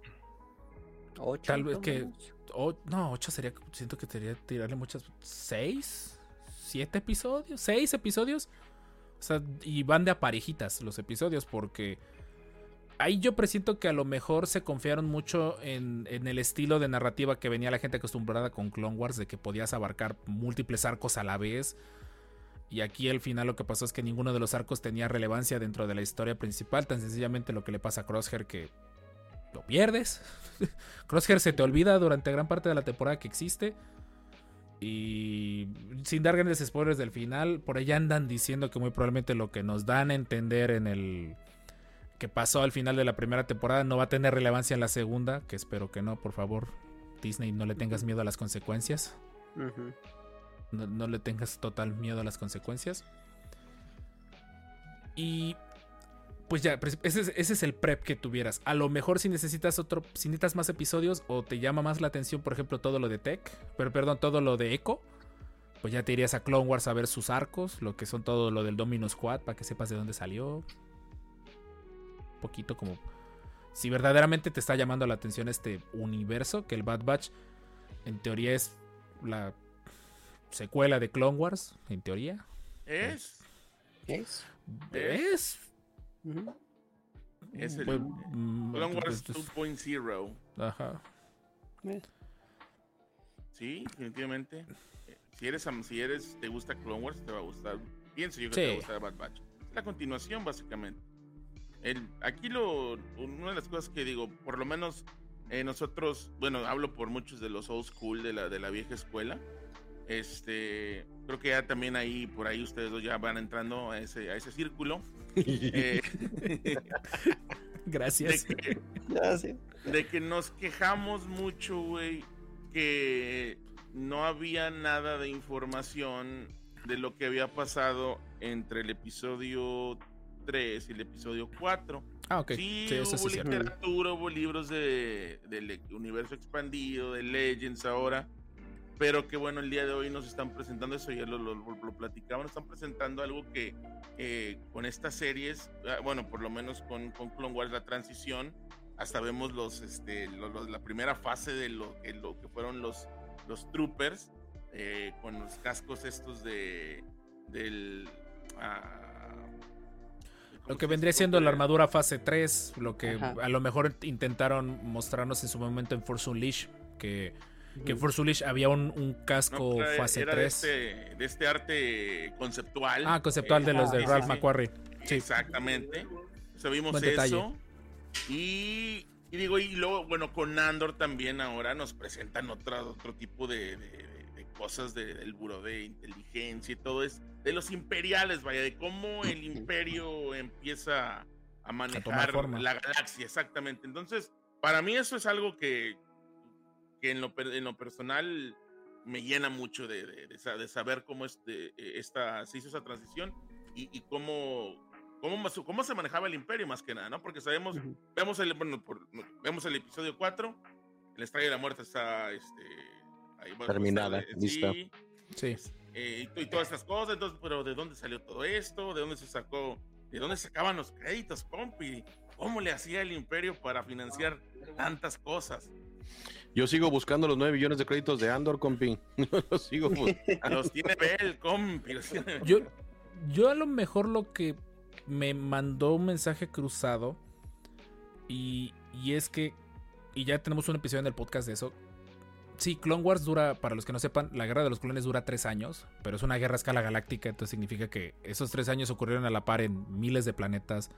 Ocho, Tal vez que- o- no, 8 sería, siento que que tirarle muchas... ¿6? ¿7 episodios? ¿6 episodios? O sea, y van de a parejitas los episodios porque... Ahí yo presiento que a lo mejor se confiaron mucho en, en el estilo de narrativa que venía la gente acostumbrada con Clone Wars, de que podías abarcar múltiples arcos a la vez. Y aquí al final lo que pasó es que ninguno de los arcos tenía relevancia dentro de la historia principal. Tan sencillamente lo que le pasa a Crosshair que lo pierdes. Crosshair se te olvida durante gran parte de la temporada que existe. Y sin dar grandes spoilers del final, por allá andan diciendo que muy probablemente lo que nos dan a entender en el que pasó al final de la primera temporada no va a tener relevancia en la segunda, que espero que no, por favor. Disney, no le tengas miedo a las consecuencias. No le tengas total miedo a las consecuencias. Y pues ya, pues, ese es, ese es el prep que tuvieras. A lo mejor si necesitas otro, si necesitas más episodios o te llama más la atención, por ejemplo, todo lo de Tech, pero perdón, todo lo de Echo, pues ya te irías a Clone Wars a ver sus arcos, lo que son todo lo del Domino Squad, para que sepas de dónde salió. Un poquito como si verdaderamente te está llamando la atención este universo, que el Bad Batch en teoría es la secuela de Clone Wars, en teoría. Es, ¿Es? Es. Es el pues, mm, Clone Wars pues, 2.0. Ajá. Eh, Sí, definitivamente. Eh, Si eres, am- si eres, te gusta Clone Wars, te va a gustar. Pienso yo que te va a gustar Bad Batch. Es la continuación, básicamente. El, aquí lo, una de las cosas que digo, por lo menos eh, nosotros, bueno, hablo por muchos de los old school de la, de la vieja escuela. Este, creo que ya también ahí, por ahí ustedes dos ya van entrando a ese, a ese círculo. Eh, Gracias. de que, de nos quejamos mucho, güey, que no había nada de información de lo que había pasado entre el episodio 3 y el episodio 4. Ah, ok. Sí, Sí, eso sí hubo cierto. literatura, hubo libros de, del universo expandido, de Legends ahora, pero que bueno, el día de hoy nos están presentando eso, ya lo, lo, lo platicamos, nos están presentando algo que eh, con estas series, ah, bueno, por lo menos con, con Clone Wars, la transición, hasta vemos los, este, lo- lo- la primera fase de lo, que- lo que fueron los, los troopers, eh, con los cascos estos de, del... ah, ¿cómo Lo que vendría siendo la armadura fase 3, lo que Ajá. a lo mejor intentaron mostrarnos en su momento en Force Unleashed, que, que en Force había un, un No, casco pues, era- fase era 3. De este, de este arte conceptual. Ah, conceptual de los de sí, Ralph sí. McQuarrie. Sí. Exactamente. O sea, vimos eso. Y, y digo, y luego, bueno, con Andor también ahora nos presentan otra, otro tipo de, de- de- cosas de- del buró de inteligencia y todo es de los imperiales, vaya, de cómo el imperio empieza a manejar forma. la galaxia, exactamente. Entonces, para mí eso es algo que, que en, lo, en lo personal me llena mucho de, de- de sa- de saber cómo este, esta, se hizo esa transición y, y cómo, cómo, cómo se manejaba el imperio más que nada, ¿no? Porque sabemos, Ujú. vemos, el, bueno, por- vemos el episodio 4, el Estrella de la Muerte está este, ahí, bueno, Terminada, eh, lista. sí, Sí. eh, y, to- y todas estas cosas, entonces, pero ¿de dónde salió todo esto? ¿De dónde se sacó? ¿De dónde sacaban los créditos, compi? ¿Cómo le hacía el imperio para financiar tantas cosas? Yo sigo buscando los 9 millones de créditos de Andor, compi. los sigo buscando. Los tiene Bell, compi. los tiene- Yo, yo a lo mejor lo que me mandó un mensaje cruzado y, y es que, y ya tenemos un episodio en el podcast de eso. Sí, Clone Wars dura, para los que no sepan, la guerra de los clones dura tres años, pero es una guerra a escala galáctica, entonces significa que esos tres años ocurrieron a la par en miles de planetas.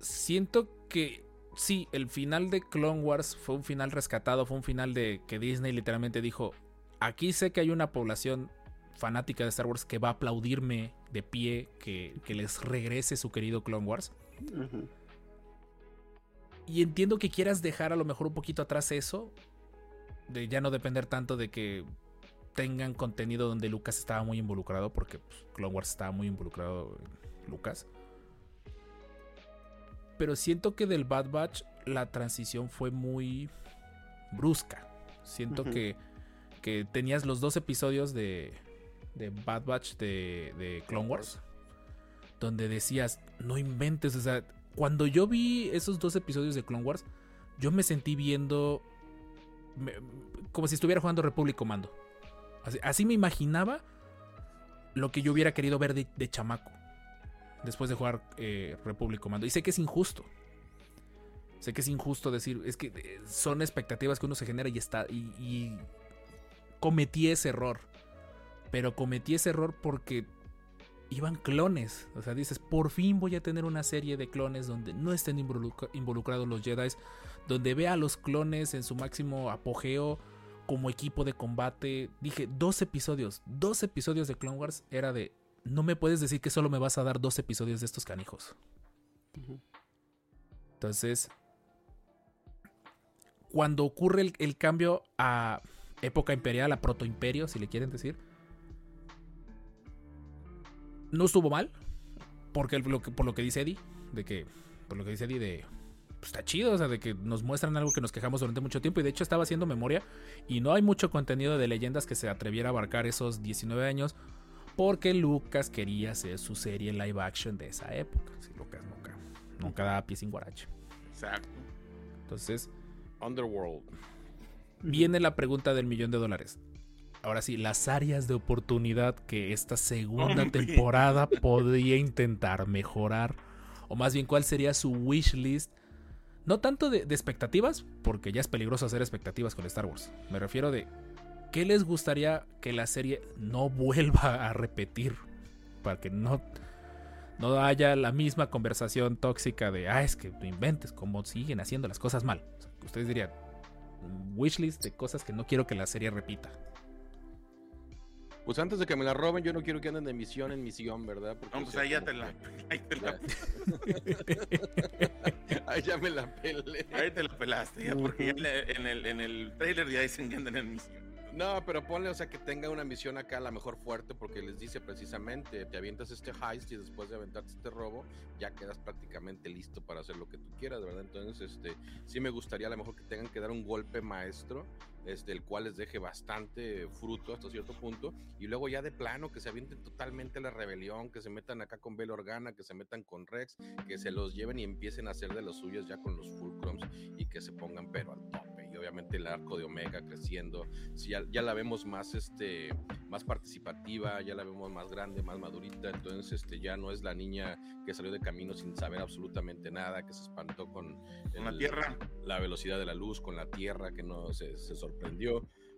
Siento que sí, el final de Clone Wars fue un final rescatado, fue un final de que Disney literalmente dijo, aquí sé que hay una población fanática de Star Wars que va a aplaudirme de pie que, que les regrese su querido Clone Wars. Y entiendo que quieras dejar a lo mejor un poquito atrás eso, de ya no depender tanto de que tengan contenido donde Lucas estaba muy involucrado, porque pues, Clone Wars estaba muy involucrado en Lucas. Pero siento que del Bad Batch la transición fue muy brusca. Siento que, que tenías los dos episodios de, de Bad Batch de, de Clone Wars, donde decías, no inventes, o sea, cuando yo vi esos dos episodios de Clone Wars, yo me sentí viendo me- como si estuviera jugando Republic Commando. Así, así me imaginaba lo que yo hubiera querido ver de, de chamaco después de jugar eh, Republic Commando. Y sé que es injusto. Sé que es injusto decir, es que eh, son expectativas que uno se genera y está. Y, cometí ese error. Pero cometí ese error porque iban clones. O sea, dices, por fin voy a tener una serie de clones donde no estén involucra- involucrados los Jedi, donde vea a los clones en su máximo apogeo como equipo de combate. Dije, dos episodios, dos episodios de Clone Wars era de, no me puedes decir que solo me vas a dar dos episodios de estos canijos. Entonces, cuando ocurre el, el cambio a época imperial, a protoimperio, si le quieren decir, no estuvo mal, porque el- lo que- por lo que dice Eddie, de que, por lo que dice Eddie de, pues está chido, o sea, de que nos muestran algo que nos quejamos durante mucho tiempo, y de hecho estaba haciendo memoria, y no hay mucho contenido de leyendas que se atreviera a abarcar esos 19 años, porque Lucas quería hacer su serie live action de esa época. Sí, Lucas nunca, nunca daba pie sin guarache. Exacto. Entonces, Underworld. viene la pregunta del millón de dólares. Ahora sí, las áreas de oportunidad que esta segunda Hombre. temporada podría intentar mejorar. O más bien, ¿cuál sería su wish list? No tanto de, de expectativas, porque ya es peligroso hacer expectativas con Star Wars. Me refiero de qué les gustaría que la serie no vuelva a repetir. Para que no, no haya la misma conversación tóxica de, ah, es que no inventes, cómo siguen haciendo las cosas mal. O sea, ustedes dirían, wishlist de cosas que no quiero que la serie repita. Pues antes de que me la roben, yo no quiero que anden de misión en misión, ¿verdad? Porque, No, pues ahí ya como te la, ahí te la, Ahí ya me la pelé. ahí te la pelaste, ya, porque ya en el- en el, en el trailer ya dicen que andan en misión. No, pero ponle, o sea, que tenga una misión acá a la mejor fuerte, porque les dice precisamente, te avientas este heist y después de aventarte este robo, ya quedas prácticamente listo para hacer lo que tú quieras, ¿verdad? Entonces, este, sí me gustaría a lo mejor que tengan que dar un golpe maestro, este, el cual les deje bastante fruto hasta cierto punto, y luego ya de plano que se avienten totalmente la rebelión, que se metan acá con Bel Organa, que se metan con Rex, que se los lleven y empiecen a hacer de los suyos ya con los Fulcrums y que se pongan pero al tope. Y obviamente el arco de Omega creciendo, sí, ya, ya la vemos más este más participativa, ya la vemos más grande, más madurita, entonces este ya no es la niña que salió de camino sin saber absolutamente nada, que se espantó con, Con la el- tierra. la velocidad de la luz, con la tierra que no se, se sorprendió.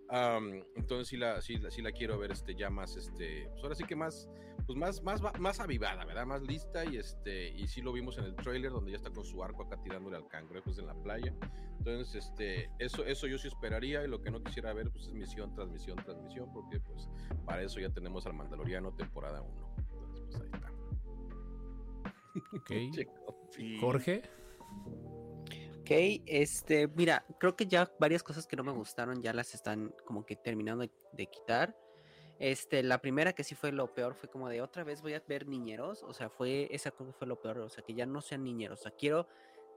Am, entonces sí la, sí, la, sí la quiero ver este ya más este pues ahora sí que más pues más más más avivada verdad más lista y este y sí lo vimos en el trailer donde ya está con su arco acá tirándole al cangrejo en la playa Entonces, este, eso, eso yo sí esperaría y lo que no quisiera ver pues es misión, transmisión, transmisión, porque pues para eso ya tenemos al Mandaloriano temporada 1. Entonces, pues ahí está. Ok. Chico. Sí. Jorge. Ok, este, mira, creo que ya varias cosas que no me gustaron ya las están como que terminando de, quitar. Este, la primera que sí fue lo peor fue como de otra vez voy a ver niñeros, o sea, fue esa creo que fue lo peor, o sea, que ya no sean niñeros, o sea, quiero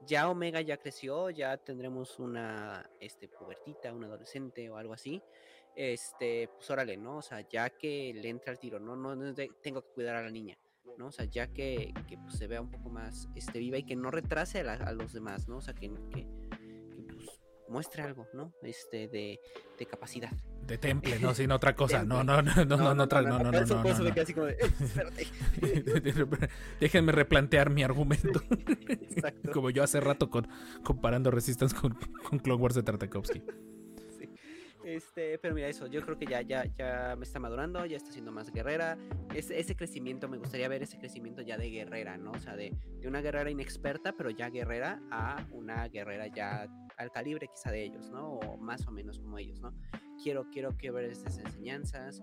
ya Omega ya creció, ya tendremos una este pubertita, un adolescente o algo así. Este, pues órale, ¿no? O sea, ya que le entra el tiro, no no, no tengo que cuidar a la niña. ¿No? O sea, ya que, que, pues, se vea un poco más este, viva y que no retrase a, la- a los demás, ¿no? O sea, que, que, que, pues, muestre algo, ¿no? Este, de, de capacidad. De temple, no, sin otra cosa. No, no, no, no, no, no, no, no, no, no. Déjenme replantear mi argumento. Como yo hace rato con, comparando Resistance con, con Clone Wars de Tartakovsky. Este, pero mira eso, yo creo que ya, ya, ya me está madurando, ya está siendo más guerrera. Ese, ese crecimiento, me gustaría ver ese crecimiento ya de guerrera, ¿no? O sea, de, de una guerrera inexperta, pero ya guerrera, a una guerrera ya al calibre quizá de ellos, ¿no? O más o menos como ellos, ¿no? Quiero, quiero, quiero ver esas enseñanzas.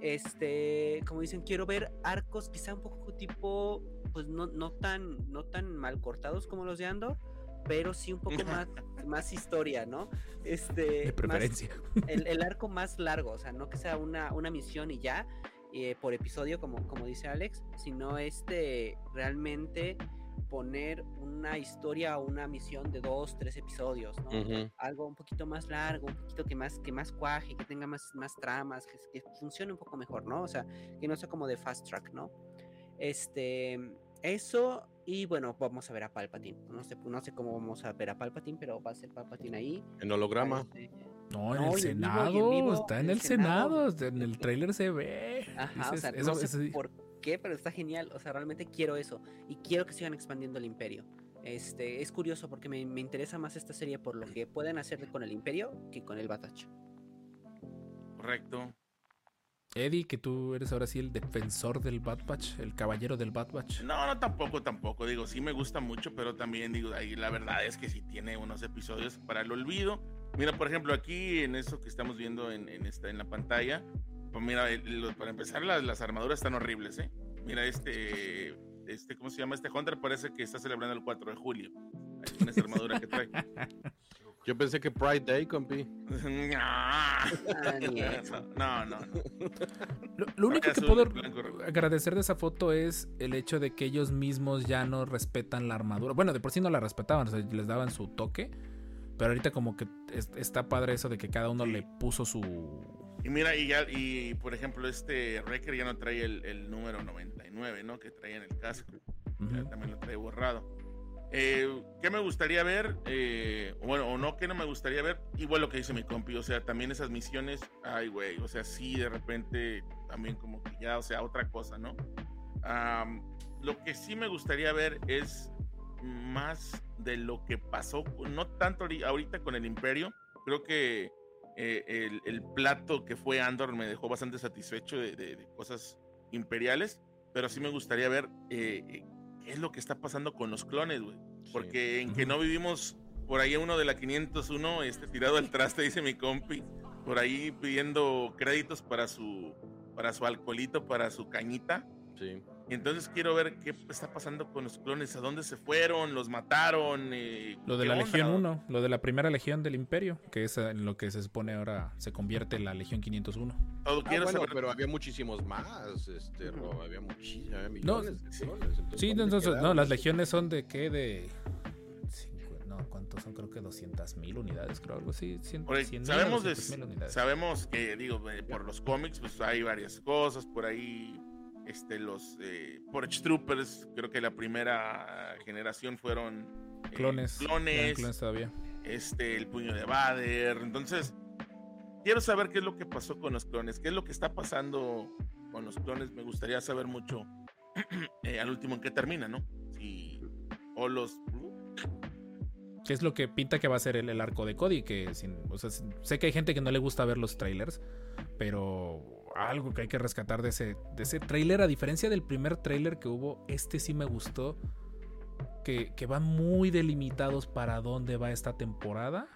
Este, como dicen, quiero ver arcos quizá un poco tipo, pues no, no tan, no tan mal cortados como los de Andor, pero sí un poco más, más historia, ¿no? Este, De más- preferencia. el, el arco más largo, o sea, no que sea una, una misión y ya, eh, por episodio, como, como dice Alex, sino este realmente poner una historia o una misión de dos, tres episodios, ¿no? Ujú. Algo un poquito más largo, un poquito que más, que más cuaje, que tenga más, más tramas, que, que funcione un poco mejor, ¿no? O sea, que no sea como de fast track, ¿no? Este, eso, y bueno, vamos a ver a Palpatine. No sé, no sé cómo vamos a ver a Palpatine, pero va a ser Palpatine ahí. En holograma. Parece- No, en No, el y en vivo, y en Senado. vivo, está en en el el Senado. Senado. está En el tráiler se ve. Ajá, o Dices, sea, eso- no sé eso- por qué, pero está genial. O sea, realmente quiero eso. Y quiero que sigan expandiendo el imperio. Este, es curioso porque me, me interesa más esta serie por lo que pueden hacer con el imperio que con el Batach. Correcto. Eddie, que tú eres ahora sí el defensor del Bad Batch, el caballero del Bad Batch. No, no, tampoco, tampoco. Digo, sí me gusta mucho, pero también digo, ahí la verdad es que sí tiene unos episodios para el olvido. Mira, por ejemplo, aquí en eso que estamos viendo en, en esta, en la pantalla, pues mira, el- lo- para empezar, las, las armaduras están horribles, ¿eh? Mira, este, este, ¿cómo se llama? Este Hunter parece que está celebrando el 4 de julio. Tiene esa armadura que trae. Yo pensé que Pride Day, compi. No, no, no. Lo, lo único que puedo agradecer de esa foto es el hecho de que ellos mismos ya no respetan la armadura. Bueno, de por sí no la respetaban, o sea, les daban su toque. Pero ahorita como que es- está padre eso de que cada uno Sí. le puso su... Y mira, y, ya, y por ejemplo, este Wrecker ya no trae el, el número 99, ¿no? Que traía en el casco. Ya también lo trae borrado. Eh, ¿Qué me gustaría ver? Eh, bueno, o no, ¿qué no me gustaría ver? Igual lo que dice mi compi, o sea, también esas misiones, ay, güey, o sea, sí, de repente, también como que ya, o sea, otra cosa, ¿no? Am, lo que sí me gustaría ver es más de lo que pasó, no tanto ahori- ahorita con el Imperio, creo que eh, el, el plato que fue Andor me dejó bastante satisfecho de, de- de cosas imperiales, pero sí me gustaría ver eh, eh, es lo que está pasando con los clones, güey. Porque en que no vivimos por ahí uno de la 501, este tirado al traste, dice mi compi, por ahí pidiendo créditos para su, para su alcoholito, para su cañita. Sí. Y entonces quiero ver qué está pasando con los clones, a dónde se fueron, los mataron. eh, Lo de la onda? Legión 1, lo de la primera Legión del Imperio, que es en lo que se supone ahora se convierte en la Legión 501. Todo Ah, quiero bueno, saber. pero había muchísimos más, este. Rob, había muchísimos, había No, millones de sí. clones, entonces, Sí, ¿dónde entonces, no, las legiones son de qué? De. No, ¿cuántos son? Creo que 200 mil unidades, creo, algo así. cien- Porque 100,000 sabemos, de- 200,000 unidades. sabemos que, digo, eh, por los cómics, pues hay varias cosas. Por ahí, este, los eh, Porch Troopers, creo que la primera generación fueron eh, Clones. clones, clones todavía. este, el puño de Vader. Entonces, quiero saber qué es lo que pasó con los clones, qué es lo que está pasando con los clones. Me gustaría saber mucho eh, al último en qué termina, ¿no? Si, o los. Que es lo que pinta que va a ser el, el arco de Cody. Que sin, o sea, sé que hay gente que no le gusta ver los trailers, pero algo que hay que rescatar de ese, de ese trailer, a diferencia del primer trailer que hubo, este sí me gustó. que, que van muy delimitados para dónde va esta temporada.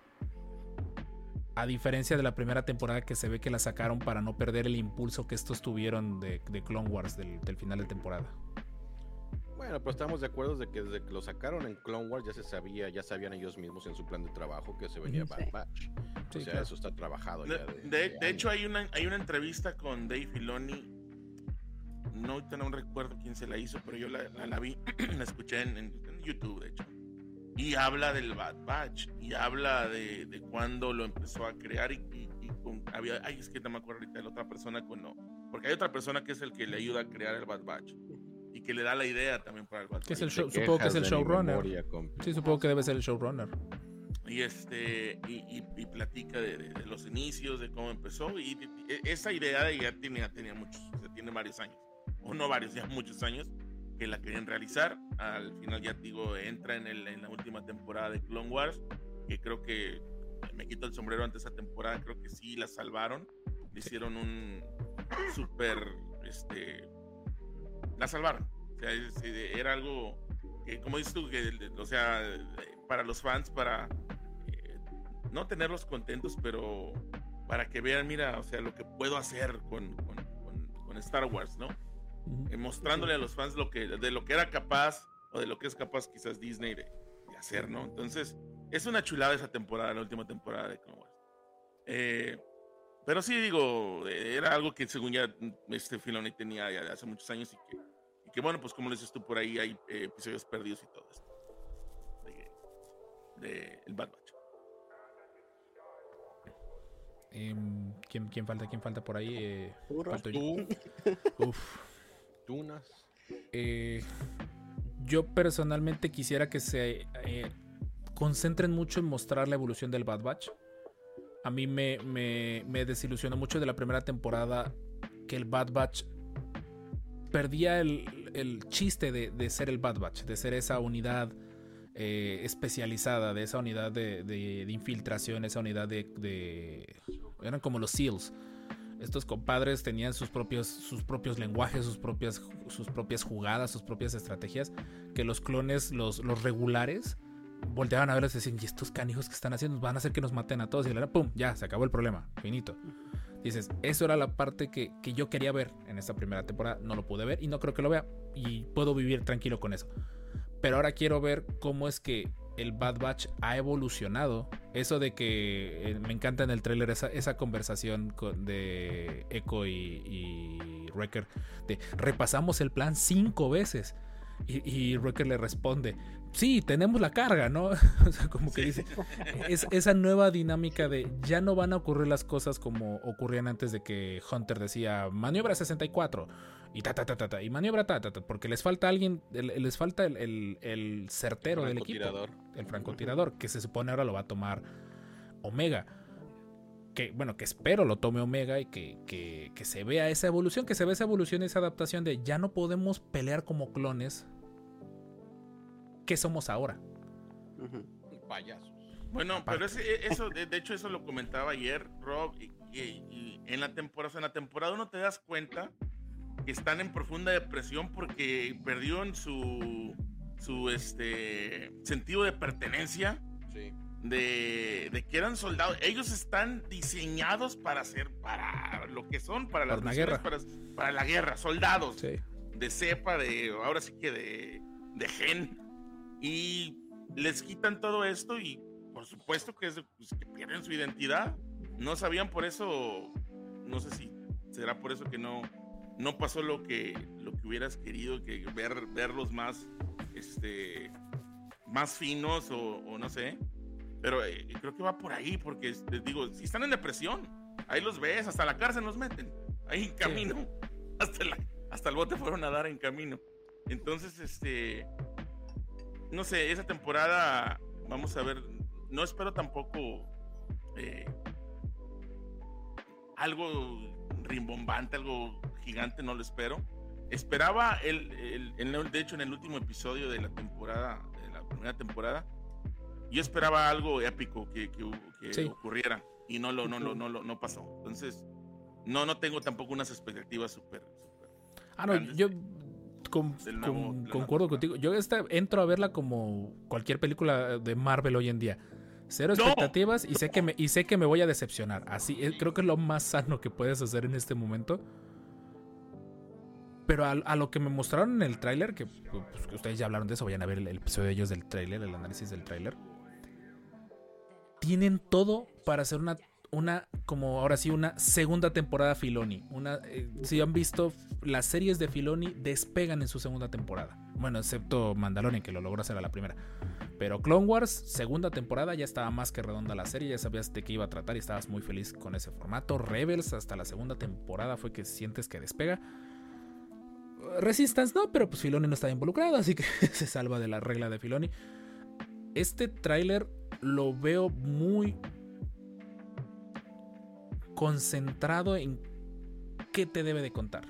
A diferencia de la primera temporada que se ve que la sacaron para no perder el impulso que estos tuvieron de, de Clone Wars del, del final de temporada. Bueno, pero estamos de acuerdo de que desde que lo sacaron en Clone Wars ya se sabía, ya sabían ellos mismos en su plan de trabajo que se venía. Bad. Batch. Sí, o sea, claro. eso está trabajado De, ya. De, de- de hecho, años. hay una, hay una entrevista con Dave Filoni. No, no recuerdo quién se la hizo, pero yo la, la- la vi, la escuché en, en- en YouTube, de hecho. Y habla del Bad Batch. Y habla de, de cuándo lo empezó a crear. Y, y- y con, había, ay, es que no me acuerdo ahorita de la otra persona con no. Porque hay otra persona que es el que le ayuda a crear el Bad Batch. Y que le da la idea también para el Bad Que es el show- supongo que es el de showrunner. memoria. Sí, supongo que debe ser el showrunner. y este y, y- y platica de, de- de los inicios de cómo empezó y, y esa idea de ya tenía tenía muchos o sea, tiene varios años o no varios ya muchos años que la querían realizar al final ya digo entra en, el- en la última temporada de Clone Wars que creo que me quito el sombrero ante esa temporada creo que sí la salvaron le hicieron un súper este la salvaron o sea es- era algo que como dices tú que o sea para los fans para eh, no tenerlos contentos, pero para que vean, mira, o sea, lo que puedo hacer con, con, con- con Star Wars, ¿no? Eh, mostrándole a los fans lo que, de lo que era capaz o de lo que es capaz quizás Disney de, de hacer, ¿no? Entonces, es una chulada esa temporada, la última temporada de Clone Wars. Eh, pero sí, digo, eh, era algo que según ya mm, este Filoni tenía ya hace muchos años y que, y que bueno, pues como le dices tú por ahí, hay eh, episodios perdidos y todo esto. De, de el Bad Batch. Em, ¿quién, quién falta? ¿Quién falta por ahí? Eh, yo. Tú, Uf. Tunas. Eh, yo personalmente quisiera que se eh, concentren mucho en mostrar la evolución del Bad Batch. A mí me, me- desilusionó mucho de la primera temporada que el Bad Batch perdía el, el chiste de, de ser el Bad Batch, de ser esa unidad eh, especializada, de esa unidad de, de- de infiltración, esa unidad de, de- Eran como los SEALs. Estos compadres tenían sus propios, sus propios lenguajes, sus propias, sus propias jugadas, sus propias estrategias, que los clones, los, los regulares, volteaban a verlos y decían, ¿y estos canijos que están haciendo? Van a hacer que nos maten a todos. Y era, ¡pum! Ya, se acabó el problema. Finito. Dices, eso era la parte que, que yo quería ver en esta primera temporada. No lo pude ver y no creo que lo vea. Y puedo vivir tranquilo con eso. Pero ahora quiero ver cómo es que el Bad Batch ha evolucionado. Eso de que eh, me encanta en el tráiler esa, esa conversación con- de Echo y, y Wrecker. De repasamos el plan cinco veces. Y, y Wrecker le responde, sí, tenemos la carga, ¿no? o sea, como que dice, es, esa nueva dinámica de ya no van a ocurrir las cosas como ocurrían antes de que Hunter decía maniobra 64 y ta ta ta ta, ta y maniobra ta ta ta, porque les falta alguien, les falta el, el- el certero del equipo, Francotirador. el francotirador, que se supone ahora lo va a tomar Omega. Que bueno, que espero lo tome Omega y que, que- que se vea esa evolución, que se vea esa evolución, esa adaptación de ya no podemos pelear como clones. ¿Qué somos ahora? Payasos. Bueno, Aparte. pero ese- eso, de, de hecho, eso lo comentaba ayer, Rob, y, y- y en la temporada, o sea, en la temporada uno te das cuenta que están en profunda depresión porque perdieron su, su este, sentido de pertenencia, Sí. de, de que eran soldados. Ellos están diseñados para ser, para lo que son, para las misiones, guerra. Para, para la guerra, soldados Sí. de cepa, de ahora sí que de, de gen. Y les quitan todo esto y por supuesto que, es, pues, que pierden su identidad. No sabían por eso, no sé si será por eso que no, no pasó lo que, lo que hubieras querido, que ver, verlos más, este, más finos o, o no sé. Pero eh, creo que va por ahí, porque les digo, si están en depresión, ahí los ves, hasta la cárcel los meten, ahí en camino, hasta, la- hasta el bote fueron a dar en camino. Entonces, este, no sé, esa temporada, vamos a ver, no espero tampoco eh, algo rimbombante, algo gigante, no lo espero. Esperaba, el, el- el- de hecho, en el último episodio de la temporada, de la primera temporada, yo esperaba algo épico que, que, que Sí. ocurriera y no lo, no, lo, no, lo, no pasó. Entonces, no, no tengo tampoco unas expectativas súper, Ah, no, yo Con- concuerdo contigo. Yo esta entro a verla como cualquier película de Marvel hoy en día. Cero expectativas y sé que me, y sé que me voy a decepcionar. Así, eh, creo que es lo más sano que puedes hacer en este momento. Pero a, a lo que me mostraron en el tráiler, que, pues, que ustedes ya hablaron de eso, vayan a ver el, el episodio de ellos del tráiler, el análisis del tráiler. Tienen todo para hacer una, una, como ahora sí, una segunda temporada Filoni. Una, eh, si han visto, las series de Filoni despegan en su segunda temporada. Bueno, excepto Mandalorian, que lo logró hacer a la primera. Pero Clone Wars, segunda temporada, ya estaba más que redonda la serie, ya sabías de qué iba a tratar y estabas muy feliz con ese formato. Rebels, hasta la segunda temporada fue que sientes que despega. Resistance no, pero pues Filoni no estaba involucrado, así que se salva de la regla de Filoni. Este tráiler lo veo muy concentrado en qué te debe de contar.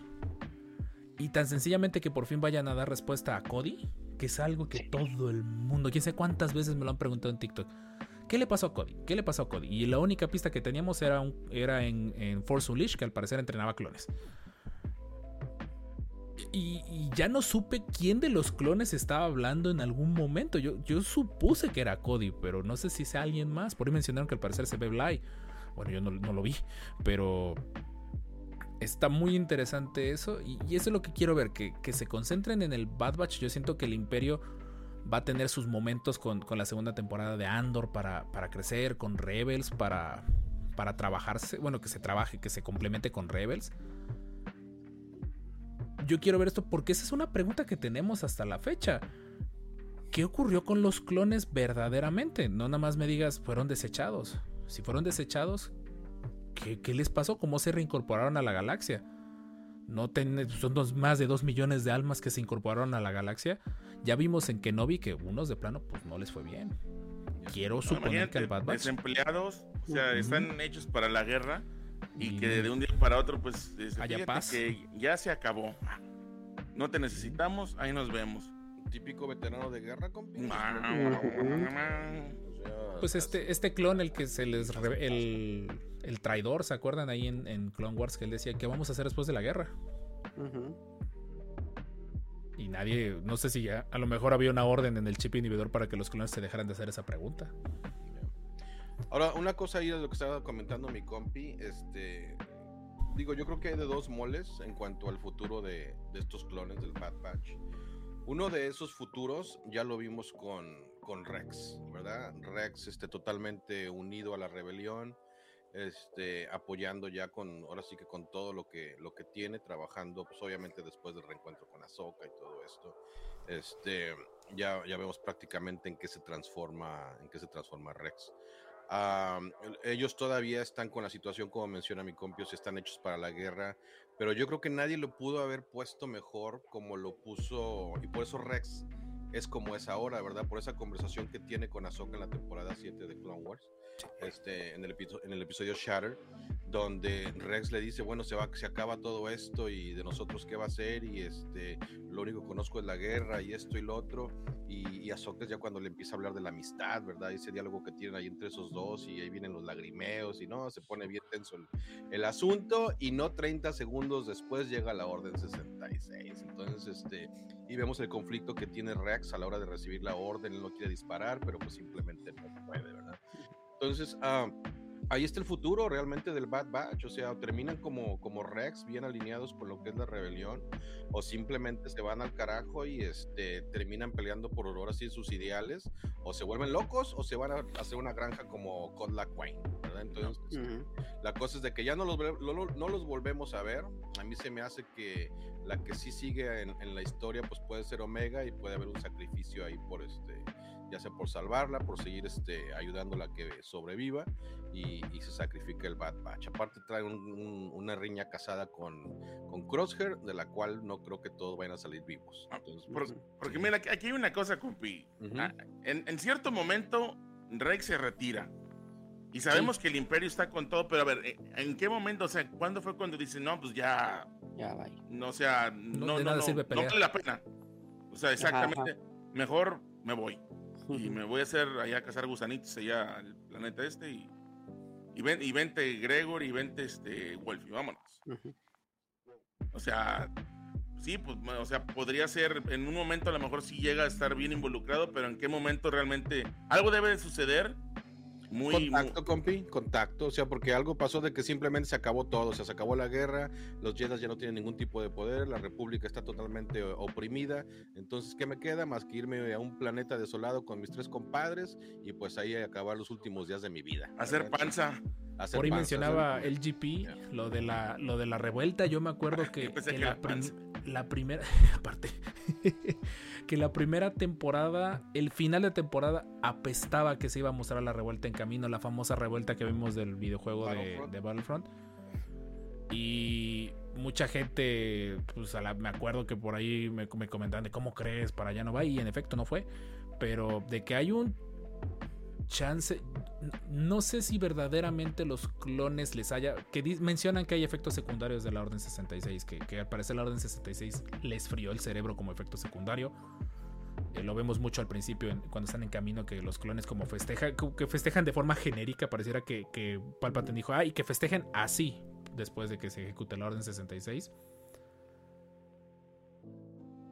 Y tan sencillamente que por fin vayan a dar respuesta a Cody, que es algo que todo el mundo, quién sé cuántas veces me lo han preguntado en TikTok. ¿Qué le pasó a Cody? ¿Qué le pasó a Cody? Y la única pista que teníamos era, un- era en, en Force Unleashed, que al parecer entrenaba clones. Y, y ya no supe quién de los clones estaba hablando en algún momento. Yo, yo supuse que era Cody, pero no sé si sea alguien más. Por ahí mencionaron que al parecer se ve Bly. Bueno, yo no, lo vi, pero está muy interesante eso. Y, y eso es lo que quiero ver, que, que se concentren en el Bad Batch. Yo siento que el Imperio va a tener sus momentos con, con la segunda temporada de Andor para, para crecer, con Rebels, para, para trabajarse. Bueno, que se trabaje, que se complemente con Rebels yo quiero ver esto porque esa es una pregunta que tenemos hasta la fecha. ¿Qué ocurrió con los clones verdaderamente? No nada más me digas, fueron desechados. Si fueron desechados, ¿qué, qué les pasó? ¿Cómo se reincorporaron a la galaxia? No ten- son dos- más de dos millones de almas que se incorporaron a la galaxia. Ya vimos en Kenobi que unos de plano pues no les fue bien. Quiero No, suponer que al Bad Batch desempleados, o sea, están hechos para la guerra y Y que de un día para otro, pues, este, Haya paz. que ya se acabó. No te necesitamos, ahí nos vemos. Típico veterano de guerra, compi. Pues así- este, este clon, el que se les. re- El, el traidor, ¿se acuerdan ahí en, en Clone Wars? Que él decía, ¿qué vamos a hacer después de la guerra? Y nadie, no sé si ya, a lo mejor había una orden en el chip inhibidor para que los clones se dejaran de hacer esa pregunta. Ahora, una cosa ahí de lo que estaba comentando mi compi, este, digo, yo creo que hay de dos moles en cuanto al futuro de, de estos clones del Bad Batch. Uno de esos futuros ya lo vimos con, con Rex, ¿verdad? Rex este, totalmente unido a la rebelión, este, apoyando ya con, ahora sí que con todo lo que, lo que tiene, trabajando, pues obviamente después del reencuentro con Ahsoka y todo esto, este, ya, ya vemos prácticamente en qué se transforma, en qué se transforma Rex. Ah, el- ellos todavía están con la situación, como menciona mi compio, si están hechos para la guerra, pero yo creo que nadie lo pudo haber puesto mejor como lo puso, y por eso Rex es como es ahora, ¿verdad? Por esa conversación que tiene con Ahsoka en la temporada 7 de Clone Wars, este, en, el en el episodio Shatter, donde Rex le dice, bueno, se, va, se acaba todo esto y de nosotros qué va a ser, y este, lo único que conozco es la guerra y esto y lo otro, y, y Ahsoka es ya cuando le empieza a hablar de la amistad, ¿verdad? Ese diálogo que tienen ahí entre esos dos y ahí vienen los lagrimeos y no, se pone bien tenso el, el asunto y no 30 segundos después llega la orden 66. Entonces, este, y vemos el conflicto que tiene Rex a la hora de recibir la orden, él no quiere disparar, pero pues simplemente no puede, ¿verdad? Entonces, ah, ahí está el futuro realmente del Bad Batch, o sea, terminan como, como Rex, bien alineados con lo que es la rebelión, o simplemente se van al carajo y este, terminan peleando por ahora sí sus ideales, o se vuelven locos, o se van a hacer una granja como Codla Queen, ¿verdad? Entonces, la cosa es de que ya no los, lo- no los volvemos a ver. A mí se me hace que la que sí sigue en, en la historia pues puede ser Omega y puede haber un sacrificio ahí por este, ya sea por salvarla, por seguir este, ayudándola a que sobreviva y, y se sacrifica el Bad Batch. Aparte trae un- un- una riña casada con, con Crosshair, de la cual no creo que todos vayan a salir vivos. Entonces, Por- pues, porque mira, aquí- hay una cosa, compi. Ah, en, en cierto momento, Rex se retira. Y sabemos que el imperio está con todo, pero a ver, ¿en- ¿en qué momento? O sea, ¿cuándo fue cuando dicen, no, pues ya, Ya, bye. no, o sea, no, no, no, sirve no vale la pena? O sea, exactamente, mejor me voy. Y me voy a hacer allá a cazar gusanitos allá al planeta este y, y, ven, y vente Gregor y vente este Wolfie, vámonos. O sea, sí, pues, o sea, podría ser, en un momento a lo mejor sí llega a estar bien involucrado, pero en qué momento realmente algo debe de suceder. Muy, muy- contacto, compi, contacto, o sea, porque algo pasó de que simplemente se acabó todo, o sea, se acabó la guerra, los Jedi ya no tienen ningún tipo de poder, la República está totalmente oprimida, entonces, ¿qué me queda más que irme a un planeta desolado con mis tres compadres y pues ahí acabar los últimos días de mi vida? hacer ¿verdad? panza. Hacer Por ahí panza, mencionaba hacer- el GP, lo de la, lo de la revuelta. Yo me acuerdo que, Yo pensé que que la, prim- la primera, aparte, que la primera temporada, el final de temporada apestaba que se iba a mostrar la revuelta en camino, la famosa revuelta que vimos del videojuego de, Battlefront. de Battlefront. Y mucha gente, pues a la- me acuerdo que por ahí me, me comentaban de cómo crees, para allá no va, y en efecto no fue. Pero de que hay un chance, no sé si verdaderamente los clones les haya, que mencionan que hay efectos secundarios de la Orden 66, que, que al parecer la Orden 66 les frió el cerebro como efecto secundario. Eh, lo vemos mucho al principio cuando están en camino que los clones como festejan, que festejan de forma genérica, pareciera que, que Palpatine dijo, ah, y que festejen así después de que se ejecute la Orden 66.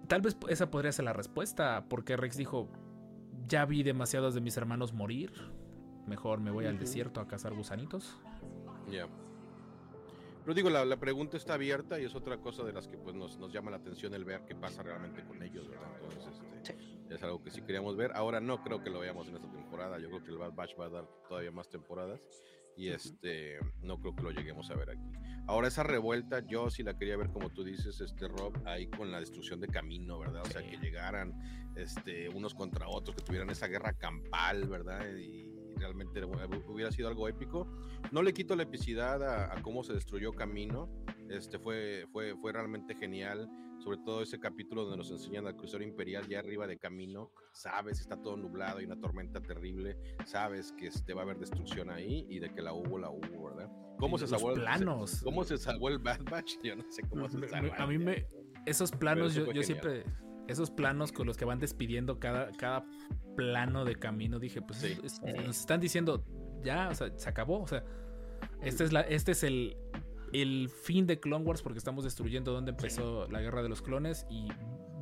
Tal vez esa podría ser la respuesta, porque Rex dijo, ya vi demasiados de mis hermanos morir, mejor me voy al Ujú. desierto a cazar gusanitos. Ya. Pero digo, la, la pregunta está abierta y es otra cosa de las que pues, nos, nos llama la atención el ver qué pasa realmente con ellos, ¿verdad? Entonces, este, es algo que sí queríamos ver. Ahora no creo que lo veamos en esta temporada. Yo creo que el Bad Batch va a dar todavía más temporadas y este no creo que lo lleguemos a ver aquí. Ahora esa revuelta yo sí la quería ver como tú dices, este Rob, ahí con la destrucción de camino, ¿verdad? O sea, Sí. que llegaran este unos contra otros, que tuvieran esa guerra campal, ¿verdad? Y realmente hubiera sido algo épico. No le quito la epicidad a, a cómo se destruyó Camino. Este fue, fue, fue realmente genial. Sobre todo ese capítulo donde nos enseñan al crucero imperial ya arriba de camino. Sabes, está todo nublado y una tormenta terrible. Sabes que este, va a haber destrucción ahí y de que la hubo, la hubo, ¿verdad? ¿Cómo se salvó el- planos. se- ¿Cómo se salvó el Bad Batch? Yo no sé cómo se salvó. a mí me. Esos planos, yo, yo siempre. Esos planos con los que van despidiendo cada, cada plano de camino, dije, pues Sí. es- es- nos están diciendo, ya, o sea, se acabó. O sea, este es, la, este es el, el fin de Clone Wars porque estamos destruyendo donde empezó la guerra de los clones y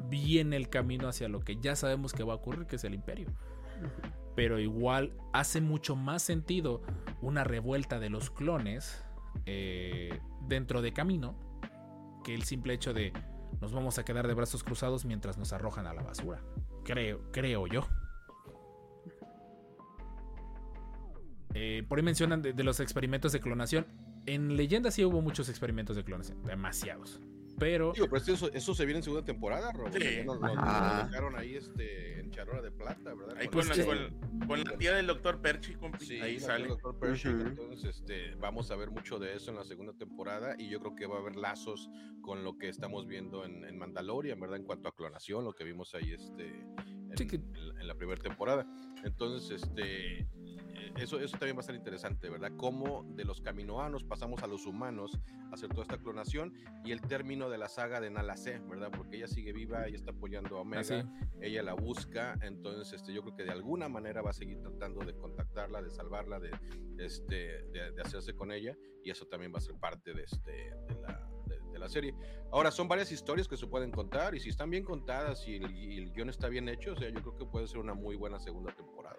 viene el camino hacia lo que ya sabemos que va a ocurrir, que es el imperio. Pero igual hace mucho más sentido una revuelta de los clones eh, dentro de camino que el simple hecho de nos vamos a quedar de brazos cruzados mientras nos arrojan a la basura. Creo, creo yo. Eh, por ahí mencionan de, de los experimentos de clonación. En Leyenda sí hubo muchos experimentos de clonación, demasiados. Pero Digo, pero eso, eso se viene en segunda temporada, Rob. Sí. Nos, nos- dejaron ahí este, en charola de plata, ¿verdad? Ahí Con el- la, con- con la tía del doctor Perchi, Sí, ahí sale. entonces este, vamos a ver mucho de eso en la segunda temporada y yo creo que va a haber lazos con lo que estamos viendo en, en Mandalorian, ¿verdad? En cuanto a clonación, lo que vimos ahí este, en, Sí, que- en- en la primera temporada. Entonces, este, eso, eso también va a ser interesante, ¿verdad? Cómo de los caminoanos pasamos a los humanos a hacer toda esta clonación y el término de la saga de Nala C, ¿verdad? Porque ella sigue viva, ella está apoyando a Omega así. ella la busca, entonces este, yo creo que de alguna manera va a seguir tratando de contactarla, de salvarla, de, este, de, de hacerse con ella, y eso también va a ser parte de, este, de, la, de- de la serie. Ahora, son varias historias que se pueden contar, y si están bien contadas y el, y el guion está bien hecho, o sea, yo creo que puede ser una muy buena segunda temporada.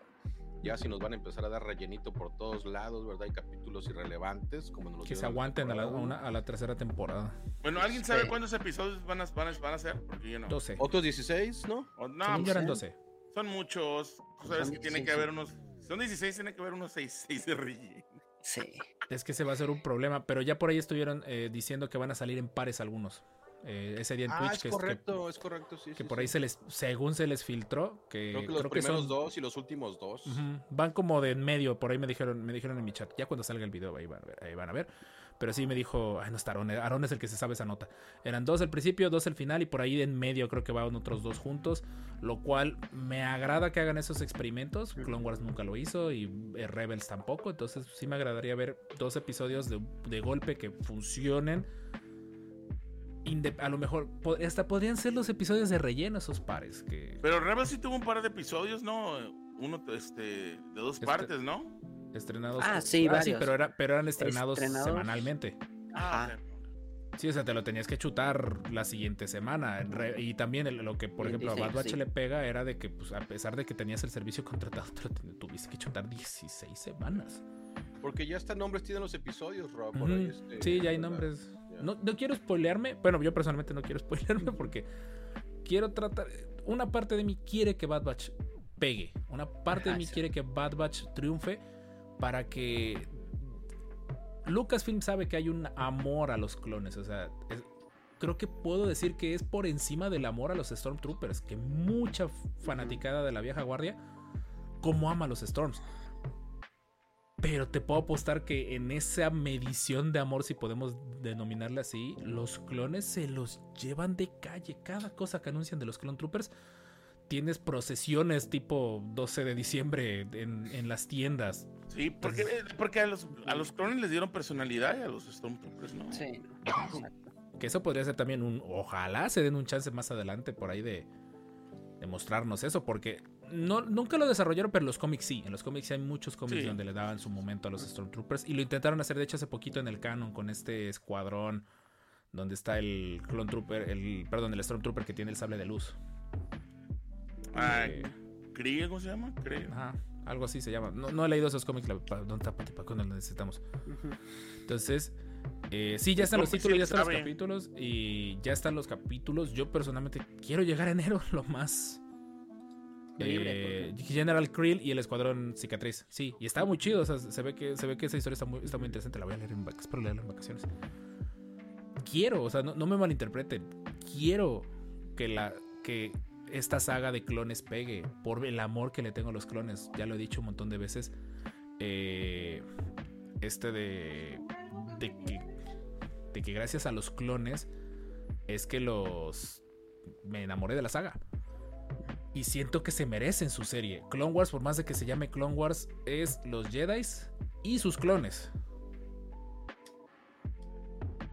Ya si nos van a empezar a dar rellenito por todos lados, ¿verdad? Hay capítulos irrelevantes, como nos los Que se aguanten a la, temporada uno. una- a la tercera temporada. Bueno, ¿alguien sabe Sí. cuántos episodios van a, van a, van a ser? Porque yo no. 12. Otros 16, ¿no? O- no, eran pues, 12. son muchos. Tú sabes Son que tiene que 16, haber unos. Son 16, tiene que haber unos 6, 6 de relleno. Sí. Es que se va a hacer un problema, pero ya por ahí estuvieron eh, diciendo que van a salir en pares algunos. Eh, ese día en Ah, Twitch es que, correcto, es correcto, sí. que, sí, por sí. ahí se les, según se les filtró, que Creo que los creo que primeros son dos y los últimos dos. Ujú, Van como de en medio, por ahí me dijeron, me dijeron en mi chat. Ya cuando salga el video ahí van a ver. Ahí van a ver. Pero sí me dijo, ay, no está Aaron. Aaron es el que se sabe esa nota. Eran dos al principio, dos al final y por ahí en medio creo que van otros dos juntos. Lo cual me agrada que hagan esos experimentos. Clone Wars nunca lo hizo y eh, Rebels tampoco. Entonces sí me agradaría ver dos episodios de, de golpe que funcionen. A lo mejor hasta podrían ser los episodios de relleno esos pares. Que Pero Rebels sí tuvo un par de episodios, ¿no? Uno este, de dos Este- partes, ¿no? estrenados. Ah, sí, varios. pero, era, pero eran estrenados Estrenados. semanalmente. Ah, Ajá. Sí, o sea, te lo tenías que chutar la siguiente semana. Y también el- lo que, por ejemplo, a Bad Batch sí. le pega era de que, pues, a pesar de que tenías el servicio contratado, te lo ten- tuviste que chutar 16 semanas. Porque ya hasta nombres tienen los episodios, Rob. por ahí, Ujú. este, Sí, ya hay ¿verdad? nombres. No, no quiero spoilearme. Bueno, yo personalmente no quiero spoilearme porque quiero tratar. Una parte de mí quiere que Bad Batch pegue. Una parte de mí quiere que Bad Batch triunfe para que. Lucasfilm sabe que hay un amor a los clones. O sea, es- creo que puedo decir que es por encima del amor a los Stormtroopers. Que mucha fanaticada de la vieja guardia, como ama a los Storms. Pero te puedo apostar que en esa medición de amor, si podemos denominarla así, los clones se los llevan de calle. Cada cosa que anuncian de los Clone Troopers, tienes procesiones tipo 12 de diciembre en, en las tiendas. Sí, porque, porque a, los, a los clones les dieron personalidad y a los Stormtroopers, ¿no? Sí, exacto. Que eso podría ser también un. Ojalá se den un chance más adelante por ahí de, de mostrarnos eso, porque no, nunca lo desarrollaron, pero los cómics sí. En los cómics sí hay muchos cómics Sí. donde le daban su momento a los Stormtroopers y lo intentaron hacer, de hecho, hace poquito en el canon con este escuadrón donde está el Clone Trooper, el, perdón, el Stormtrooper que tiene el sable de luz. Ah, Eh, Krieg, ¿cómo se llama? Krieg. Ajá, algo así se llama. No, no he leído esos cómics, la, pa- ¿dónde está Pati? ¿Para cuándo lo necesitamos? Entonces, eh, sí, ya están los títulos, ya están los capítulos y ya están los capítulos. Yo personalmente quiero llegar a enero lo más. Eh, General Krill y el Escuadrón Cicatriz. Sí, y está muy chido. O sea, se ve que, se ve que esa historia está muy, está muy interesante. La voy a leer en espero leerla en vacaciones. Quiero, o sea, no, no me malinterpreten. Quiero que la que esta saga de clones pegue por el amor que le tengo a los clones. Ya lo he dicho un montón de veces. Eh, este de, de que de que gracias a los clones es que los me enamoré de la saga. Y siento que se merecen su serie. Clone Wars, por más de que se llame Clone Wars, es los Jedi y sus clones.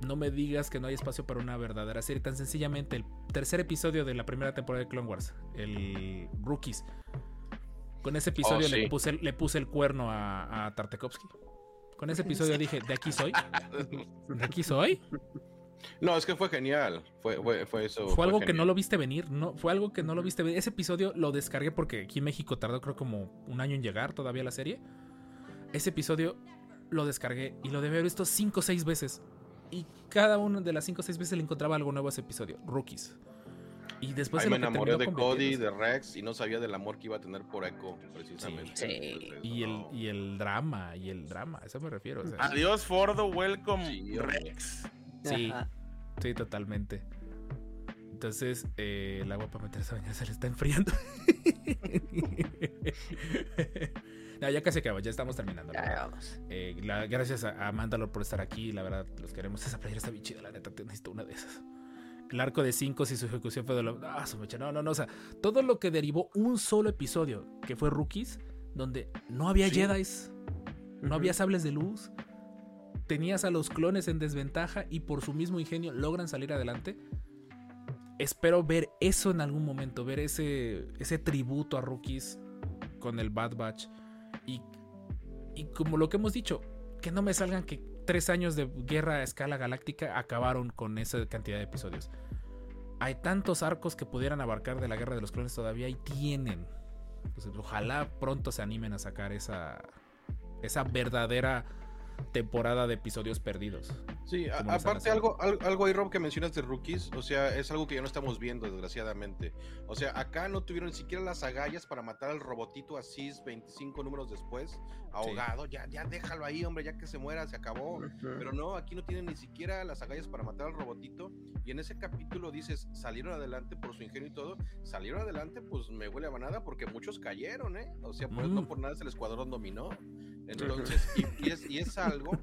No me digas que no hay espacio para una verdadera serie. Tan sencillamente, el tercer episodio de la primera temporada de Clone Wars, el Rookies. Con ese episodio Oh, le, puse, le puse el cuerno a, a Tartakovsky. Con ese episodio dije, de aquí soy. De aquí soy. No, es que fue genial. Fue, fue, fue eso. Fue algo que no lo viste venir, no, fue algo que no lo viste venir. Ese episodio lo descargué porque aquí en México tardó creo como un año en llegar todavía la serie. Ese episodio lo descargué y lo debí haber visto cinco o seis veces. Y cada una de las cinco o seis veces le encontraba algo nuevo a ese episodio, Rookies. Y después Ahí de me enamoré de Cody, de Rex, y no sabía del amor que iba a tener por Echo, precisamente. Sí. Entonces, y el, y el drama, y el drama, a eso me refiero. o sea, Adiós, Fordo, welcome, Sí. Rex. Sí, Ajá. sí, totalmente. Entonces, eh, el agua para meterse a bañar se le está enfriando. no, ya casi acaba, ya estamos terminando. Ya, vamos. Eh, la- gracias a, a Mandalor por estar aquí, la verdad, los queremos. Esa playera está bien chida, la neta, te necesito una de esas. El arco de 5 y su ejecución fue de lo. Ah, su mecha, no, no, no. O sea, todo lo que derivó un solo episodio, que fue Rookies, donde no había Sí. Jedis, no había sables de luz, tenías a los clones en desventaja y por su mismo ingenio logran salir adelante. Espero ver eso en algún momento, ver ese, ese tributo a Rookies con el Bad Batch. Y, y como lo que hemos dicho, que no me salgan que tres años de guerra a escala galáctica acabaron con esa cantidad de episodios. Hay tantos arcos que pudieran abarcar de la guerra de los clones todavía y tienen. Ojalá pronto se animen a sacar esa, esa verdadera temporada de episodios perdidos. Sí, a- aparte algo, al- algo ahí, Rob, que mencionas de rookies, o sea, es algo que ya no estamos viendo, desgraciadamente. O sea, acá no tuvieron ni siquiera las agallas para matar al robotito así 25 números después, ahogado. Ya, ya déjalo ahí, hombre, ya que se muera, se acabó. Pero no, aquí no tienen ni siquiera las agallas para matar al robotito. Y en ese capítulo dices, salieron adelante por su ingenio y todo. Salieron adelante, pues me huele a banada porque muchos cayeron, ¿eh? O sea, pues Mm. no por nada es el escuadrón dominó. Entonces, y, y es, y es algo,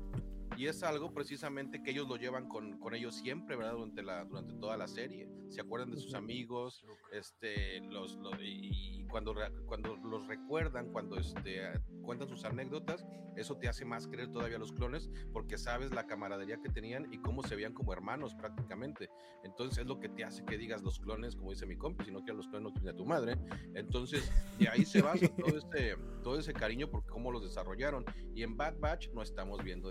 y es algo precisamente que ellos lo llevan con, con ellos siempre, ¿verdad? Durante, la, durante toda la serie. Se acuerdan de sus amigos, este, los, lo- y cuando, cuando los recuerdan, cuando este, cuentan sus anécdotas, eso te hace más creer todavía a los clones, porque sabes la camaradería que tenían y cómo se veían como hermanos prácticamente. Entonces es lo que te hace que digas los clones, como dice mi compi, si no quieres los clones no tiene a tu madre. Entonces de ahí se basa todo ese, todo ese cariño por cómo los desarrollaron. Y en Bad Batch no estamos viendo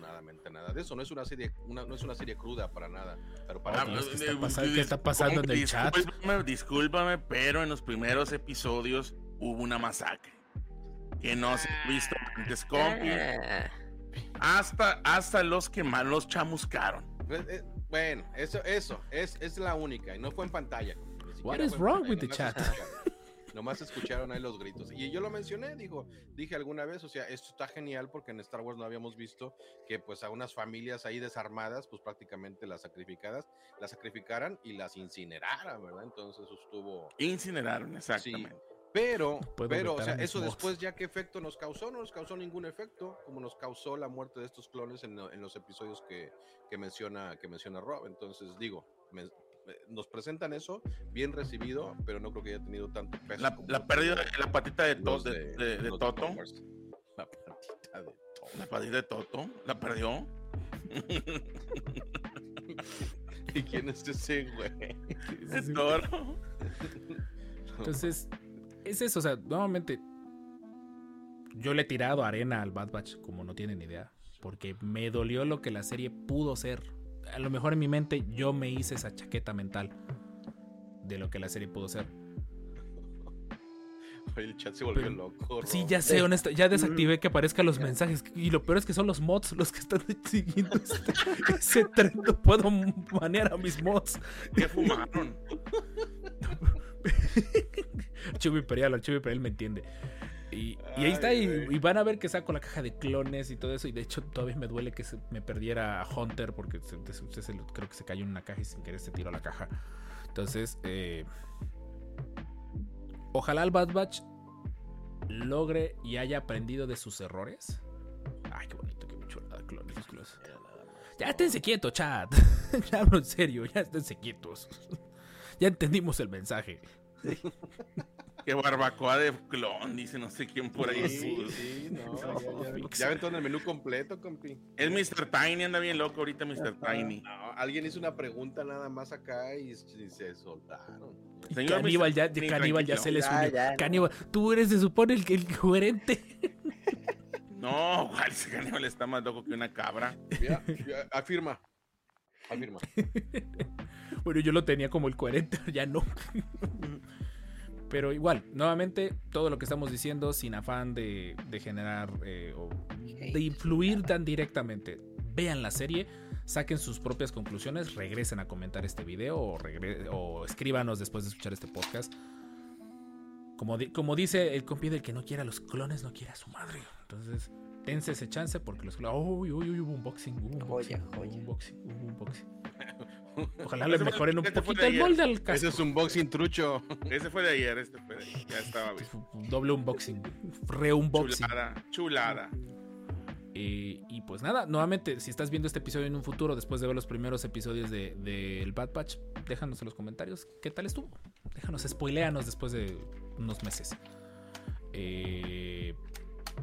afortunadamente nada de eso. No es una serie, una- no es una serie cruda para nada. Pero para Ah, mí- Dios, ¿qué está pasando- qué está pasando en el chat? Discúlpame, pero en los primeros episodios hubo una masacre que no se ha visto antes, compi. Hasta, hasta los que más los chamuscaron. Eh, eh, Bueno, eso, eso, es, es la única, y no fue en pantalla. What is wrong with the chat? Nomás escucharon ahí los gritos. Y yo lo mencioné, digo, dije alguna vez, o sea, esto está genial porque en Star Wars no habíamos visto que pues a unas familias ahí desarmadas, pues prácticamente las sacrificadas, las sacrificaran y las incineraran, ¿verdad? Entonces eso estuvo... Incineraron, exactamente. Pero, Puedo pero, o sea, eso después ya qué efecto nos causó, no nos causó ningún efecto, como nos causó la muerte de estos clones en, en los episodios que, que menciona, que menciona Rob. Entonces digo, me- nos presentan eso bien recibido, pero no creo que haya tenido tanto peso. La, la pérdida de la patita de, to- de, de- de los Toto. La patita de Toto. La patita de Toto. La perdió. ¿Y quién es ese güey? De toro. Entonces, es eso, o sea, nuevamente, yo le he tirado arena al Bad Batch, como no tienen idea, porque me dolió lo que la serie pudo ser. A lo mejor en mi mente yo me hice esa chaqueta mental de lo que la serie pudo ser. El chat se volvió Pero- loco. Sí, ya sé, honesto, ya desactivé que aparezcan los mensajes. Y lo peor es que son los mods los que están siguiendo este- ese tren. No puedo manear a mis mods. ¿Qué fumaron? Archivo Imperial, Archivo Imperial me entiende. Y, y ahí está, y, van a ver que saco la caja de clones y todo eso. Y de hecho, todavía me duele que se me perdiera a Hunter porque se- se- se- creo que se cayó en una caja y sin querer se tiró la caja. Entonces, eh, ojalá el Bad Batch logre y haya aprendido de sus errores. Ay, qué bonito, qué chulada, clones, clones. Ya esténse quietos, chat. ya hablo en serio, ya esténse quietos. ya entendimos el mensaje. Que barbacoa de clon, dice no sé quién por ahí. Sí, sí, no, ya, ya, ya aventó en el menú completo, compi. Es Mr. Tiny, anda bien loco ahorita Mr. Tiny. No, alguien hizo una pregunta nada más acá y, y se soltaron. Señor Caníbal Mr. ya, Tiny, Caníbal ya se les unió. Caníbal, tú eres, se supone, el, el coherente. No, ¿cuál ese Caníbal está más loco que una cabra? Ya, ya, afirma. Afirma. Bueno, yo lo tenía como el coherente, ya no. Pero igual, nuevamente, todo lo que estamos diciendo sin afán de, de generar eh, o de influir tan directamente. Vean la serie, saquen sus propias conclusiones, regresen a comentar este video o, o escríbanos después de escuchar este podcast. Como, di- como dice el compi del que no quiera a los clones, no quiere a su madre. Entonces, dense ese chance porque los clones. Uy, uy, uy, hubo un boxing, hubo un Joya, hubo joya. un boxing, hubo un boxing. Ojalá le Ese mejoren un este poquito de el ayer. molde al Ese casco. es un boxing trucho. Ese fue de ayer, este fue de ayer. Ya estaba bien. Doble unboxing, re-unboxing. Chulada, chulada. Eh, y pues nada, nuevamente, si estás viendo este episodio en un futuro, después de ver los primeros episodios del de, del Bad Patch, déjanos en los comentarios qué tal estuvo. Déjanos, spoileanos después de unos meses. Eh,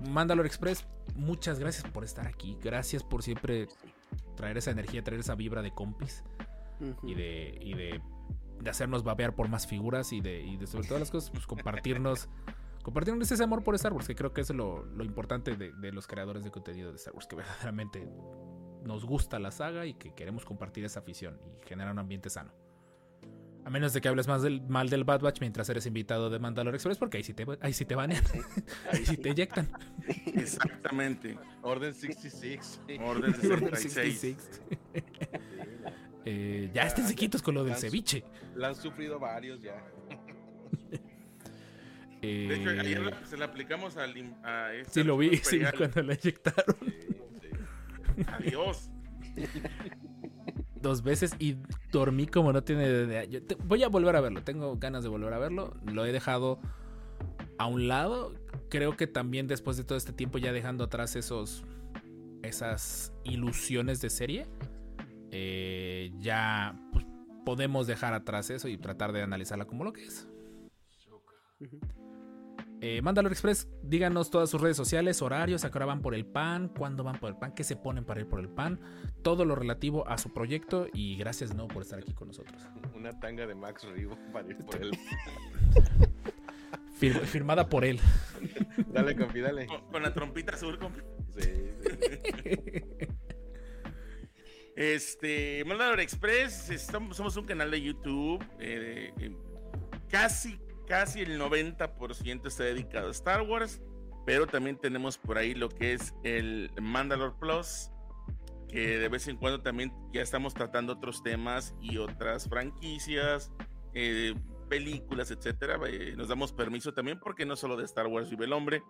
Mandalore Express, muchas gracias por estar aquí. Gracias por siempre traer esa energía, traer esa vibra de compis Y de, y de, de hacernos babear por más figuras y de, y de sobre todas las cosas, pues compartirnos, compartirnos ese amor por Star Wars, que creo que eso es lo, lo importante de, de los creadores de contenido de Star Wars, que verdaderamente nos gusta la saga y que queremos compartir esa afición y generar un ambiente sano. A menos de que hables más del, mal del Bad Batch mientras eres invitado de Mandalore Express, porque ahí sí te, ahí sí te banean, ahí sí te eyectan. Exactamente. Orden 66. sí. Orden 66. 66. Eh, ya estén quietos con lo del ceviche. La han sufrido varios ya. De hecho, Eh, ayer la- se la aplicamos al a este Sí, lo vi, sí, cuando la Sí, sí. Adiós. dos veces y dormí como no tiene idea. Yo te- voy a volver a verlo, tengo ganas de volver a verlo. Lo he dejado a un lado. Creo que también después de todo este tiempo ya dejando atrás esos esas ilusiones de serie, eh, ya pues, podemos dejar atrás eso y tratar de analizarla como lo que es. Eh, Mandalore Express, díganos todas sus redes sociales, horarios, a qué hora van por el pan, cuándo van por el pan, qué se ponen para ir por el pan, todo lo relativo a su proyecto y gracias nuevo por estar aquí con nosotros. Una tanga de Max Rivo para ir por él. Fir- firmada por él. Dale, compi, dale. Con, con la trompita azul, compi. Sí, sí. Este, Mandalore Express, estamos, somos un canal de YouTube. eh, eh, casi, casi el 90% está dedicado a Star Wars. Pero también tenemos por ahí lo que es el Mandalore Plus. Que de vez en cuando también ya estamos tratando otros temas y otras franquicias, eh, películas, etcétera. Eh, nos damos permiso también porque no solo de Star Wars vive el hombre.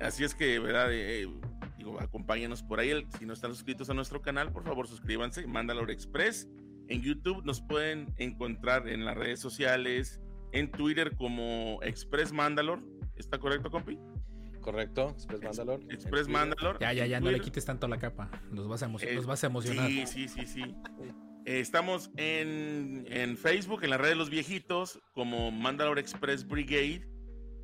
Así es que, ¿verdad? Digo, acompáñenos por ahí. Si no están suscritos a nuestro canal, por favor suscríbanse. Mandalore Express. En YouTube nos pueden encontrar en las redes sociales, en Twitter como Express Mandalore. ¿Está correcto, compi? Correcto, Express Mandalore. Express. Mandalore. Ya, ya, ya, no le quites tanto la capa. Los vas a, emo- Eh, los vas a emocionar. Sí, sí, sí, sí. Eh, estamos en, en Facebook, en la red de los viejitos, como Mandalore Express Brigade.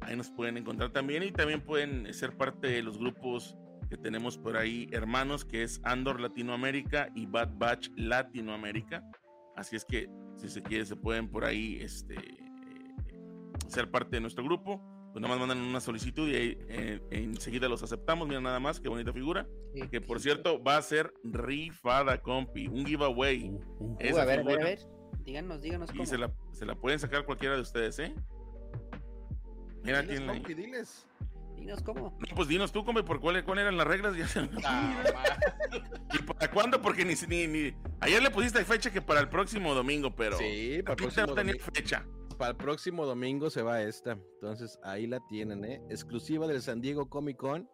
Ahí nos pueden encontrar también y también pueden ser parte de los grupos que tenemos por ahí, hermanos, que es Andor Latinoamérica y Bad Batch Latinoamérica. Así es que si se quiere, se pueden por ahí este, eh, ser parte de nuestro grupo. Pues nada más mandan una solicitud y ahí eh, enseguida los aceptamos. Mira nada más, qué bonita figura. Que por cierto va a ser rifada, compi. Un giveaway. Uh, uh. Uh, a ver, a ver, a figura. ver. Díganos, díganos cómo. Y se la, se la pueden sacar cualquiera de ustedes, ¿eh? Mira, Diles, tiene ahí. compi, diles. Díganos cómo. No, pues dinos tú, compi, por cuáles cuáles eran las reglas. Ya se- ¿Y para cuándo? Porque ni, ni, ni- Ayer le pusiste fecha que para el próximo domingo, pero. Sí, para el próximo no tenía domingo. fecha. Para el próximo domingo se va esta. Entonces ahí la tienen, ¿eh? Exclusiva del San Diego Comic Con.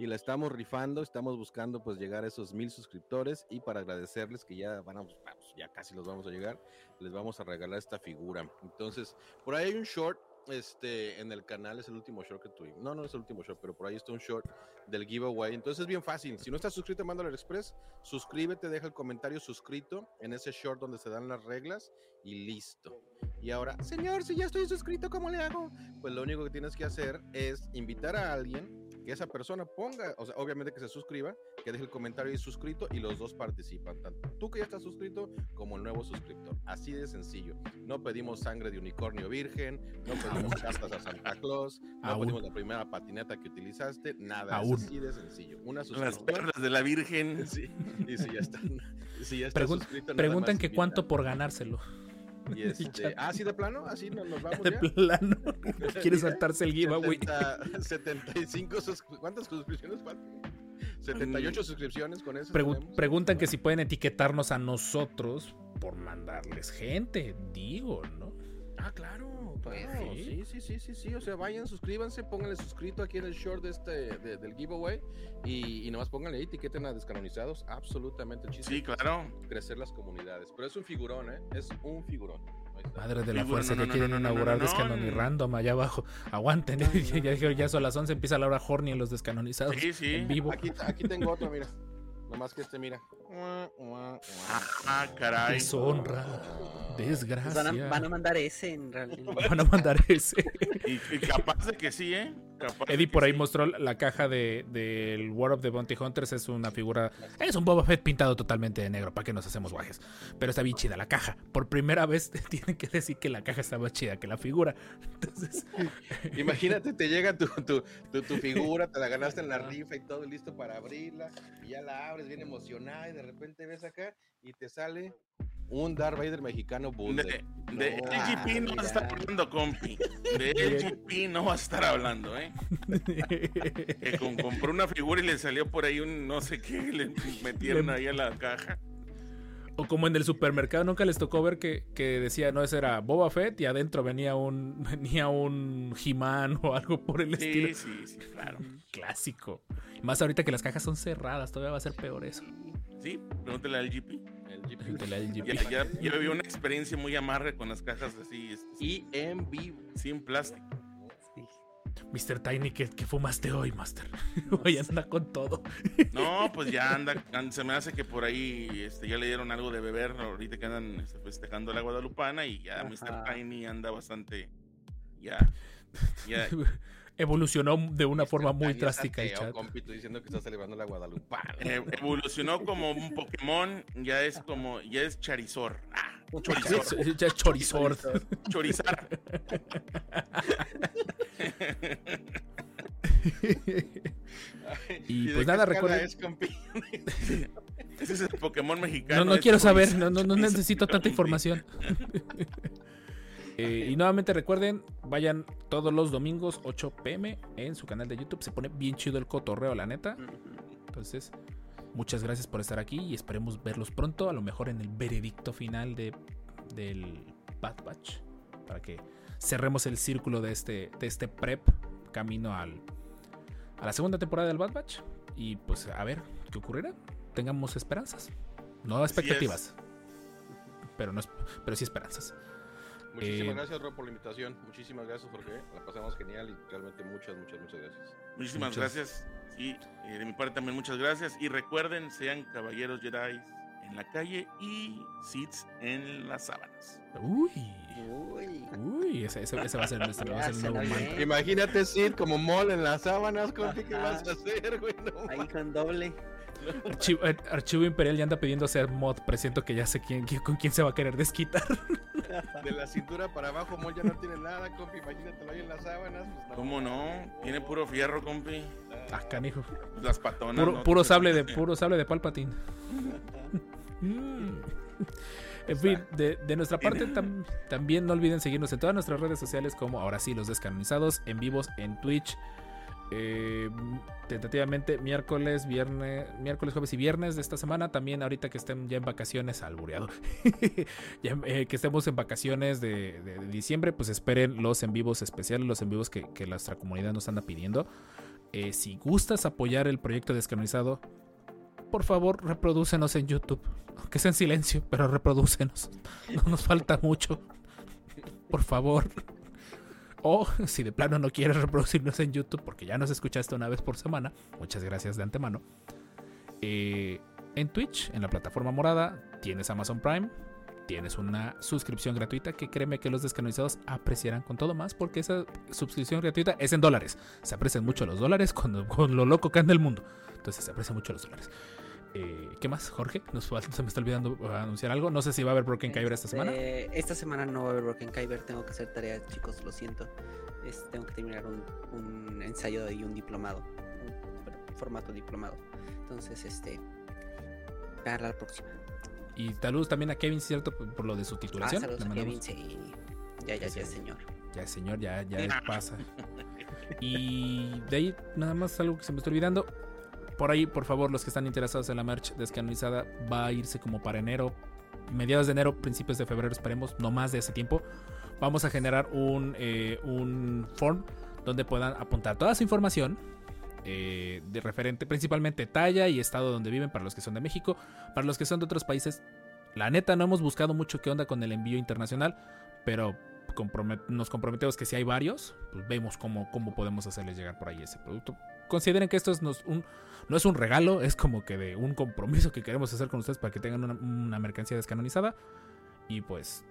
Y la estamos rifando, estamos buscando pues llegar a esos mil suscriptores y para agradecerles que ya van a, vamos, ya casi los vamos a llegar, les vamos a regalar esta figura. Entonces, por ahí hay un short este, en el canal, es el último short que tuvimos. No, no es el último short, pero por ahí está un short del giveaway. Entonces es bien fácil. Si no estás suscrito a Mandalore Express, suscríbete, deja el comentario suscrito en ese short donde se dan las reglas y listo. Y ahora, señor, si ya estoy suscrito, ¿cómo le hago? Pues lo único que tienes que hacer es invitar a alguien que esa persona ponga, o sea, obviamente que se suscriba, que deje el comentario y suscrito y los dos participan, tanto tú que ya estás suscrito como el nuevo suscriptor. Así de sencillo. No pedimos sangre de unicornio virgen, no pedimos cartas a Santa Claus, no Aún. pedimos la primera patineta que utilizaste, nada. Aún. Es así de sencillo. Una Las perlas de la Virgen. Sí, y si ya están, si ya estás Pregun- suscrito, Preguntan que cuánto por ganárselo. Y este, ah, sí, de plano, así nos, nos vamos De ya. plano. Quiere saltarse el giveaway. 70, 75 sus- ¿Cuántas suscripciones faltan? 78 suscripciones con eso. Pregu- tenemos. preguntan que si pueden etiquetarnos a nosotros por mandarles gente. Digo, ¿no? Ah, claro. Pues claro, sí. sí, sí, sí, sí. O sea, vayan, suscríbanse, pónganle suscrito aquí en el short de este, de- del giveaway y, y nomás pónganle ahí, etiqueten a descanonizados. Absolutamente el chiste Sí, claro. crecer las comunidades. Pero es un figurón, ¿eh? Es un figurón. Madre de la Figura, fuerza no, que no, quieren no, inaugurar no, no, Descanon y no. Random allá abajo. Aguanten, ¿eh? ya dijeron, ya son las 11, empieza la hora horny en los descanonizados. Sí, sí. En vivo. Aquí, aquí tengo otro, mira. Nomás que este, mira. Ah, caray. Deshonra, desgracia. van, a, van a mandar ese en realidad. Van a mandar ese. Y, y capaz de que sí, ¿eh? De Eddie que por ahí sí. mostró la caja de, del War of the Bounty Hunters. Es una figura. Es un Boba Fett pintado totalmente de negro. ¿Para qué nos hacemos guajes? Pero está bien chida la caja. Por primera vez tienen que decir que la caja está más chida que la figura. Entonces, Imagínate, te llega tu, tu, tu, tu figura, te la ganaste en la rifa y todo listo para abrirla, y ya la abres bien emocionada y de repente ves acá y te sale un Darth Vader mexicano De, Bulldog. de No, LGP no vas a estar hablando, compi. De LGP no vas a estar hablando, ¿eh? Que con- compró una figura y le salió por ahí un no sé qué, le metieron ahí a la caja. o como en el supermercado, nunca les tocó ver que, que decía, no, ese era Boba Fett y adentro venía un venía un He-Man o algo por el estilo. Sí, sí, sí, claro. Clásico. Más ahorita que las cajas son cerradas, todavía va a ser peor eso. Sí, pregúntale al GP. El de la LGP. Ya, ya, ya viví una experiencia muy amarga con las cajas así, este, Y en vivo. sin plástico. Mr. Tiny, ¿qué, qué fumaste hoy, Master? Hoy anda con todo. No, pues ya anda, an- se me hace que por ahí este, ya le dieron algo de beber ahorita que andan este, festejando la guadalupana y ya Ajá. Mr. Tiny anda bastante, ya, ya, Evolucionó de una forma muy drástica el chat. compi, tú diciendo que estás celebrando la Guadalupana. eh, evolucionó como un Pokémon, ya es como, ya es Charizor. Ah, Chorizor, Ya es Chorizord. Chorizar. Y pues nada, recuerden. es? Ese es el Pokémon mexicano. No, no quiero saber, no, no, no necesito tanta información. Eh, y nuevamente recuerden, vayan todos los domingos 8 pm en su canal de YouTube. Se pone bien chido el cotorreo, la neta. Entonces, muchas gracias por estar aquí y esperemos verlos pronto, a lo mejor en el veredicto final de, del Bad Batch, para que cerremos el círculo de este, de este prep camino al, a la segunda temporada del Bad Batch. Y pues a ver qué ocurrirá. Tengamos esperanzas. No expectativas. Pero, no, pero sí esperanzas. Muchísimas Eh, gracias, Rob, por la invitación. Muchísimas gracias, Jorge. La pasamos genial y realmente muchas, muchas, muchas gracias. Muchísimas Muchas- gracias. Sí, eh, de mi parte también muchas gracias. Y recuerden, sean caballeros Jedi en la calle y Sith en las sábanas. Uy, Uy. uy, ese, ese- ese va a ser, nuestro- va a ser nuevo bien. Imagínate Sid como mol en las sábanas, compi, ¿qué vas a hacer, güey? No Ahí con doble. Archivo, eh, Archivo Imperial ya anda pidiendo hacer mod. Presiento que ya sé quién, quién- con quién se va a querer desquitar. De la cintura para abajo, ya no tiene nada, compi. Imagínatelo ahí en las sábanas. Pues no. ¿Cómo no? Tiene puro fierro, compi. Ah, canijo. Las patonas. Puro, ¿no? puro sable de puro sable de Palpatine. Mm. En fin, de, de nuestra parte tam- también no olviden seguirnos en todas nuestras redes sociales como ahora sí los descanonizados en vivos en Twitch. Eh, tentativamente miércoles, viernes, miércoles, jueves y viernes de esta semana. También ahorita que estén ya en vacaciones, albureado. Ya, eh, que estemos en vacaciones de, diciembre, pues esperen los en vivos especiales, los en vivos que, que nuestra comunidad nos anda pidiendo. Eh, si gustas apoyar el proyecto descanonizado, por favor, reprodúcenos en YouTube. Aunque sea en silencio, pero reprodúcenos. No nos falta mucho. Por favor. O si de plano no quieres reproducirnos en YouTube, porque ya nos escuchaste una vez por semana, muchas gracias de antemano. Eh, en Twitch, en la plataforma morada, tienes Amazon Prime, tienes una suscripción gratuita que créeme que los descanonizados apreciarán con todo más, porque esa suscripción gratuita es en dólares. Se aprecian mucho los dólares cuando, con lo loco que anda el mundo. Entonces se aprecian mucho los dólares. Eh, ¿Qué más, Jorge? Nos se me está olvidando uh, anunciar algo. No sé si va a haber Broken Kyber esta semana. Este, esta semana no va a haber Broken Kyber, tengo que hacer tarea, chicos, lo siento. Es- tengo que terminar un, un ensayo y un diplomado, un formato diplomado. Entonces, este, para la próxima. Y saludos también a Kevin, ¿cierto? Por, lo de su Ah, titulación. saludos a Kevin, sí. Ya, ya, ya, señor. Ya, señor, ya, ya pasa. Y de ahí, nada más algo que se me está olvidando. Por ahí, por favor, los que están interesados en la merch descanonizada, va a irse como para enero, mediados de enero, principios de febrero, esperemos, no más de ese tiempo. Vamos a generar un, eh, un form donde puedan apuntar toda su información eh, de referente, principalmente talla y estado donde viven para los que son de México. Para los que son de otros países, la neta no hemos buscado mucho qué onda con el envío internacional, pero nos comprometemos que si hay varios, pues vemos cómo, cómo podemos hacerles llegar por ahí ese producto. Consideren que esto es no es un regalo, es como que de un compromiso que queremos hacer con ustedes para que tengan una, mercancía descanonizada. Y pues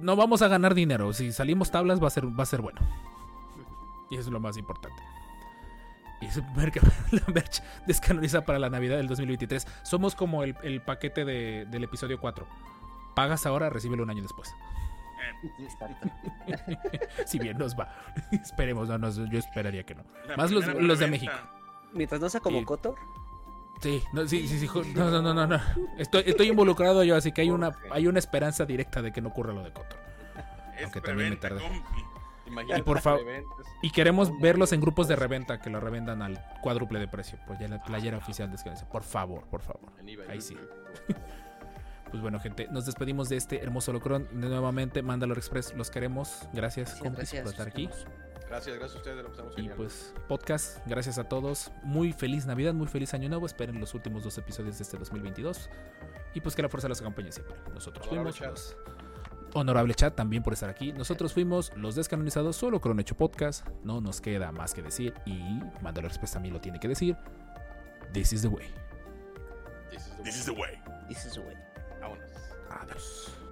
no vamos a ganar dinero. Si salimos tablas va a ser, va a ser bueno. Y eso es lo más importante. Y es la merch descanonizada para la Navidad del 2023. Somos como el, el paquete de- del episodio 4. Pagas ahora, recíbelo un año después. Exacto. si bien nos va. Esperemos, no, no, yo esperaría que no. La Más los- los de. México. Mientras no sea como Y- Cotor, Sí, no, sí, sí, sí, no, no, no, no, no. Estoy, estoy involucrado yo, así que hay una, hay una esperanza directa de que no ocurra lo de Cotor. Es Aunque también me. Imagínate Y por favor-. Y queremos verlos en grupos de reventa que lo revendan al cuádruple de precio. Pues ya la playera oficial de. Por favor, por favor. Ahí sí. Pues bueno, gente, nos despedimos de este hermoso locrón. Nuevamente, Mandalore Express, los queremos. Gracias, sí, compis, gracias. por estar aquí. Gracias, gracias a ustedes, lo pasamos Y genial. pues, podcast, gracias a todos. Muy feliz Navidad, muy feliz Año Nuevo. Esperen los últimos dos episodios de este 2022. Y pues que la fuerza los acompañe siempre. Nosotros Honorable fuimos chat. los. Honorable chat también por estar aquí. Nosotros fuimos los descanonizados, solo con hecho podcast. No nos queda más que decir. Y Mandalore Express también lo tiene que decir. This is the way. This is the This is the way. dices, güey. Vámonos. Adiós.